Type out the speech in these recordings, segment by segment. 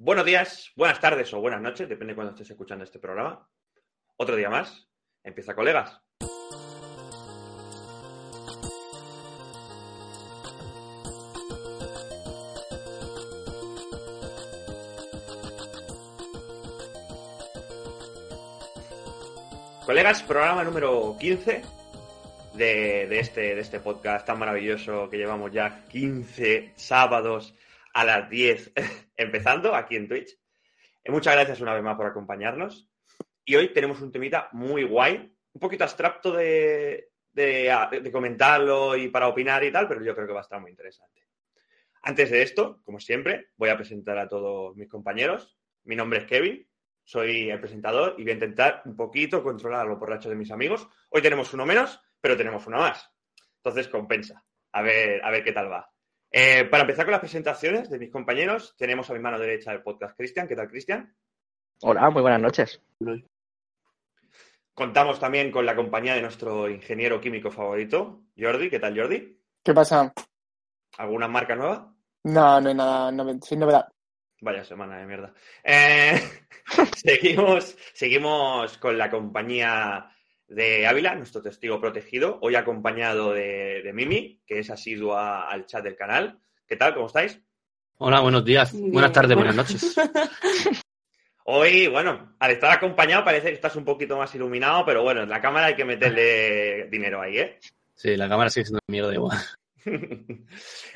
Buenos días, buenas tardes o buenas noches, depende de cuando estés escuchando este programa. Otro día más. Empieza, colegas. Colegas, programa número 15 de, de este, de este podcast tan maravilloso que llevamos ya 15 sábados a las 10 empezando aquí en Twitch. Eh, muchas gracias una vez más por acompañarnos. Y hoy tenemos un temita muy guay, un poquito abstracto de, de, comentarlo y para opinar y tal, pero yo creo que va a estar muy interesante. Antes de esto, como siempre, voy a presentar a todos mis compañeros. Mi nombre es Kevin, soy el presentador y voy a intentar un poquito controlar los borrachos de mis amigos. Hoy tenemos uno menos, pero tenemos uno más. Entonces compensa. A ver, a ver qué tal va. Eh, para empezar con las presentaciones de mis compañeros, tenemos a mi mano derecha el podcast Cristian. ¿Qué tal, Cristian? Hola, muy buenas noches. Contamos también con la compañía de nuestro ingeniero químico favorito, Jordi. ¿Qué tal, Jordi? ¿Qué pasa? ¿Alguna marca nueva? No, no hay nada, no, sin novedad. Vaya semana de mierda. Eh, seguimos, seguimos con la compañía de Ávila, nuestro testigo protegido, hoy acompañado de, de Mimi, que es asidua al chat del canal. ¿Qué tal? ¿Cómo estáis? Hola, buenos días, Bien, buenas tardes, buenas noches. Hoy, bueno, al estar acompañado parece que estás un poquito más iluminado, pero bueno, en la cámara hay que meterle dinero ahí, ¿eh? Sí, la cámara sigue siendo mierda igual.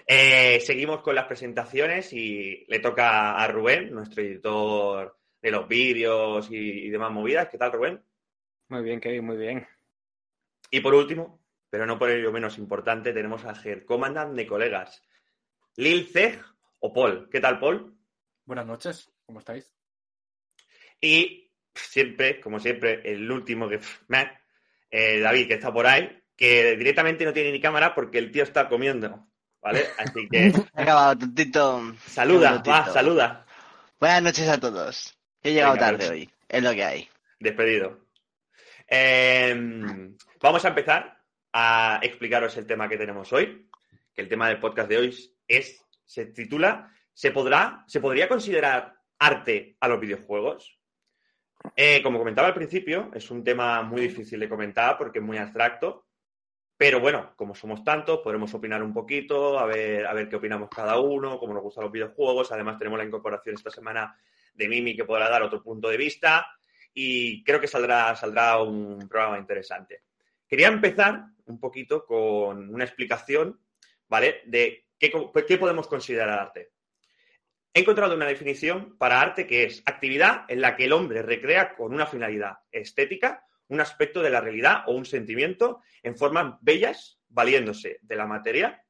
Eh, seguimos con las presentaciones y le toca a Rubén, nuestro editor de los vídeos y, y demás movidas. ¿Qué tal, Rubén? Muy bien, Kevin, muy bien. Y por último, pero no por ello menos importante, tenemos al Head Commandant de colegas, Lil Zeg o Paul. ¿Qué tal, Paul? Buenas noches, ¿cómo estáis? Y siempre, como siempre, el último que meh, eh, David, que está por ahí, que directamente no tiene ni cámara porque el tío está comiendo. ¿Vale? Así que He acabado, tontito. saluda, va, saluda. Buenas noches a todos. He llegado Venga, tarde pues. hoy, es lo que hay. Despedido. Eh, vamos a empezar a explicaros el tema que tenemos hoy. Que el tema del podcast de hoy es, se titula ¿Se podrá, se podría considerar arte a los videojuegos? Eh, como comentaba al principio, es un tema muy difícil de comentar porque es muy abstracto. Pero bueno, como somos tantos, podremos opinar un poquito, a ver, a ver qué opinamos cada uno, cómo nos gustan los videojuegos. Además, tenemos la incorporación esta semana de Mimi que podrá dar otro punto de vista y creo que saldrá, saldrá un programa interesante. Quería empezar un poquito con una explicación, ¿vale? De qué, qué podemos considerar arte. He encontrado una definición para arte que es actividad en la que el hombre recrea con una finalidad estética un aspecto de la realidad o un sentimiento en formas bellas, valiéndose de la materia,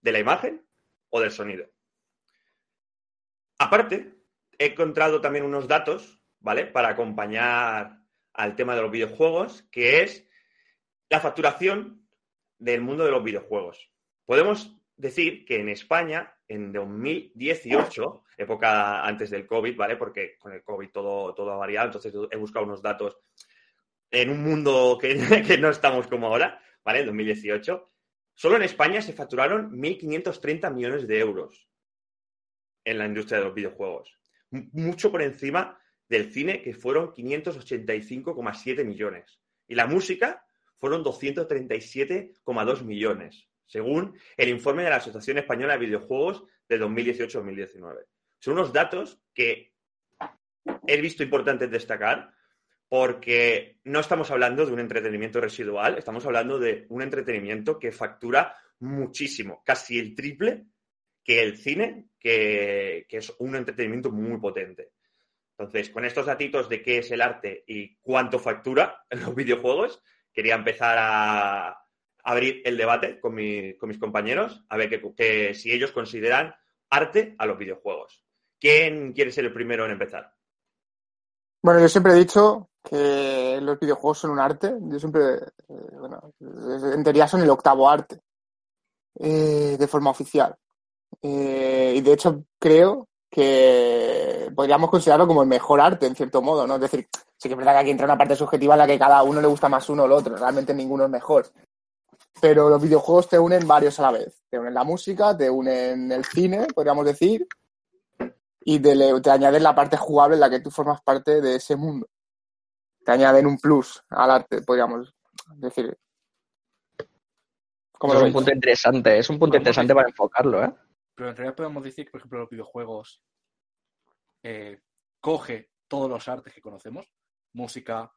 de la imagen o del sonido. Aparte, he encontrado también unos datos, ¿vale? Para acompañar al tema de los videojuegos, que es la facturación del mundo de los videojuegos. Podemos decir que en España, en 2018, época antes del COVID, ¿vale? Porque con el COVID todo, todo ha variado, entonces he buscado unos datos en un mundo que, que no estamos como ahora, ¿vale? En 2018. Solo en España se facturaron 1.530 millones de euros en la industria de los videojuegos. Mucho por encima del cine, que fueron 585,7 millones. Y la música fueron 237,2 millones, según el informe de la Asociación Española de Videojuegos de 2018-2019. Son unos datos que he visto importantes destacar porque no estamos hablando de un entretenimiento residual, estamos hablando de un entretenimiento que factura muchísimo, casi el triple que el cine, que, que es un entretenimiento muy potente. Entonces, con estos datitos de qué es el arte y cuánto factura en los videojuegos, quería empezar a abrir el debate con, mi- con mis compañeros, a ver que si ellos consideran arte a los videojuegos. ¿Quién quiere ser el primero en empezar? Bueno, yo siempre he dicho que los videojuegos son un arte. Yo siempre, eh, bueno, en teoría son el octavo arte eh, de forma oficial. Eh, y de hecho creo que podríamos considerarlo como el mejor arte, en cierto modo, ¿no? Es decir, sí que es verdad que aquí entra una parte subjetiva en la que cada uno le gusta más uno o el otro. Realmente ninguno es mejor. Pero los videojuegos te unen varios a la vez. Te unen la música, te unen el cine, podríamos decir. y te, te añaden la parte jugable en la que tú formas parte de ese mundo. Te añaden un plus al arte, podríamos decir. ¿Cómo es un punto interesante, es un punto interesante para enfocarlo, ¿eh? Pero en realidad podemos decir que, por ejemplo, los videojuegos eh, coge todos los artes que conocemos, música,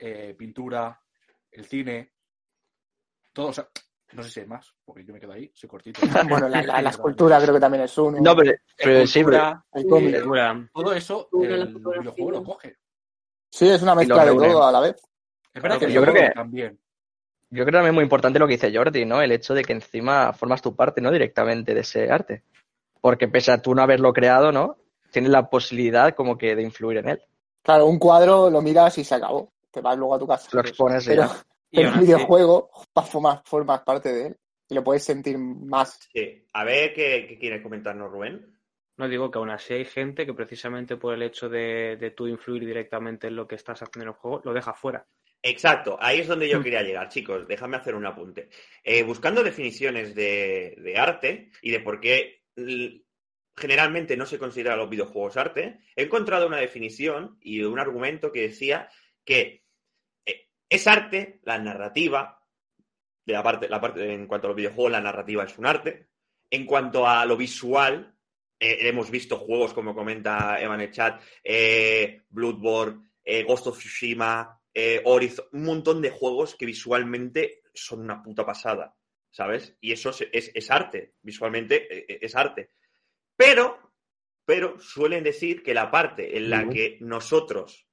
eh, pintura, el cine, todo, o sea, no sé si hay más, porque yo me quedo ahí, soy cortito. Bueno, la, la- la escultura creo que también es uno. No, pero, pero sí, pero- el todo eso el videojuego lo coge. Sí, es una mezcla de todo a la vez. Es verdad Claro, que yo el creo que- también. Yo creo también muy importante lo que dice Jordi, ¿no? El hecho de que encima formas tu parte, ¿no? Directamente de ese arte. Porque pese a tú no haberlo creado, ¿no? Tienes la posibilidad como que de influir en él. Claro, un cuadro lo miras y se acabó. Te vas luego a tu casa. Lo expones Pero, ya. pero un videojuego formas, formas parte de él y lo puedes sentir más. Sí. A ver qué, qué quieres comentarnos, Rubén. No digo que aún así hay gente que precisamente por el hecho de, de tú influir directamente en lo que estás haciendo en el juego, lo deja fuera. Exacto, ahí es donde yo Mm. quería llegar, chicos. Déjame hacer un apunte. Eh, buscando definiciones de, de arte y de por qué generalmente no se considera los videojuegos arte, he encontrado una definición y un argumento que decía que eh, es arte la narrativa, de la parte, la parte, en cuanto a los videojuegos, la narrativa es un arte. En cuanto a lo visual, eh, hemos visto juegos, como comenta Eva en el chat, Bloodborne, Ghost of Tsushima, eh, un montón de juegos que visualmente son una puta pasada, ¿sabes? Y eso es, es- es arte, visualmente eh, eh, es arte. Pero, pero suelen decir que la parte en la que nosotros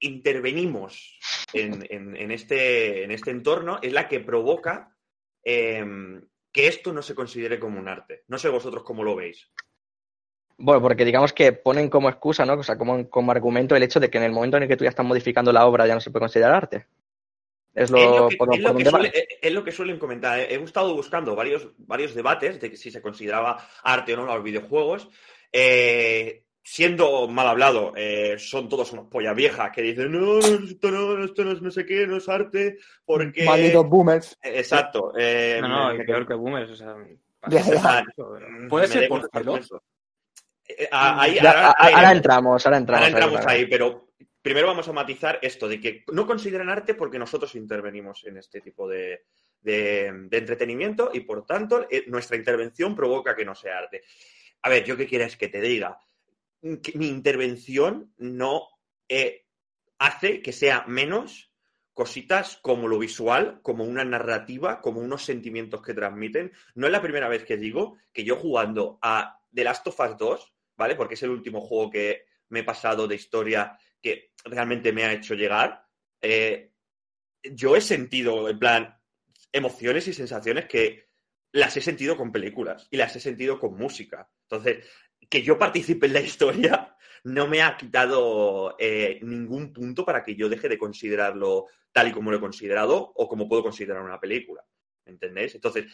intervenimos en, en- en este, en este entorno es la que provoca em, que esto no se considere como un arte. No sé vosotros cómo lo veis. Bueno, porque digamos que ponen como excusa, ¿no? O sea, como, como argumento el hecho de que en el momento en el que tú ya estás modificando la obra ya no se puede considerar arte. Es lo, es, lo que, por, es lo que donde va. suele- es- es lo que suelen comentar. He estado buscando varios, varios debates de que si se consideraba arte o no los videojuegos. Eh, siendo mal hablado, eh, son todos unos pollas viejas que dicen, no, esto no, esto no es no sé qué, no es arte, porque... Malditos boomers. Exacto. eh, No, no, me- y peor que boomers. O sea, Ya, ya. Puede ser por estar ahí- Ya, ahora- a- ahí- ahora entramos, ahora entramos. Ahora entramos ahí, pero primero vamos a matizar esto de que no consideran arte porque nosotros intervenimos en este tipo de, de- de entretenimiento y por tanto eh, nuestra intervención provoca que no sea arte. A ver, ¿yo qué quieres que te diga? Que mi intervención no eh, hace que sea menos cositas como lo visual, como una narrativa, como unos sentimientos que transmiten. No es la primera vez que digo que yo jugando a The Last of Us 2, ¿vale? Porque es el último juego que me he pasado de historia que realmente me ha hecho llegar. eh, yo he sentido, en plan, emociones y sensaciones que las he sentido con películas y las he sentido con música. Entonces, que yo participe en la historia no me ha quitado eh, ningún punto para que yo deje de considerarlo tal y como lo he considerado o como puedo considerar una película. ¿Entendéis? Entonces,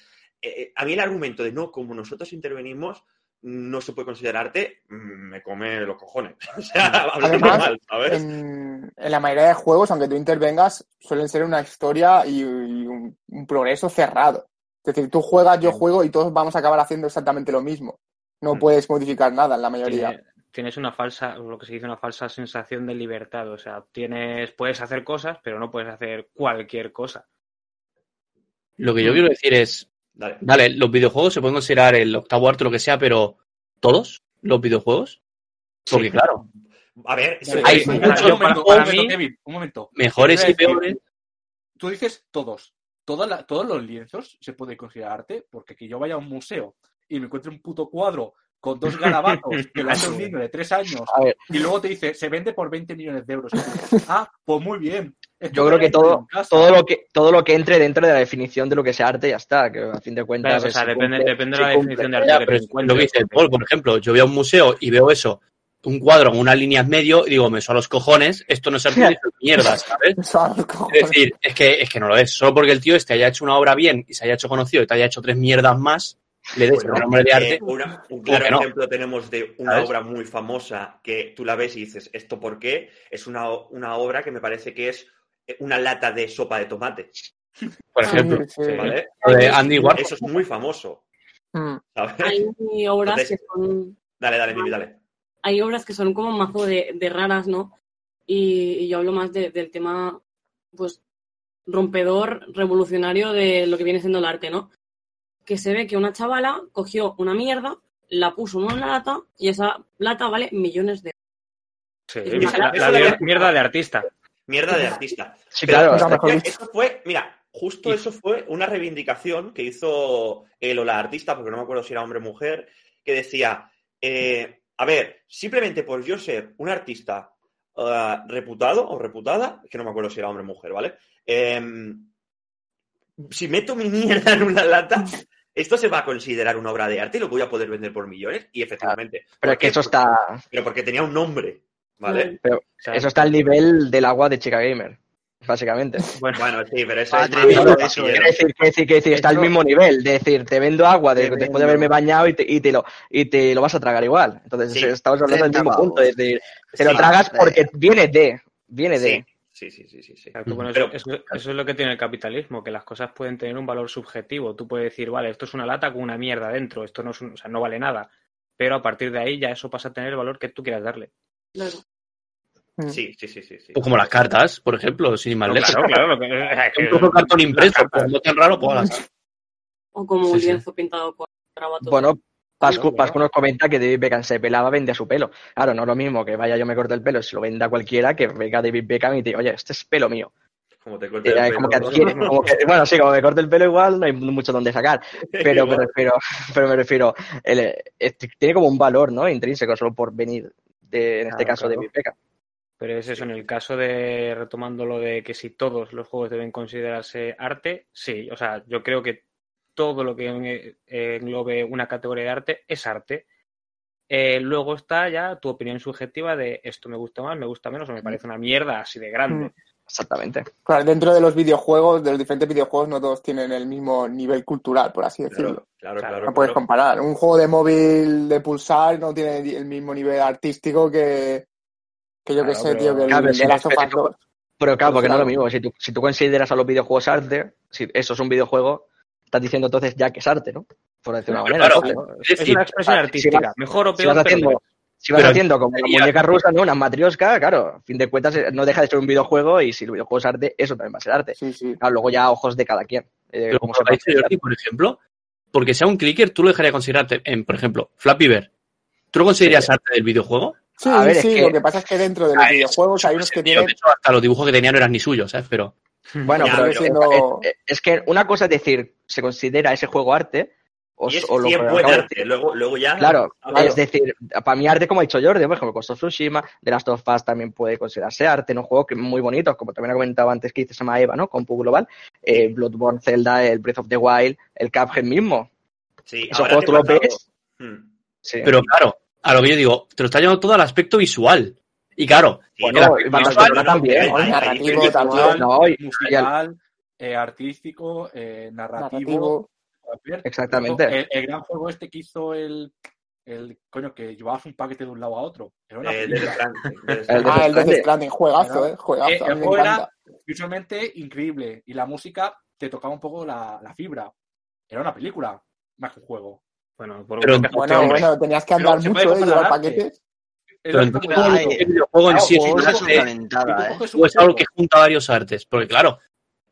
eh, a mí el argumento de no, como nosotros intervenimos, no se puede considerar arte, mm, me come los cojones. O sea, Además, mal, ¿sabes? En, en la mayoría de juegos, aunque tú intervengas, suelen ser una historia y, y un, un progreso cerrado. Es decir, tú juegas, yo juego y todos vamos a acabar haciendo exactamente lo mismo. No Mm. puedes modificar nada en la mayoría. Tiene- tienes una falsa, lo que se dice, una falsa sensación de libertad. O sea, tienes, puedes hacer cosas, pero no puedes hacer cualquier cosa. Lo que yo quiero decir es, Dale. los videojuegos se pueden considerar el octavo arte o lo que sea, pero ¿todos los videojuegos? Porque Sí. claro, A ver, hay sí, un muchos momento, un momento, para un momento, mí- Kevin, un momento. mejores y peores. Tú dices todos. Toda la- todos los lienzos se puede considerar arte, porque que yo vaya a un museo y me encuentre un puto cuadro con dos garabatos que lo ha hecho un niño de tres años y luego te dice, se vende por 20 millones de euros. Ah, pues muy bien. Yo creo que todo, todo lo que, todo lo que entre dentro de la definición de lo que sea arte ya está, que a fin de cuentas. Claro, o sea, se depende, cumple- depende se de la cumple. definición de arte Ya, que pero lo que dice Paul, por ejemplo, yo voy a un museo y veo eso, un cuadro con unas líneas medio, y digo, me son los cojones, esto no es arte, esto es mierda, ¿sabes? Es decir, es que, es que no lo es. Solo porque el tío este haya hecho una obra bien y se haya hecho conocido y te haya hecho tres mierdas más, le des Bueno, el nombre de arte. Eh, una- un claro no? ejemplo tenemos de una ¿Sabes? obra muy famosa que tú la ves y dices, ¿esto por qué? Es una, una obra que me parece que es una lata de sopa de tomate, por ejemplo. Sí, sí. ¿vale? De Andy Warhol. Eso es muy famoso, Mm. ¿sabes? Hay obras Entonces- que son Dale, dale, Mimi, dale. hay obras que son como mazo de, de raras, ¿no? Y, y yo hablo más de- del tema, pues, rompedor, revolucionario de lo que viene siendo el arte, ¿no? Que se ve que una chavala cogió una mierda, la puso en una lata y esa lata vale millones de Sí, Es una- la, eso la la- mierda de artista. Mierda de artista. Sí, Pero, claro. Eso fue, mira, justo eso fue una reivindicación que hizo el o la artista, porque no me acuerdo si era hombre o mujer, que decía, eh, a ver, simplemente por yo ser un artista ah, reputado o reputada, que no me acuerdo si era hombre o mujer, ¿vale? Em, si meto mi mierda en una lata, esto se va a considerar una obra de arte y lo voy a poder vender por millones, y efectivamente. Pero ¿Por es que eso está, Pero porque tenía un nombre, ¿vale? pero O sea, eso está al nivel del agua de Chica Gamer, básicamente. Bueno, Bueno, sí, pero eso es más eso. Quiero decir, quiero decir, está al mismo nivel. De decir, te vendo agua de- después de haberme bañado y te, y te lo, y te lo vas a tragar igual. Entonces, Sí. estamos hablando del 30 mismo punto. Es decir, te lo tragas porque viene de. Viene de. Sí, sí, sí, sí, sí, sí. Exacto, bueno, Pero- eso, eso- eso es lo que tiene el capitalismo, que las cosas pueden tener un valor subjetivo. Tú puedes decir, vale, esto es una lata con una mierda dentro, esto no, es un- o sea, no vale nada. Pero a partir de ahí ya eso pasa a tener el valor que tú quieras darle. Claro. Mm. Sí, sí, sí, sí. sí. Pues como las cartas, por ejemplo, sin ir más No, lejos. claro, claro. Lo que, es que- Un trozo de cartón impreso, pues no tan raro, pues. O como un sí. lienzo pintado con grabatos. Bueno, Pascu, Pascu nos comenta que David Beckham se pelaba, vendía su pelo. Claro, no es lo mismo que vaya yo me corte el pelo, si lo venda cualquiera, que venga David Beckham y te diga, oye, este es pelo mío. Como te corte Y el como que pelo. adquiere, como que- bueno, sí, como me corte el pelo igual, no hay mucho donde sacar. Pero me refiero, pero me refiero, el- este, tiene como un valor, ¿no? Intrínseco, solo por venir de, en este Claro, caso, claro. David Beckham. Pero es eso, en el caso de, retomando lo de que si todos los juegos deben considerarse arte, sí, o sea, yo creo que todo lo que eh, englobe una categoría de arte es arte. Eh, luego está ya tu opinión subjetiva de esto me gusta más, me gusta menos o me parece una mierda así de grande. Mm. Exactamente. Claro, dentro de los videojuegos, de los diferentes videojuegos, no todos tienen el mismo nivel cultural, por así decirlo. Claro, claro, Claro, claro. No puedes claro. comparar. Un juego de móvil de pulsar no tiene el mismo nivel artístico que, que yo que sé, tío, que el Claro, de sí, Last of pero Us tú- 2. Pero claro, porque no es lo mismo. Si tú, si tú consideras a los videojuegos arte, si eso es un videojuego, estás diciendo entonces ya que es arte, ¿no? Por decirlo de una manera. claro. Es Es una decir, expresión si artística, vas- mejor o si peor, vas haciendo, es. Si vas Pero- haciendo como las sería- muñecas rusas, ¿no? Unas matrioscas, claro, a fin de cuentas eh, no deja de ser un videojuego y si el videojuego es arte, eso también va a ser arte. Sí, sí. Claro, luego ya a ojos de cada quien. eh, Pero como se ha dicho Jordi, por ejemplo, porque sea un clicker, tú lo dejarías considerarte en, por ejemplo, Flappy Bird. ¿Tú lo considerarías arte del videojuego? Sí, A ver, es sí, que- lo que pasa es que dentro de los Ah, videojuegos hay unos que tienen... de hecho, hasta los dibujos que tenía no eran ni suyos, ¿sabes? Pero Bueno, Ya, pero siendo- es que una cosa es decir, se considera ese juego arte, Y es o lo sí, que es buen acabo de arte. Luego, luego ya. Claro, Ah, claro. es decir, para mí arte, como ha dicho Jordi, por ejemplo, Ghost of Tsushima, The Last of Us también puede considerarse arte, ¿no? Juegos que muy bonitos, como también ha comentado antes que se llama Eva, ¿no? Con Pug Global, eh, Bloodborne, Zelda, el Breath of the Wild, el Cuphead mismo. Sí, Esos juegos tú los ves, Hmm. sí. Pero claro, a lo que yo digo, te lo está llevando todo al aspecto visual. Y claro, Sí, Bueno, no, también, narrativo musical, eh, artístico, eh, narrativo. narrativo. Javier. Exactamente. El, el gran juego este que hizo el, el coño que llevabas un paquete de un lado a otro. Era una Eh, El. Ah, el Death Stranding. Juegazo, eh, juegazo, Eh, el juego era visualmente increíble y la música te tocaba un poco la, la fibra. Era una película más que un juego. Bueno, por Pero- Bueno, hombre. bueno, tenías que andar mucho, eh, llevar paquetes. Es pero hablando. el videojuego en Claro, sí es juegos un es ¿eh? algo que junta varios artes. Porque claro,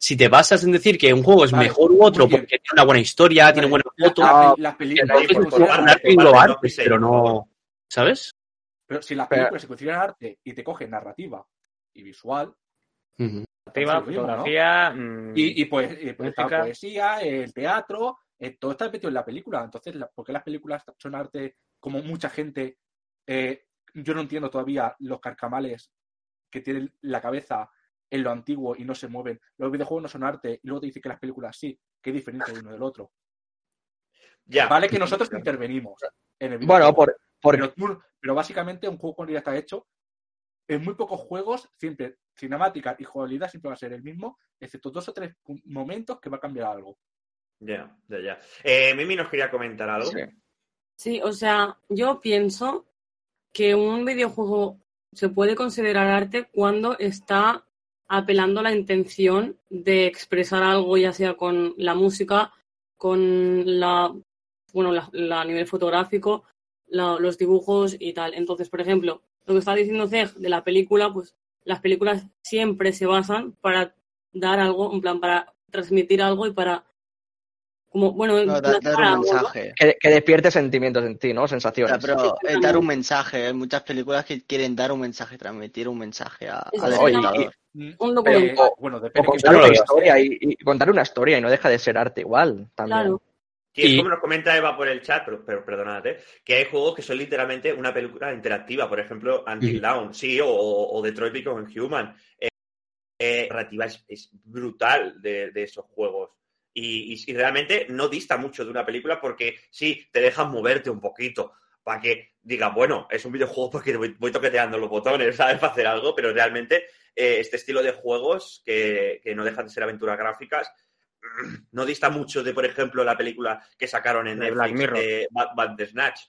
si te basas en decir que un juego es Vale, mejor u otro porque tiene una buena historia, tiene buenas la- fotos, la- las películas pero no. ¿Sabes? pero si las Pero- películas se consideran arte y te cogen narrativa y visual, Ujú. Narrativa, es lo mismo, ¿no? fotografía, mm, y, y pues, y pues la poesía, el teatro, eh, todo está metido en la película. Entonces, la- ¿por qué las películas son arte como mucha gente? eh, yo no entiendo todavía los carcamales que tienen la cabeza en lo antiguo y no se mueven. Los videojuegos no son arte y luego te dicen que las películas sí. ¿Qué diferencia de uno del otro? Ya. Vale que nosotros intervenimos en el Bueno, videojuego, por, por- pero, tú- pero básicamente un juego cuando ya está hecho, en muy pocos juegos, siempre cinemática y jugabilidad siempre va a ser el mismo, excepto dos o tres momentos que va a cambiar algo. Ya, ya, ya. Eh, Mimi nos quería comentar algo. sí. Sí, o sea, yo pienso que un videojuego se puede considerar arte cuando está apelando a la intención de expresar algo, ya sea con la música, con la, bueno, la, la- a nivel fotográfico, la- los dibujos y tal. Entonces, por ejemplo, lo que está diciendo Zeg de la película, pues las películas siempre se basan para dar algo, en plan, para transmitir algo y para, como, bueno, No, da- plasmar dar un algo, ¿no? mensaje. Que, que despierte sentimientos en ti, ¿no? O Sensaciones. sea, pero Sí, es dar un mensaje. Hay muchas películas que quieren dar un mensaje, transmitir un mensaje a- al espectador. Mm, Un eh, documental. bueno, O depende que contar una historia y, y contar una historia y no deja de ser arte igual. También. Claro. Sí, es Y- como nos comenta Eva por el chat, pero, pero perdónate, que hay juegos que son literalmente una película interactiva, por ejemplo, Until Ujú. Dawn, sí, o, o Detroit Become Human. Eh, eh, la narrativa es, es brutal de, de esos juegos. Y, y- y realmente no dista mucho de una película porque sí, te dejan moverte un poquito para que digas, bueno, es un videojuego porque voy, voy toqueteando los botones, ¿sabes? Para hacer algo, pero realmente eh, este estilo de juegos que, que no dejan de ser aventuras gráficas no dista mucho de, por ejemplo, la película que sacaron en De Black Netflix Mirror. de Bad, Bandersnatch.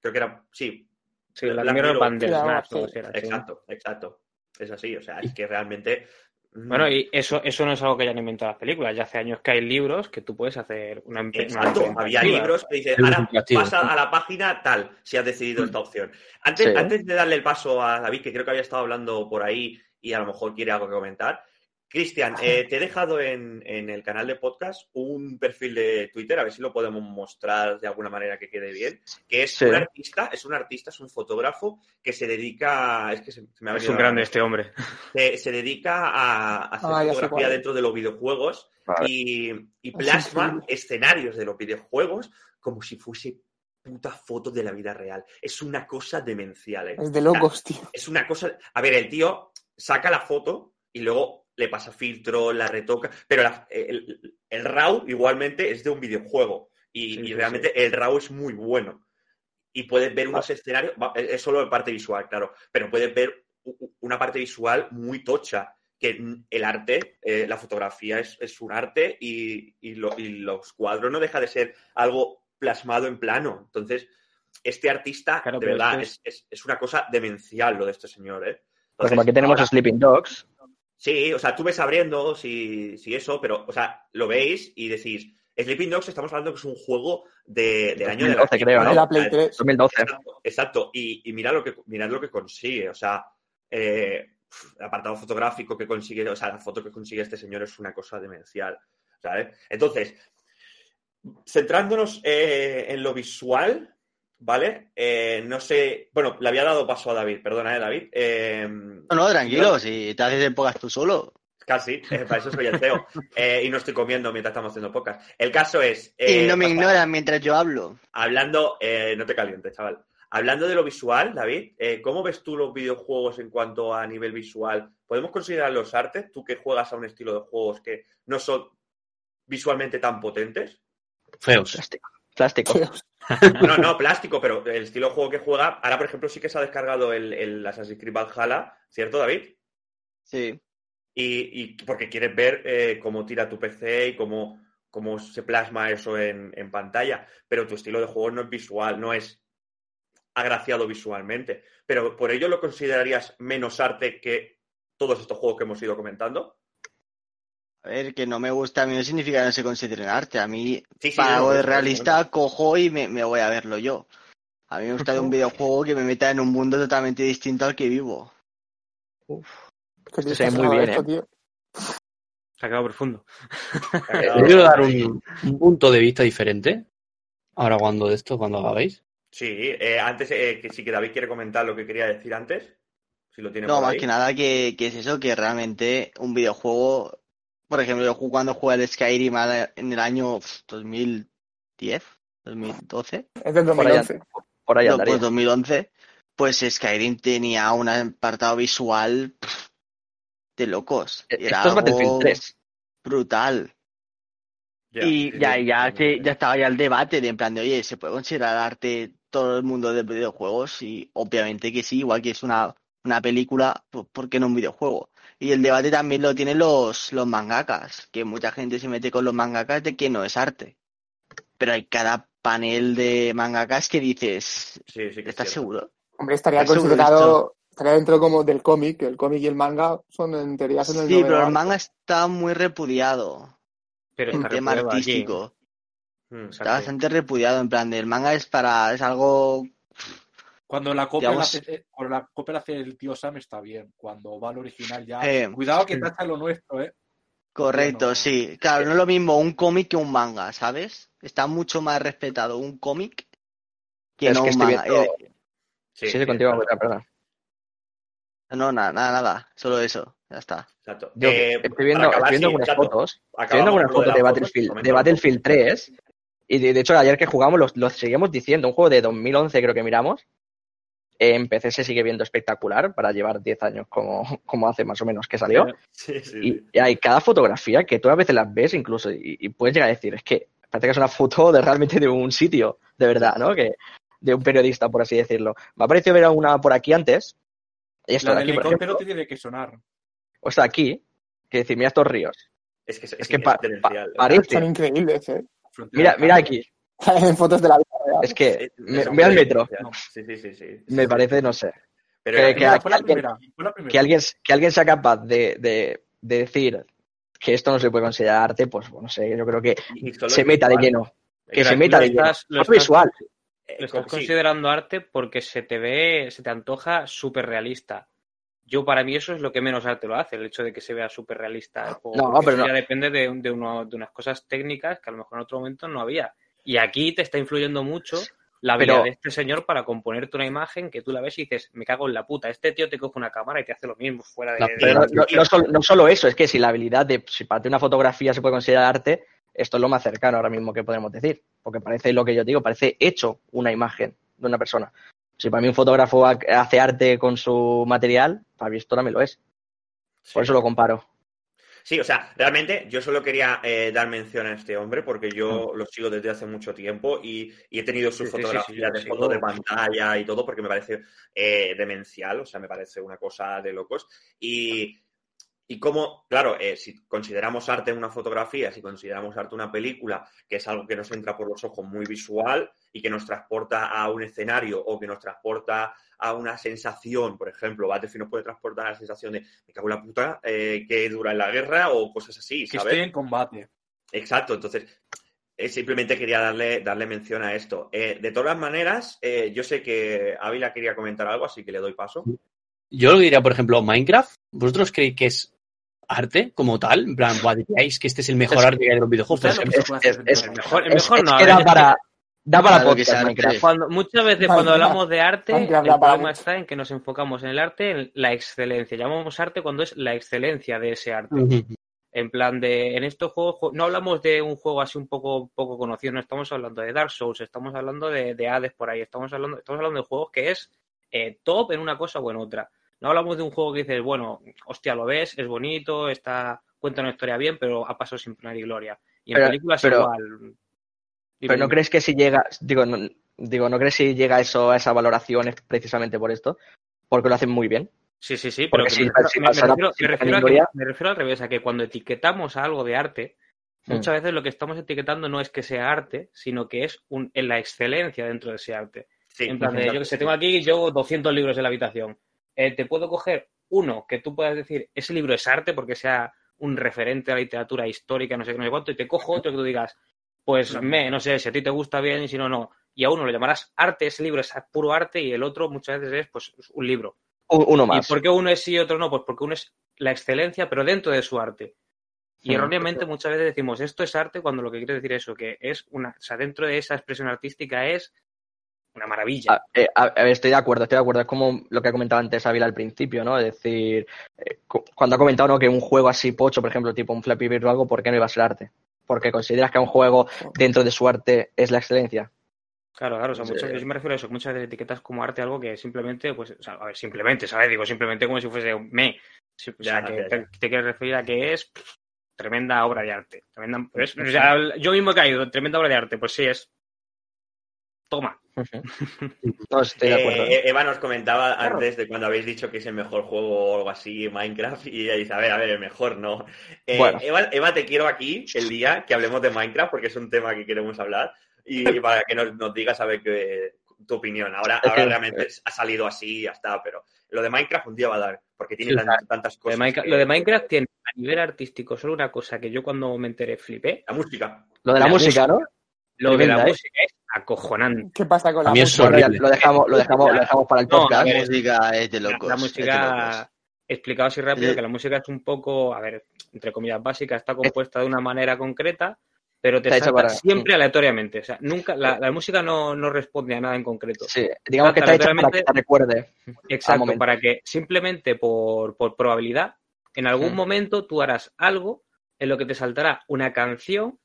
Creo que era, sí, Sí, Black Black Mirror Mirror. Bandersnatch, Sí, sí. exacto, exacto. Es así, o sea, es que realmente... mm, Bueno, y eso, eso no es algo que hayan inventado las películas. Ya hace años que hay libros que tú puedes hacer una una Exacto, novela había libros que dicen, ahora pasa a la página tal, si has decidido esta opción. Antes, Sí. antes de darle el paso a David, que creo que había estado hablando por ahí y a lo mejor quiere algo que comentar, Cristian, eh, te he dejado en, en el canal de podcast un perfil de Twitter, a ver si lo podemos mostrar de alguna manera que quede bien, que es Sí. un artista, es un artista, es un fotógrafo que se dedica, es que se, se me ha Es un grande este hombre. se, se dedica a, a hacer Ah, fotografía dentro de los videojuegos Vale. y, y Ah, plasma sí, sí. escenarios de los videojuegos como si fuese puta foto de la vida real. Es una cosa demencial. ¿eh? Es de locos, tío. Es una cosa. A ver, el tío saca la foto y luego le pasa filtro, la retoca, pero la- el, el RAW igualmente es de un videojuego y, Sí, y sí, realmente el RAW es muy bueno. Y puedes ver unos escenarios, va, es solo la parte visual, claro, pero puedes ver una parte visual muy tocha, que el arte, eh, la fotografía es, es un arte y, y lo- y los cuadros no deja de ser algo plasmado en plano. Entonces, este artista, Claro, de verdad, es, es- es una cosa demencial lo de este señor, ¿eh? Pues como Entonces, aquí tenemos ahora- Sleeping Dogs. Sí, o sea, tú ves abriendo si, si eso, pero, o sea, lo veis y decís, Sleeping Dogs estamos hablando que es un juego de- del año de la 2012 creo, ¿no? De la Play 3. 2012. Exacto, exacto. Y, y mira lo que mirad lo que consigue. O sea, eh, el apartado fotográfico que consigue, o sea, la foto que consigue este señor es una cosa demencial. ¿Sabes? Entonces, centrándonos eh, en lo visual, ¿vale? Eh, no sé. Bueno, le había dado paso a David, perdona, ¿eh, David? Eh, No, no, tranquilo, si te haces épocas tú solo. Casi, eh, para eso soy el CEO. Eh, y no estoy comiendo mientras estamos haciendo pocas. El caso es. eh, y no me pasa- ignoran mientras yo hablo. Hablando, eh, no te calientes, chaval. Hablando de lo visual, David, eh, ¿cómo ves tú los videojuegos en cuanto a nivel visual? ¿Podemos considerar los artes? Tú que juegas a un estilo de juegos que no son visualmente tan potentes. Feos. Plástico. Plástico. Feos. No, no, plástico, pero el estilo de juego que juega. Ahora, por ejemplo, sí que se ha descargado el, el Assassin's Creed Valhalla, ¿cierto, David? Sí. Y, y porque quieres ver eh, cómo tira tu PC y cómo, cómo se plasma eso en, en pantalla. Pero tu estilo de juego no es visual, no es agraciado visualmente. Pero por ello lo considerarías menos arte que todos estos juegos que hemos ido comentando. A ver, que no me gusta a mí no significa que no se considere arte. A mí, Sí, sí, para algo de realista, cojo y me, me voy a verlo yo. A mí me gusta de un videojuego que me meta en un mundo totalmente distinto al que vivo. Que te se ve muy bien, esto, ¿eh? tío. Se ha quedado profundo. ¿Le quedado- quiero dar un, un punto de vista diferente? Ahora cuando de esto, cuando acabéis. Sí, eh, antes eh, que sí que David quiere comentar lo que quería decir antes. Si lo tiene No, por más ahí. que nada que, que es eso, que realmente un videojuego, por ejemplo, yo cuando jugué al Skyrim en el año pf, 2010, 2012, Es del Por allá. 2011. Por ahí no, andaría. pues 2011, pues Skyrim tenía un apartado visual de locos. Eh, Era Esto es Battlefield algo 3. brutal. Y sí, ya, sí, ya, sí, que sí. ya estaba ya el debate de en plan de, oye, ¿se puede considerar arte todo el mundo de videojuegos? Y obviamente que sí, igual que es una, una película, pues, ¿por qué no un videojuego? Y el debate también lo tienen los, los mangakas, que mucha gente se mete con los mangakas de que no es arte. Pero hay cada panel de mangakas que dices, Sí, sí que es ¿estás seguro? Hombre, estaría considerado, estaría dentro como del cómic, el cómic y el manga son en teoría son el Sí, pero el manga está muy repudiado Pero en está tema artístico. Mm. Está bastante repudiado, en plan, del manga es para, es algo Cuando la copia Digamos- la hace, eh, cuando la copia la hace el tío Sam está bien. Cuando va al original ya. Eh, Cuidado que tacha lo nuestro, eh. Correcto, Bueno. sí. Claro, no es lo mismo un cómic que un manga, ¿sabes? Está mucho más respetado un cómic que Es no que un manga. viendo- Eh, Sí, sí, contigo, exacto, perdón. no, nada, nada, nada. Solo eso. Ya está. exacto. Yo Eh, estoy viendo, acabar, estoy viendo sí, algunas exacto. fotos. Estoy viendo algunas fotos de, fotos, Battlefield, de. Battlefield 3. Y de, de hecho, ayer que jugamos, lo, lo seguimos diciendo. Un juego de 2011, creo que miramos. En PC se sigue viendo espectacular para llevar 10 años como, como hace más o menos que salió. Sí, sí, Y, sí. y hay cada fotografía que tú a veces las ves incluso y, y puedes llegar a decir, es que parece que es una foto de realmente de un sitio, de verdad, ¿no? Que, de un periodista, por así decirlo. Me ha parecido ver una por aquí antes. Y esto La de del aquí, por helicóptero ejemplo, tiene que sonar. o está aquí, que decir, mira estos ríos. Es que es, Es que pa- diferencial. pa- parece- Son increíbles, ¿eh? Mira, mira aquí. en fotos de la vida. Es que me, al metro. Sí, sí, sí, sí. Me parece, no sé. Pero que- era- que- Mira, fue la alguien- primera. Fue la primera. Que alguien, que alguien sea capaz de, de, de decir que esto no se puede considerar arte, pues no sé, yo creo que se meta de lleno. Que Exacto. se meta lo de lleno. estás- visual. Eh, Lo estás sí. considerando arte porque se te ve, se te antoja súper realista. Yo, para mí, eso es lo que menos arte lo hace, el hecho de que se vea súper realista. No, pero no. ya depende de, de, uno- de unas cosas técnicas que a lo mejor en otro momento no había. Y aquí te está influyendo mucho la Pero- habilidad de este señor para componerte una imagen que tú la ves y dices, me cago en la puta. Este tío te coge una cámara y te hace lo mismo fuera de. No, pero no, de- no- no solo, no solo eso, es que si la habilidad de, si para ti una fotografía se puede considerar arte, esto es lo más cercano ahora mismo que podemos decir. Porque parece lo que yo digo, parece hecho una imagen de una persona. Si para mí un fotógrafo ha- hace arte con su material, para mí esto también lo es. Por Sí. eso lo comparo. Sí, o sea, realmente yo solo quería eh, dar mención a este hombre porque yo Mm. lo sigo desde hace mucho tiempo y, y he tenido sus Sí, sí, sí, sí, fotografías de fondo de pantalla y todo porque me parece eh, demencial, o sea, me parece una cosa de locos. Y, y como, claro, eh, si consideramos arte una fotografía, si consideramos arte una película, que es algo que nos entra por los ojos muy visual y que nos transporta a un escenario o que nos transporta a una sensación, por ejemplo, Battlefield nos puede transportar a la sensación de me cago en la puta, eh, que dura en la guerra o cosas así, Que ¿sabes? estoy en combate. Exacto, entonces eh, simplemente quería darle, darle mención a esto. Eh, de todas maneras, eh, yo sé que Ávila quería comentar algo, así que le doy paso. Yo lo que diría, por ejemplo, Minecraft. ¿Vosotros creéis que es arte como tal? En plan, "Buah, diríais que este es el mejor Es- arte que hay de los videojuegos. por ¿Sabes lo ejemplo. que Es- es- El mejor, el Es, mejor es no. que a da ver, para, da para Claro que podcast sea Minecraft. arte. Cuando, muchas veces Vale, cuando hablamos de arte, el problema está en que nos enfocamos en el arte, en la excelencia. Llamamos arte cuando es la excelencia de ese arte. En plan de, en estos juegos, ju- no hablamos de un juego así un poco, poco conocido, no estamos hablando de Dark Souls, estamos hablando de, de Hades por ahí, estamos hablando, estamos hablando de juegos que es eh, top en una cosa o en otra. No hablamos de un juego que dices, bueno, hostia, lo ves, es bonito, está, cuenta una historia bien, pero ha pasado sin pena y gloria. Y en Pero- películas pero- igual. Pero no crees que si llega, digo, no, digo, ¿no crees si llega eso a esa valoración es precisamente por esto? Porque lo hacen muy bien. Sí, sí, sí, Porque pero me, refiero, al revés, a que cuando etiquetamos a algo de arte, Mm. muchas veces lo que estamos etiquetando no es que sea arte, sino que es un, en la excelencia dentro de ese arte. Sí, En plan de, yo que sé, tengo aquí yo 200 libros en la habitación. Eh, te puedo coger uno que tú puedas decir, ese libro es arte porque sea un referente a la literatura histórica, no sé qué, no sé cuánto, y te cojo otro que tú digas, pues me, no sé, si a ti te gusta bien y si no, no. Y a uno lo llamarás arte, ese libro es puro arte y el otro muchas veces es pues un libro. Uno más. ¿Y por qué uno es sí y otro no? Pues porque uno es la excelencia, pero dentro de su arte. Y erróneamente muchas veces decimos esto es arte cuando lo que quiere decir es eso, que es una, o sea, dentro de esa expresión artística es una maravilla. A- eh, a- a ver, estoy de acuerdo, estoy de acuerdo. Es como lo que ha comentado antes Ávila al principio, ¿no? Es decir, eh, cu- cuando ha comentado ¿no? que un juego así pocho, por ejemplo, tipo un Flappy Bird o algo, ¿por qué no iba a ser arte? Porque consideras que un juego dentro de su arte es la excelencia. Claro, claro, o sea, Sí. muchas- yo me refiero a eso, que muchas veces etiquetas como arte algo que simplemente, pues, o sea, a ver, simplemente, ¿sabes? Digo, simplemente como si fuese un me. O sea, Ya, que ya, te, ya. te quieres referir a que es pff, tremenda obra de arte. Tremenda, es- o sea, yo mismo he caído, tremenda obra de arte, pues sí, es. Toma. No, estoy de acuerdo. Eh, Eva nos comentaba Claro. antes de cuando habéis dicho que es el mejor juego o algo así, Minecraft, y ella dice, a ver, a ver, el mejor no. Eh, Bueno. Eva, Eva, te quiero aquí el día que hablemos de Minecraft, porque es un tema que queremos hablar, y para que nos, nos digas a ver qué, tu opinión. Ahora, ahora realmente ha salido así y ya está, pero lo de Minecraft un día va a dar, porque tiene Sí, tantas Lo de, cosas. Minecraft, que- lo de Minecraft tiene a nivel artístico solo una cosa que yo cuando me enteré flipé. La música. Lo de la, la música, ¿no? Lo de la ¿eh? música es acojonante. ¿Qué pasa con la A mí es música? Horrible. lo dejamos, lo dejamos, lo dejamos para el No, podcast. La música es de La- locos. La, es de música, locos. explicado así rápido, que la música es un poco, a ver, entre comillas básicas, está compuesta de una manera concreta, pero te Está para- siempre aleatoriamente. O sea, nunca, la, la música no, no responde a nada en concreto. Sí, digamos que está hecha para que te recuerde. Exacto, para que simplemente por, por probabilidad, en algún Mm. momento tú harás algo en lo que te saltará una canción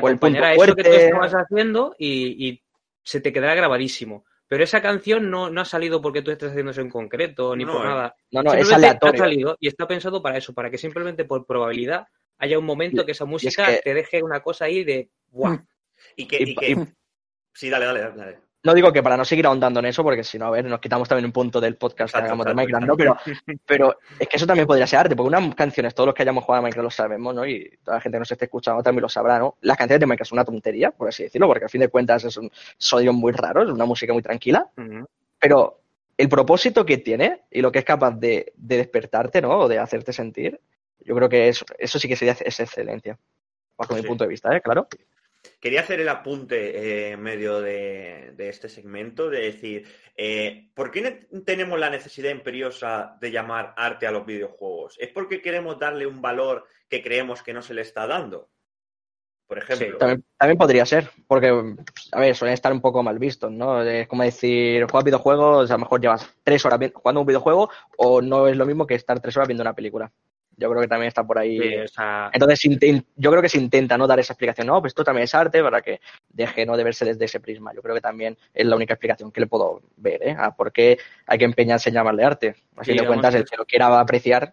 que acompañará eso que tú estabas haciendo y, y se te quedará grabadísimo. Pero esa canción no, no ha salido porque tú estés haciendo eso en concreto, ni No, por eh. nada. No, no, es Simplemente aleatorio. Ha salido y está pensado para eso, para que simplemente por probabilidad haya un momento que esa música que- te deje una cosa ahí de ¡guau! Mm. Y que, Y- y que- y- Sí, dale, dale, dale. No digo que para no seguir ahondando en eso, porque si no, a ver, nos quitamos también un punto del podcast que hagamos de Minecraft, ¿no? Pero, pero es que eso también podría ser arte, porque unas canciones, todos los que hayamos jugado a Minecraft lo sabemos, ¿no? Y toda la gente que nos esté escuchando también lo sabrá, ¿no? Las canciones de Minecraft son una tontería, por así decirlo, porque al fin de cuentas es un sonido muy raro, es una música muy tranquila, pero el propósito que tiene y lo que es capaz de, de despertarte, ¿no? O de hacerte sentir, yo creo que eso, eso sí que sería es excelencia, bajo mi Sí. punto de vista, ¿eh? Claro. Quería hacer el apunte eh, en medio de, de este segmento, de decir, eh, ¿por qué ne- tenemos la necesidad imperiosa de llamar arte a los videojuegos? ¿Es porque queremos darle un valor que creemos que no se le está dando? Por ejemplo. También, también podría ser, porque, a ver, suelen estar un poco mal vistos, ¿no? Es como decir, juegas videojuegos, a lo mejor llevas tres horas jugando un videojuego o no es lo mismo que estar tres horas viendo una película. Yo creo que también está por ahí. Sí, o sea, Entonces, yo creo que se intenta no dar esa explicación. No, pues esto también es arte para que deje no de verse desde ese prisma. Yo creo que también es la única explicación que le puedo ver, ¿eh? A por qué hay que empeñarse en llamarle arte. Fin Sí, cuentas, el que lo quiera apreciar.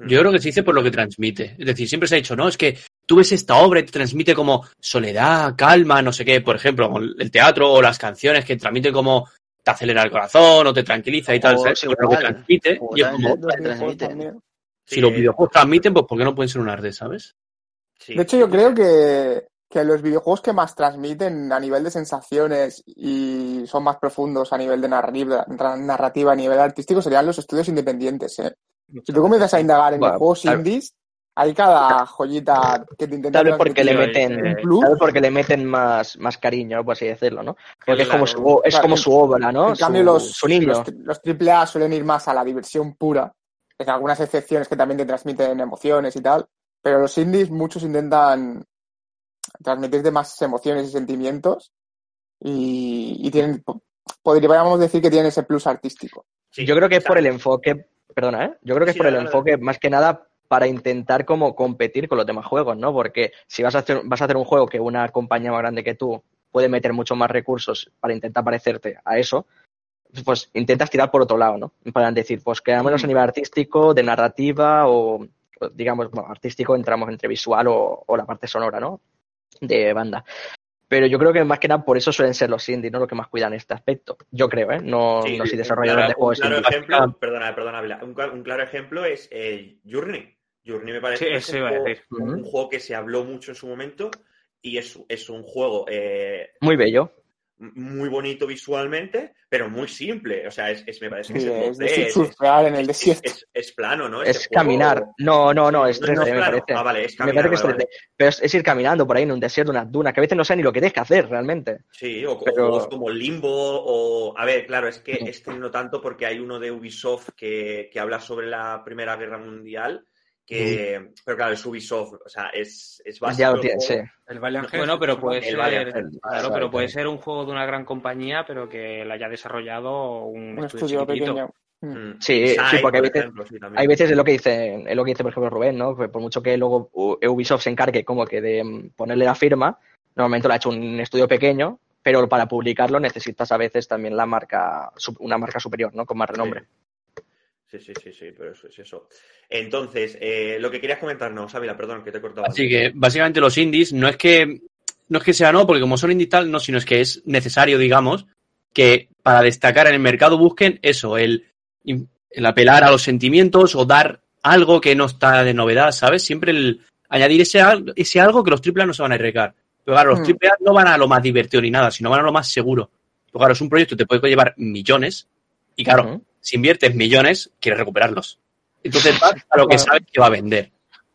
Yo creo que se dice por lo que transmite. Es decir, siempre se ha dicho, no, es que tú ves esta obra y te transmite como soledad, calma, no sé qué. Por ejemplo, el teatro o las canciones que transmiten como te acelera el corazón o te tranquiliza y tal. ¿sabes? Por lo que transmite. Y es como, Si los videojuegos transmiten, pues ¿por qué no pueden ser un arte, ¿sabes? sí. De hecho, yo creo que, que los videojuegos que más transmiten a nivel de sensaciones y son más profundos a nivel de narrativa, narrativa a nivel artístico serían los estudios independientes. ¿eh? Si tú comienzas a indagar en Bueno, los juegos tal- indies, hay cada joyita que te intenta Tal vez porque le meten, tal vez porque le meten más, más cariño, por así decirlo, ¿no? Porque es como su, es Claro, como su obra, ¿no? En cambio, su, los, su niño. los, los AAA suelen ir más a la diversión pura, en algunas excepciones que también te transmiten emociones y tal, pero los indies muchos intentan transmitirte más emociones y sentimientos y, y tienen, podríamos decir que tienen ese plus artístico. Sí. Yo creo que es por el enfoque, perdona, ¿eh? Yo creo que es por el enfoque más que nada para intentar como competir con los demás juegos, ¿no? Porque si vas a hacer, vas a hacer un juego que una compañía más grande que tú puede meter muchos más recursos para intentar parecerte a eso, pues intentas tirar por otro lado, ¿no? Para decir, pues que menos a nivel artístico, de narrativa o, digamos, bueno, artístico entramos entre visual o, o la parte sonora, ¿no? De banda. Pero yo creo que más que nada por eso suelen ser los indies, ¿no? Los que más cuidan este aspecto. Yo creo, ¿eh? No, Sí, no soy un desarrollador claro- de juegos Un claro indies. ejemplo, perdona, perdona, un, un claro ejemplo es eh, Journey. Journey me parece Sí, que es eso un juego, decir. un- un juego que se habló mucho en su momento y es, es un juego eh, Muy bello. Muy bonito visualmente, pero muy simple. O sea, es, es- me parece que Sí, es, en es 2D, de es- surfear en el es- desierto. es- es plano, ¿no? Es Ese juego- caminar. No, no, no, es No, 3D, no es me parece. Ah, vale, es me caminar, parece que es vale, 3D. Pero es, es ir caminando por ahí en un desierto, unas dunas, que a veces no sabes ni lo que tienes que hacer realmente. Sí, o, o Pero- juegos como Limbo o... A ver, claro, es que este no tanto porque hay uno de Ubisoft que, que habla sobre la Primera Guerra Mundial, que... Pero claro, es Ubisoft, o sea, es, es básico. ya tienes, sí. El Valiant Bueno, pero puede El ser, Valiant claro, pero puede ser un juego de una gran compañía, pero que la haya desarrollado un, Un estudio, pequeño. Mm. Sí, Inside, sí, porque hay por veces- ejemplo, sí. Hay veces es lo que dice, es lo que dice, por ejemplo, Rubén, ¿no? Que por mucho que luego Ubisoft se encargue como que de mm, ponerle la firma, normalmente lo ha hecho un estudio pequeño, pero para publicarlo necesitas a veces también la marca, una marca superior, ¿no? Con más renombre. Sí, sí, sí, sí, pero eso es eso. Entonces, eh, lo que querías comentarnos, Ávila, perdón, que te he cortado. Así que básicamente los indies no es que no es que sea no, porque como son indies tal, no, sino es que es necesario, digamos, que para destacar en el mercado busquen eso, el, el apelar a los sentimientos o dar algo que no está de novedad, ¿sabes? Siempre el añadir ese, ese algo que los AAA no se van a arriesgar. Pero claro, los Mm. AAA no van a lo más divertido ni nada, sino van a lo más seguro. Pero claro, es un proyecto que te puede llevar millones y claro. Si inviertes millones, quieres recuperarlos. Entonces vas a lo que sabes que va a vender.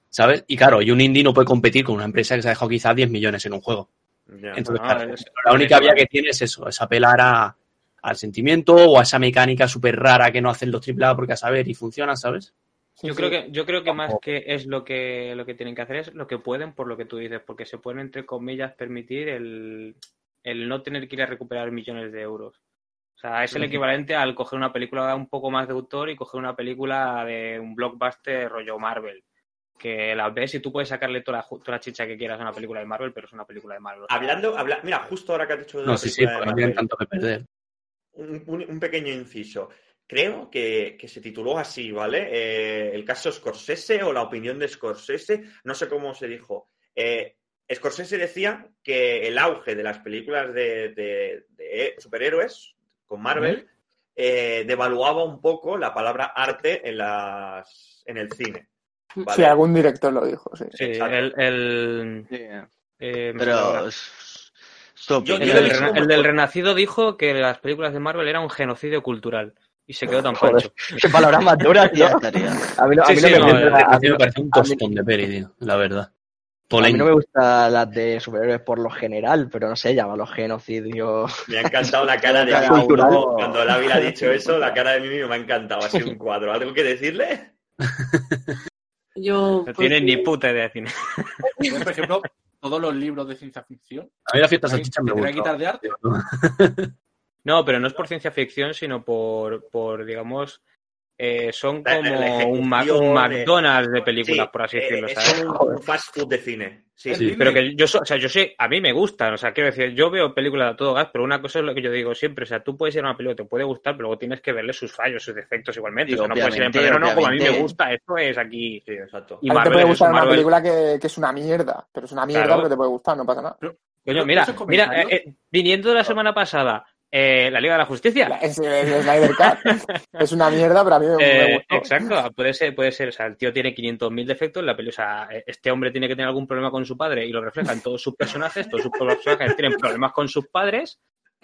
¿Sabes? Y claro, y un indie no puede competir con una empresa que se ha dejado quizás 10 millones en un juego. Ya. Entonces, claro, es- la única vía que tiene es eso, es apelar a, al sentimiento o a esa mecánica súper rara que no hacen los AAA porque a saber y funciona, ¿sabes? Yo sí. creo que, yo creo que más que es lo que lo que tienen que hacer es lo que pueden por lo que tú dices, porque se pueden entre comillas permitir el, el no tener que ir a recuperar millones de euros. O sea, es el equivalente al coger una película un poco más de autor y coger una película de un blockbuster rollo Marvel. Que la ves y tú puedes sacarle toda la, toda la chicha que quieras a una película de Marvel, pero es una película de Marvel. Hablando, habla- mira, justo ahora que has dicho de No, sí, sí, porque de no tienen Marvel, tanto que perder. un, un- un pequeño inciso. Creo que, que se tituló así, ¿vale? Eh, el caso Scorsese o la opinión de Scorsese, no sé cómo se dijo. Eh, Scorsese decía que el auge de las películas de, de- de superhéroes con Marvel eh, devaluaba un poco la palabra arte en, las, en el cine. ¿vale? Sí, algún director lo dijo, sí. el, el, eh. Pero. Yo- El, del, el Renacido dijo que las películas de Marvel eran un genocidio cultural y se quedó tan pancho. Qué palabras más duras, tío. A mí no, a Sí, mí sí, no no, me parece un tostón de peri, tío, la verdad. A mí no me gustan las de superhéroes por lo general, pero no sé, llámalo genocidio. Me ha encantado la cara de Mimi cuando, Ávila ha dicho eso, la cara de Mimi me ha encantado, ha sido un cuadro. ¿Algo que decirle? Yo. No pues, tienen ni puta idea de cine. Yo, por ejemplo, todos los libros de ciencia ficción. A mí la fiesta ¿te salchicha me tendría que gusta. quitar de arte? No, pero no es por ciencia ficción, sino por, por digamos, eh, son la- como la un, Ma- ejecución un de- McDonald's de películas, Sí, por así eh, decirlo, es ¿sabes? un, un fast food de cine. Sí, Sí. Pero que yo, o sea, yo sé, a mí me gustan, o sea, quiero decir, yo veo películas a todo gas, pero una cosa es lo que yo digo siempre, o sea, tú puedes ir a una película, te puede gustar, pero luego tienes que verle sus fallos, sus defectos igualmente, Sí, o sea, no puedes ir en plan, no, no, como a mí me gusta, esto es aquí. Sí, exacto. Y a ti te Marvel puede es gustar una Marvel. película que, que es una mierda, pero es una mierda, Claro. pero te puede gustar, no pasa nada. Coño, mira, mira, eh, eh, viniendo de la semana pasada, eh, la Liga de la Justicia. La- Es, es Snyder Cut. es una mierda, pero a mí me, me Eh, gustó. exacto, puede ser, puede ser. O sea, el tío tiene 500.000 defectos en la peli. O sea, este hombre tiene que tener algún problema con su padre y lo refleja en todos sus personajes. Todos sus personajes tienen problemas con sus padres.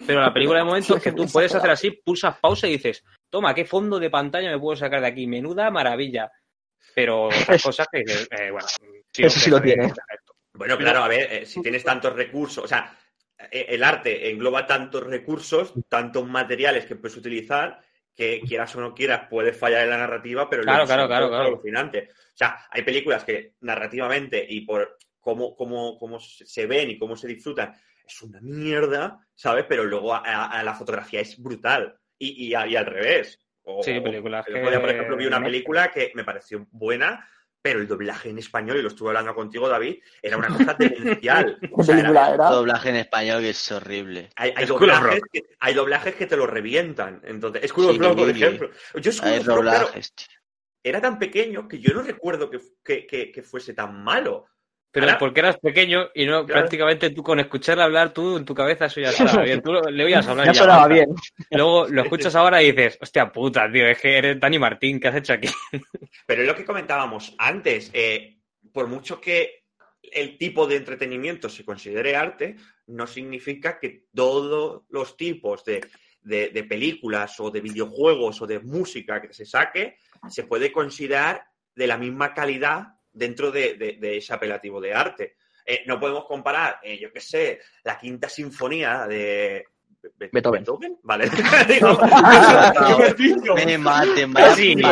Pero la película de momento es que tú puedes hacer así, pulsas pausa y dices, toma, qué fondo de pantalla me puedo sacar de aquí. Menuda maravilla. Pero otras cosas que eh, bueno, sí, Eso sí lo tiene. Bueno, claro, a ver, eh, si tienes tantos recursos, o sea, el arte engloba tantos recursos, tantos materiales que puedes utilizar, que quieras o no quieras, puedes fallar en la narrativa, pero Claro, claro, es claro, claro. alucinante. O sea, hay películas que narrativamente y por cómo, cómo, cómo se ven y cómo se disfrutan, es una mierda, ¿sabes? Pero luego a, la fotografía es brutal. Y, y, a- y al revés. O- Sí, películas día, por ejemplo, vi una película que me pareció buena, pero el doblaje en español, y lo estuve hablando contigo, David, era una cosa demencial. ¿Qué O sea, era- película era? Doblaje en español que es horrible. hay, School doblajes que, hay doblajes que te lo revientan. Entonces, School of Sí, Rock, por ejemplo. Yo School claro, doblajes, era tan pequeño que yo no recuerdo que, que- que- que fuese tan malo. Pero porque eras pequeño y no Claro. prácticamente tú con escucharle hablar, tú en tu cabeza eso ya estaba bien. Tú le oías hablar Ya sonaba bien. Y luego lo escuchas ahora y dices, hostia puta, tío, es que eres Dani Martín, ¿qué has hecho aquí? Pero es lo que comentábamos antes. eh, por mucho que el tipo de entretenimiento se considere arte, no significa que todos los tipos de, de- de películas o de videojuegos o de música que se saque se puede considerar de la misma calidad dentro de, de- de ese apelativo de arte. Eh, no podemos comparar, eh, yo qué sé, la quinta sinfonía de Be- Beethoven. Vale. Digo, Me maten, Sí, digo,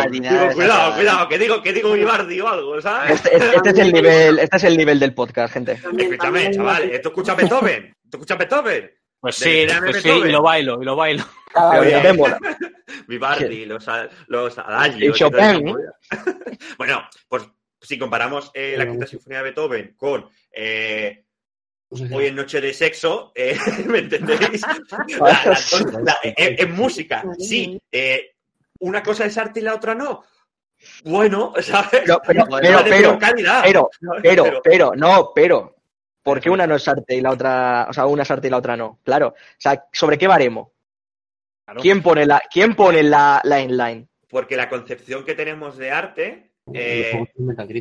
cuidado, cuidado, que digo, que digo Vivaldi o algo, ¿sabes? Este, este- este es el nivel, este es el nivel del podcast, gente. Escúchame, chaval, ¿tú escuchas Beethoven? ¿Tú escuchas Beethoven? Pues De sí, pues sí, y lo bailo, y lo bailo. Ya me mola. Vivaldi, los, los adagios. y Chopin. bueno, pues si comparamos eh, la quinta sinfonía de Beethoven con eh, Hoy en Noche de Sexo, eh, ¿me entendéis? En música, sí. eh, una cosa es arte y la otra no. Bueno, ¿sabes? Pero, pero, pero, pero, calidad. pero, ¿sabes? pero, pero, no, pero. ¿Por qué una no es arte y la otra, o sea, una es arte y la otra no? Claro. O sea, ¿sobre qué baremo? Claro. ¿Quién pone la, quién pone la, la inline? Porque la concepción que tenemos de arte eh,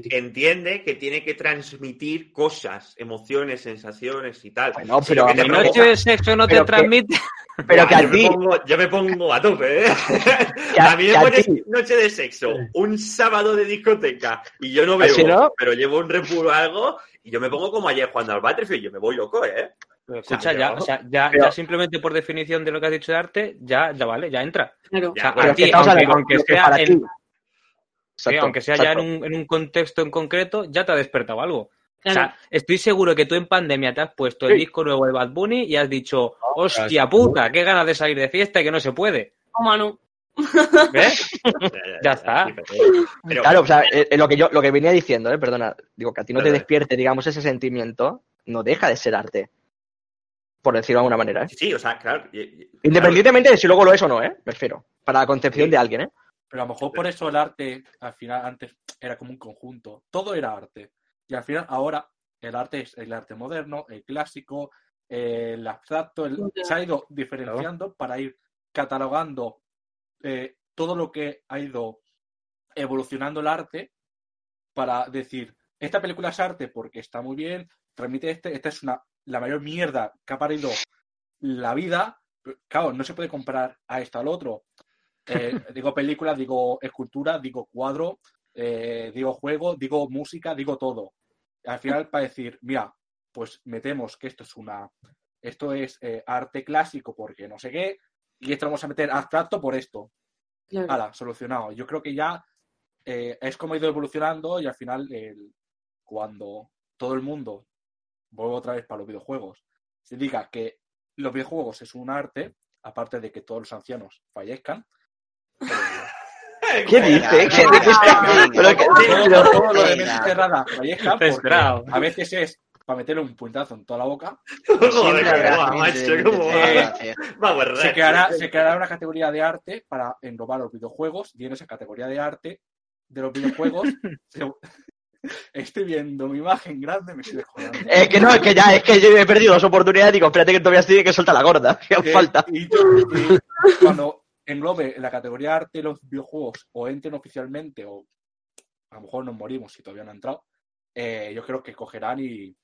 entiende que tiene que transmitir cosas, emociones, sensaciones y tal. Bueno, pero a Mi noche de sexo no te pero que- transmite. Pero que a yo, ti, me pongo, yo me pongo a tope, ¿eh? A- mí me pones noche de sexo, un sábado de discoteca, y yo no ¿Así bebo, no? pero llevo un repuro o algo, y yo me pongo como ayer jugando al Battlefield, yo me voy loco, ¿eh? Pero escucha, ya, o sea, ya, Pero- ya simplemente por definición de lo que has dicho de arte, ya, ya vale, ya entra. Claro. Ya, O sea, bueno, a es que ti, estamos aunque, aunque sea para en- Exacto, aunque sea ya en un, en un contexto en concreto, ya te ha despertado algo. Claro. O sea, estoy seguro que tú en pandemia te has puesto el disco nuevo de Bad Bunny y has dicho, hostia puta, qué ganas de salir de fiesta y que no se puede. Oh, mano. ¿Ves? Ya está. pero- Claro, o sea, eh, eh, lo que yo lo que venía diciendo, eh, perdona, digo que a ti no te despierte, digamos, ese sentimiento, no deja de ser arte. Por decirlo de alguna manera, ¿eh? Sí, sí, o sea, claro. y- y- Independientemente de si luego lo es o no, ¿eh? Me refiero. Para la concepción Sí. de alguien, ¿eh? Pero a lo mejor por eso el arte, al final, antes era como un conjunto. Todo era arte. Y al final, ahora, el arte es el arte moderno, el clásico, el abstracto. el-. Se ha ido diferenciando para ir catalogando eh, todo lo que ha ido evolucionando el arte para decir, esta película es arte porque está muy bien, transmite este, esta es una, la mayor mierda que ha parido la vida. Claro, no se puede comparar a esto al otro. Eh, digo película, digo escultura, digo cuadro, eh, digo juego, digo música, digo todo. Al final, para decir, mira, pues metemos que esto es una. Esto es eh, arte clásico porque no sé qué, y esto lo vamos a meter abstracto por esto. Claro. Solucionado. Yo creo que ya eh, es como ha ido evolucionando y al final, el- cuando todo el mundo, vuelvo otra vez para los videojuegos, se diga que los videojuegos es un arte, aparte de que todos los ancianos fallezcan. ¿Qué dice? ¿Qué, de qué está- pero que- todo, pero- todo lo de mente cerrada porque a veces es para meterle un puñetazo en toda la boca. Se creará, se creará una categoría de arte para englobar los videojuegos y en esa categoría de arte de los videojuegos se- estoy viendo mi imagen grande me estoy descojonando. Es que no, es que ya, es que yo he perdido dos oportunidades y digo, espérate que todavía tiene que soltar la gorda. Que Eh, falta. y yo- y cuando englobe la categoría de arte los videojuegos o entren oficialmente o a lo mejor nos morimos si todavía no han entrado, eh, yo creo que cogerán y,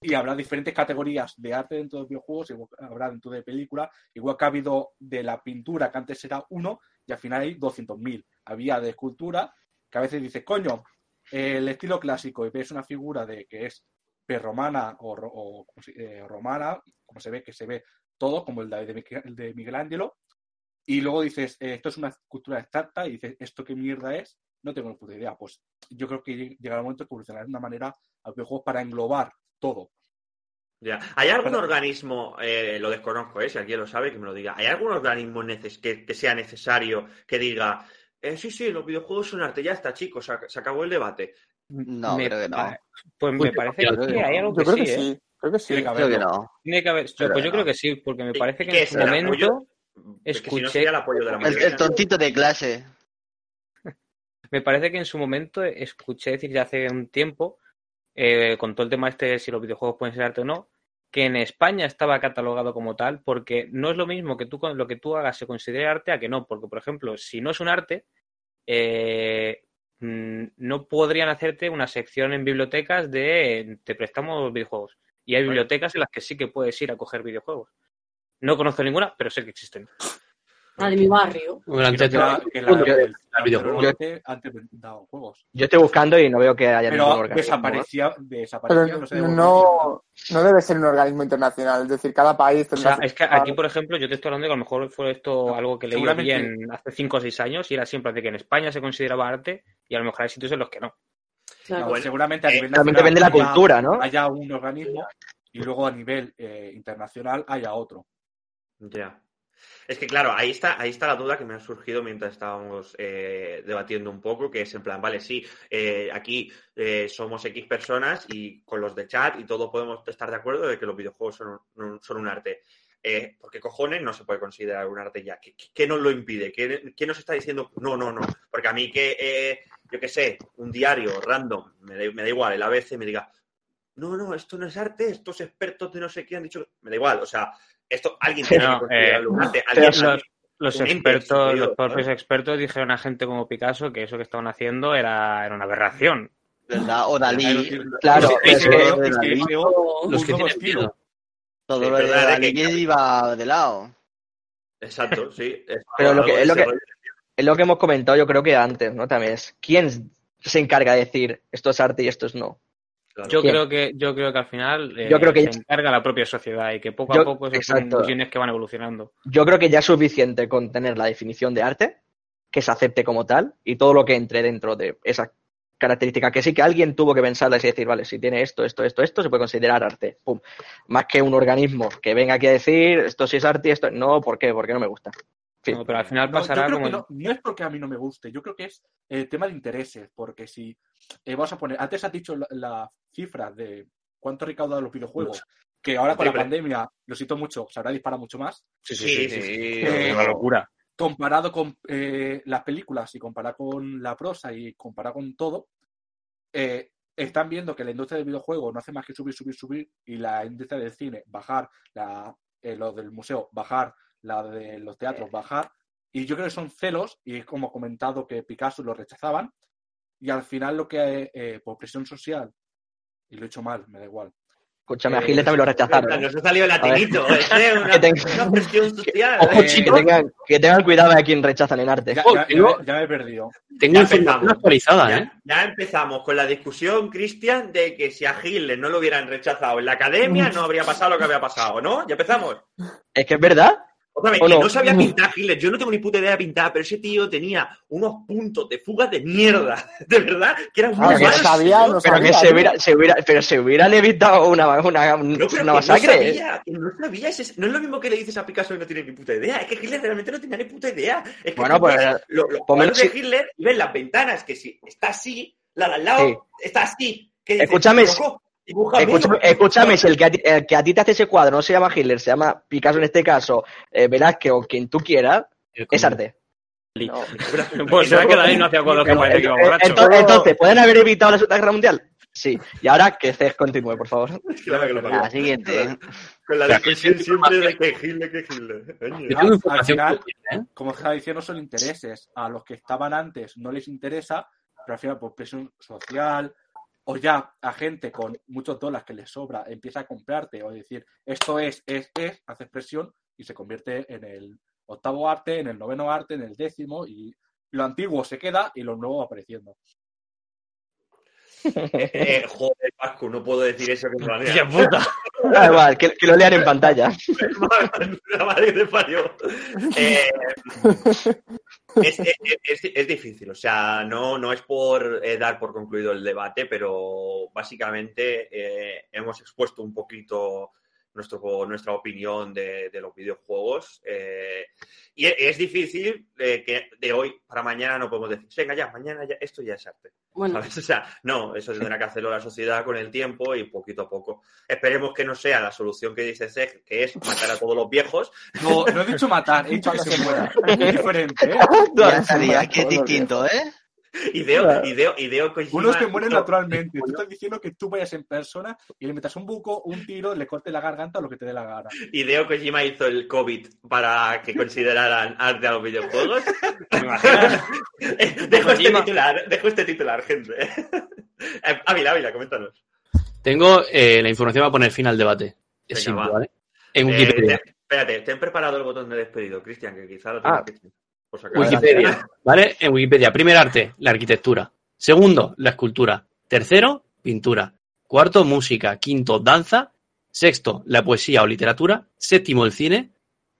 y habrá diferentes categorías de arte dentro de los videojuegos, habrá dentro de película, igual que ha habido de la pintura, que antes era uno, y al final hay 200.000. Había de escultura, que a veces dices, coño, el estilo clásico, y ves una figura de que es prerromana o, eh, romana, como se ve, que se ve todo, como el de, de de Miguel Ángelo, y luego dices, eh, esto es una escultura exacta, y dices, ¿esto qué mierda es? No tengo ni puta idea. Pues yo creo que lleg- llegará el momento que evolucionará de una manera a videojuegos para englobar todo. Ya. ¿Hay algún Para- organismo, eh, lo desconozco, eh, si alguien lo sabe, que me lo diga, ¿hay algún organismo neces- que, que sea necesario que diga, eh, sí, sí, los videojuegos son arte, ya está, chicos, se, ac- se acabó el debate? No, Me creo que no. Pues me Uy, parece yo que sí, hay algo Yo que creo sí, que ¿eh? sí, creo que sí. Tiene que Creo que no. Tiene que haber, Pero pues yo creo que sí, porque me parece que ¿Qué en es su el momento apoyo? Es que si no sería el apoyo de la El, mayoría. el tontito de clase. Me parece que en su momento escuché decir ya hace un tiempo, eh, con todo el tema este de si los videojuegos pueden ser arte o no, que en España estaba catalogado como tal, porque no es lo mismo que tú lo que tú hagas se considere arte a que no, porque por ejemplo, si no es un arte, eh, mm, no podrían hacerte una sección en bibliotecas de te prestamos videojuegos. Y hay bibliotecas en las que sí que puedes ir a coger videojuegos. No conozco ninguna, pero sé que existen. La de mi barrio. Durante Que la- que la- Yo- antes juegos. Estoy buscando y no veo que haya ningún Pero desaparecía, desaparecía, Pero no sé de no, no debe ser un organismo internacional, es decir, cada país O sea, es que aquí, por ejemplo, yo te estoy hablando de que a lo mejor fue esto algo que leí bien hace 5 o 6 años y era siempre de que en España se consideraba arte y a lo mejor hay sitios en los que no. Claro. No, Bueno, seguramente a eh, nivel También nacional depende de la haya- cultura, ¿no? Haya un organismo y luego a nivel eh, internacional haya otro. Ya. Es que claro, ahí está, ahí está la duda que me ha surgido mientras estábamos eh, debatiendo un poco, que es en plan, vale, sí, eh, aquí eh, somos X personas y con los de chat y todos podemos estar de acuerdo de que los videojuegos son un, son un arte. Eh, porque cojones no se puede considerar un arte ya. ¿Qué, qué- nos lo impide? ¿Qué, qué nos está diciendo? No, no, no. Porque a mí que, yo qué sé, un diario random, me da, me da igual, el ABC me diga, no, no, esto no es arte, estos expertos de no sé qué han dicho, me da igual, o sea, esto alguien tiene No, que eh, Alguien, Los, expertos, los propios expertos dijeron a gente como Picasso que eso que estaban haciendo era, era una aberración. ¿Verdad? O Dalí. Claro, Los que tienen miedo. Todo Sí, lo de verdad. Dalí que- que iba de lado. Exacto, sí. es- Pero lo que- es lo que-. Es lo que hemos comentado, yo creo que antes, ¿no? También es quién se encarga de decir esto es arte y esto es no. Claro. Yo creo que yo creo que al final eh, Yo creo que- se encarga la propia sociedad y que poco Yo- a poco eso son visiones que van evolucionando. Yo creo que ya es suficiente con tener la definición de arte, que se acepte como tal, y todo lo que entre dentro de esa característica, que sí que alguien tuvo que pensarla y decir, vale, si tiene esto, esto, esto, esto, se puede considerar arte. Pum. Más que un organismo que venga aquí a decir, esto sí es arte y esto. No, ¿por qué? Porque no me gusta. Sí. No, pero al final No, yo pasará creo como que no, no es porque a mí no me guste, yo creo que es el tema de intereses, porque si eh, vamos a poner, antes has dicho la, la cifra de cuánto recaudan los videojuegos, que ahora con la pandemia, lo siento mucho, se habrá disparado mucho más, Sí, sí, sí. Eh, una locura. comparado con eh, las películas y comparado con la prosa y comparado con todo, eh, están viendo que la industria del videojuego no hace más que subir, subir, subir y la industria del cine bajar, la, eh, lo del museo bajar, la de los teatros bajar. Y yo creo que son celos y es como comentado que Picasso lo rechazaban y al final lo que eh, por presión social, y lo he hecho mal, me da igual. Escúchame, a Eh, Giles también lo rechazaron. ¿eh? Nos ha salido el latinito. Es una, Que tenga- una presión social. Ojo, eh, sí, que tengan, que tengan cuidado de a quien rechazan en arte. Ya, Oh, ya- ya tengo- me- ya me he perdido. Tengo Ya información empezamos. actualizada, Ya, ¿eh? ya empezamos con la discusión, Cristian, de que si a Hitler no lo hubieran rechazado en la academia, no habría pasado lo que había pasado, ¿no? Ya empezamos. Es que es verdad. Otra vez, ¿O que no? no sabía pintar Hitler. Yo no tengo ni puta idea de pintar, pero ese tío tenía unos puntos de fuga de mierda. De verdad, que eran muy malos. sabía, no Pero que sabía, se hubiera, se hubiera, pero se hubieran evitado una, una, No, pero una no masacre. ¿eh? sabía, que no sabía. ese- no es lo mismo que le dices a Picasso que no tiene ni puta idea. Es que Hitler realmente no tenía ni puta idea. Es que Bueno, pues, lo- cuadros menos de Hitler y ves las ventanas que si está así, la de al lado Sí. está así. Que dices, Escúchame, "Loco, dibuja Escúchame, menos". escúchame, si el que, a ti, el que a ti te hace ese cuadro no se llama Hitler, se llama Picasso en este caso, eh, Velázquez o quien tú quieras, es arte. No. Pues será que David no hacía cuadros que parece que iba eh, borracho. entonces, entonces, ¿pueden haber evitado la Segunda Guerra Mundial? Sí. Y ahora que Cés continúe, por favor. Claro que lo. La siguiente. Con la O sea, discusión siempre de que Hitler, que Hitler. Tengo Al final- ¿eh? como estaba diciendo, son intereses. A los que estaban antes no les interesa, pero al final por presión social o ya a gente con muchos dólares que les sobra empieza a comprarte o decir esto es, es, es, haces presión y se convierte en el octavo arte, en el noveno arte, en el décimo y lo antiguo se queda y lo nuevo va apareciendo. Eh, eh, joder, Pascu, no puedo decir eso que me ¡Qué puta! Da igual, que, que lo lean en pantalla. La madre que te parió. Eh, es, es- es- difícil, o sea, no, no es por eh, dar por concluido el debate, pero básicamente eh, hemos expuesto un poquito nuestro, nuestra opinión de, de los videojuegos. eh, y es, es difícil eh, que de hoy para mañana no podemos decir, venga ya, mañana ya, esto ya es arte. Bueno, ¿sabes? O sea, no, eso tendrá que hacerlo la sociedad con el tiempo y poquito a poco. Esperemos que no sea la solución que dice Zeg, que es matar a todos los viejos. No, no he dicho matar, he dicho que se muera. Es diferente, ¿eh? Ya estaría, que es distinto, ¿eh? Ideo, ideo, ideo Kojima- Unos que mueren naturalmente. Tú estás diciendo que tú vayas en persona y le metas un buco, un tiro, le cortes la garganta o lo que te dé la gana. Hideo Kojima hizo el COVID para que consideraran arte a los videojuegos. ¿Te imaginas? Eh, dejo este titular, dejo este titular, gente. Eh, Ávila, Ávila, coméntanos. Tengo eh, la información para poner fin al debate. Es Venga, simple, va. ¿vale? En Eh, Wikipedia. te- espérate, ten preparado el botón de despedido, Cristian, que quizá lo tengo Ah. que. Wikipedia, ¿vale? En Wikipedia. Primer arte, la arquitectura. Segundo, la escultura. Tercero, pintura. Cuarto, música. Quinto, danza. Sexto, la poesía o literatura. Séptimo, el cine.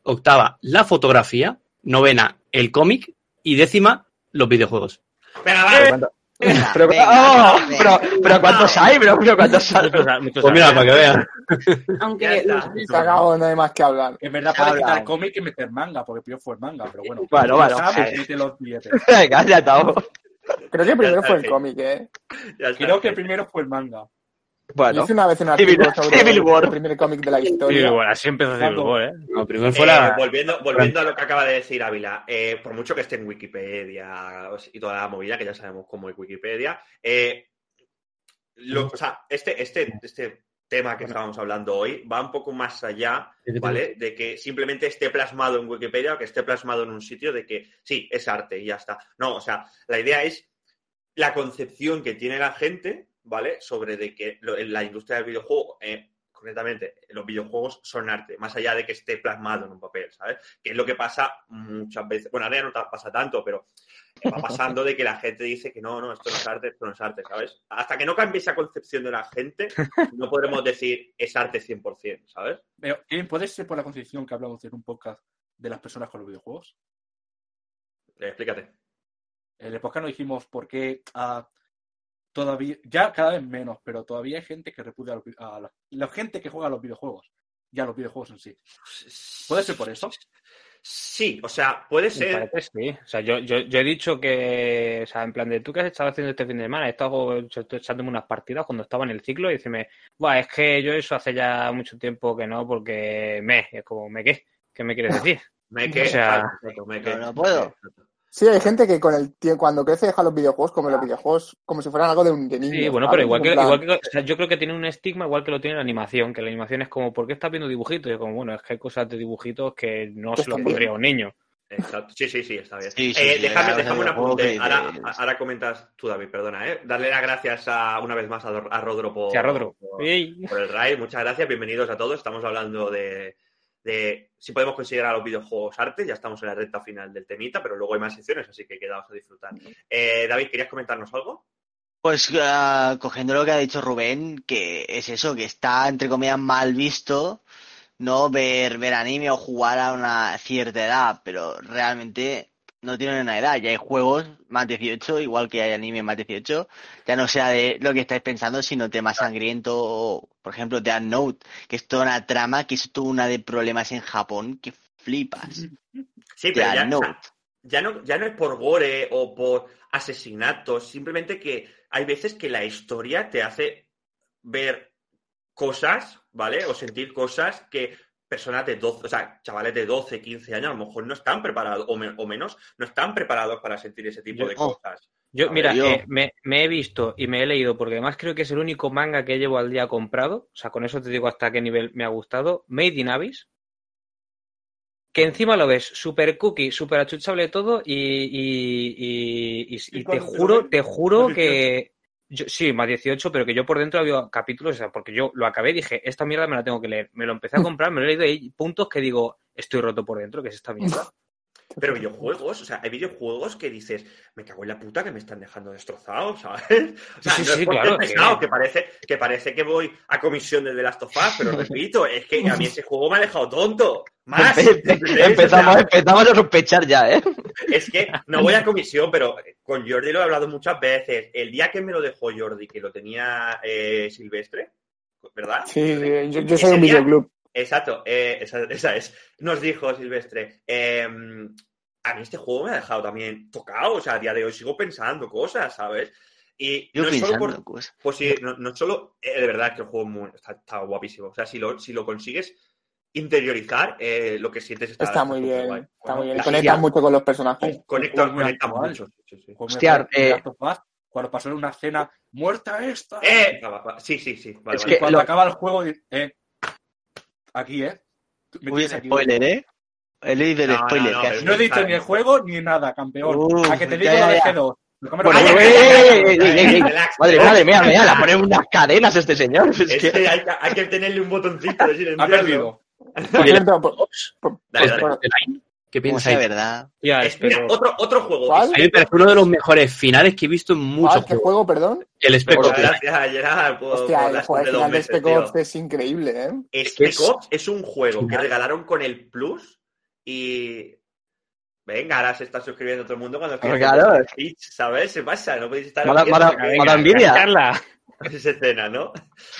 Octava, la fotografía. Novena, el cómic. Y décima, los videojuegos. Venga, va. Pero, ¿cuánto- Venga, pero, venga, ¡oh! venga. pero, pero ¿cuántos hay, bro? Pero ¿cuántos hay? Pues mira, para que vean. Aunque está. los- no hay más que hablar. En verdad puede quitar cómic y meter manga, porque primero fue el manga, pero bueno. Bueno, bueno, mete los billetes. Venga, ya estamos. Creo que primero fue el sí. cómic, ¿eh? Ya está. Creo que primero fue el manga. Bueno, Hice una vez un artículo sobre Civil War. el primer cómic de la historia. así empezó Civil War, ¿eh? No, primero Eh, fue la... volviendo, volviendo a lo que acaba de decir Ávila, eh, por mucho que esté en Wikipedia y toda la movida, que ya sabemos cómo es Wikipedia, eh, lo- o sea, este, este, este tema que estábamos hablando hoy va un poco más allá, ¿vale? De que simplemente esté plasmado en Wikipedia o que esté plasmado en un sitio de que sí, es arte y ya está. No, o sea, la idea es la concepción que tiene la gente, ¿vale? Sobre de que lo- la industria del videojuego, eh, concretamente, los videojuegos son arte, más allá de que esté plasmado en un papel, ¿sabes? Que es lo que pasa muchas veces. Bueno, ahora ya no pasa tanto, pero va pasando de que la gente dice que no, no, esto no es arte, esto no es arte, ¿sabes? Hasta que no cambie esa concepción de la gente, no podremos decir es arte 100%, ¿sabes? Pero, ¿puede ser por la concepción que hablamos en un podcast de las personas con los videojuegos? Eh, explícate. En el podcast no dijimos por qué ah, todavía, ya cada vez menos, pero todavía hay gente que repudia a, los a la, la gente que juega a los videojuegos y a los videojuegos en sí. ¿Puede ser por eso? Sí, o sea, puede Me ser. parece sí. O sea, yo, yo, yo he dicho que, o sea, en plan de, ¿tú qué has estado haciendo este fin de semana? He estado ech- echándome unas partidas cuando estaba en el ciclo y decirme, Buah, es que yo eso hace ya mucho tiempo que no, porque me, es como, ¿me qué? ¿Qué me quieres decir? Me que, O sea, exacto, me que- no, no puedo. Sí, hay gente que con el cuando crece deja los videojuegos como los videojuegos, como si fueran algo de, un, de niño. Sí, bueno, ¿sabes? pero igual que, igual que o sea, yo creo que tiene un estigma igual que lo tiene la animación, que la animación es como, ¿por qué estás viendo dibujitos? Y yo como, bueno, es que hay cosas de dibujitos que no Que se los pondría a un niño. Exacto. Sí, sí, sí, está bien. Sí, sí, Eh, sí, déjame, déjame un apunte. Ahora, comentas tú, David, perdona, ¿eh? Darle las gracias a, una vez más a, a Rodro por, Sí, a Rodro. por- Ey. por el raid. Muchas gracias, bienvenidos a todos. Estamos hablando de, de si podemos considerar a los videojuegos arte. Ya estamos en la recta final del temita, pero luego hay más secciones, así que quedaos a disfrutar. Eh, David, ¿querías comentarnos algo? Pues ah, cogiendo lo que ha dicho Rubén, que es eso, que está entre comillas mal visto, no ver, ver anime o jugar a una cierta edad, pero realmente no tienen una edad. Ya hay juegos más 18, igual que hay anime más 18, ya no sea de lo que estáis pensando, sino tema sangriento, o, por ejemplo, Death Note, que es toda una trama, que es toda una de problemas en Japón, que flipas. Sí, pero ya, Note. ya no, ya no es por gore o por asesinatos, simplemente que hay veces que la historia te hace ver cosas, ¿vale? O sentir cosas que personas de 12, o sea, chavales de 12, 15 años a lo mejor no están preparados, o, me- o menos, no están preparados para sentir ese tipo Yo- de cosas. Yo, A mira, ver, yo- eh, me, me he visto y me he leído, porque además creo que es el único manga que llevo al día comprado. O sea, con eso te digo hasta qué nivel me ha gustado. Made in Abyss. Que encima lo ves súper cookie, súper achuchable todo y, y, y- y- y te juro, te juro ¿Más que... Yo, sí, más 18, pero que yo por dentro había capítulos, o sea, porque yo lo acabé y dije, esta mierda me la tengo que leer. Me lo empecé a comprar, me lo he leído y hay puntos que digo, estoy roto por dentro, que es esta mierda. Pero videojuegos, o sea, hay videojuegos que dices, me cago en la puta que me están dejando destrozado, ¿sabes? O sea, Sí, sí, no es sí, porque claro, es pesado, que- que parece, que parece que voy a comisión de The Last of Us, pero repito, es que a mí ese juego me ha dejado tonto. Más. Empezamos, O sea, empezamos a sospechar ya, ¿eh? es que no voy a comisión, pero con Jordi lo he hablado muchas veces. El día que me lo dejó Jordi, que lo tenía eh, Silvestre, ¿verdad? Sí, sí, yo, yo soy un día- videoclub. Exacto, eh, esa, esa es. Nos dijo Silvestre, eh, a mí este juego me ha dejado también tocado, o sea, a día de hoy sigo pensando cosas, ¿sabes? Y Yo no solo por, cosas. pues sí, no, no solo, eh, de verdad que el juego muy- está, está guapísimo, o sea, si lo, si lo consigues interiorizar, eh, lo que sientes está, Está muy bien, guay. está muy bien. La- Conecta sí, mucho con los personajes. Conecta, Un juego muy conecta actual. mucho. sí, sí. Hostia, eh, cuando pasó en una cena, ¡muerta esta! Eh. Sí, sí, sí. Vale, Es vale. Y cuando lo- acaba el juego, eh, aquí, ¿eh? Me Uy, aquí. spoiler, ¿eh? Leído el No, no, spoiler. no, casi. pero No he dicho ni el juego ni nada, campeón. Uf, a que te digo lo de ya. G2. Lo que me Bueno, lo- bueno, ey, ey, ey, ey, ey, ey. Relax, Madre, relax. madre mía, mía, la ponen unas cadenas este señor. Es Es que- que hay, que hay que tenerle un botoncito de Ha perdido. Por cierto, por- Dale, dale. Bueno, ¿Qué sea verdad. Ya, Es- mira, pero- otro, otro juego. ¿Cuál? A mí me parece uno de los mejores finales que he visto en muchos. ¿Qué juegos. juego, perdón? El Spec Ops. gracias, Gerard, por, Hostia, por el, juego- final de Spec. Ops es increíble, ¿eh? Spec es- Ops es un juego que regalaron con el Plus y... Venga, ahora se está suscribiendo todo el mundo cuando Claro. Twitch, ¿sabes? Se pasa, no podéis estar... Mala- envidia. Carla, Es escena, ¿no?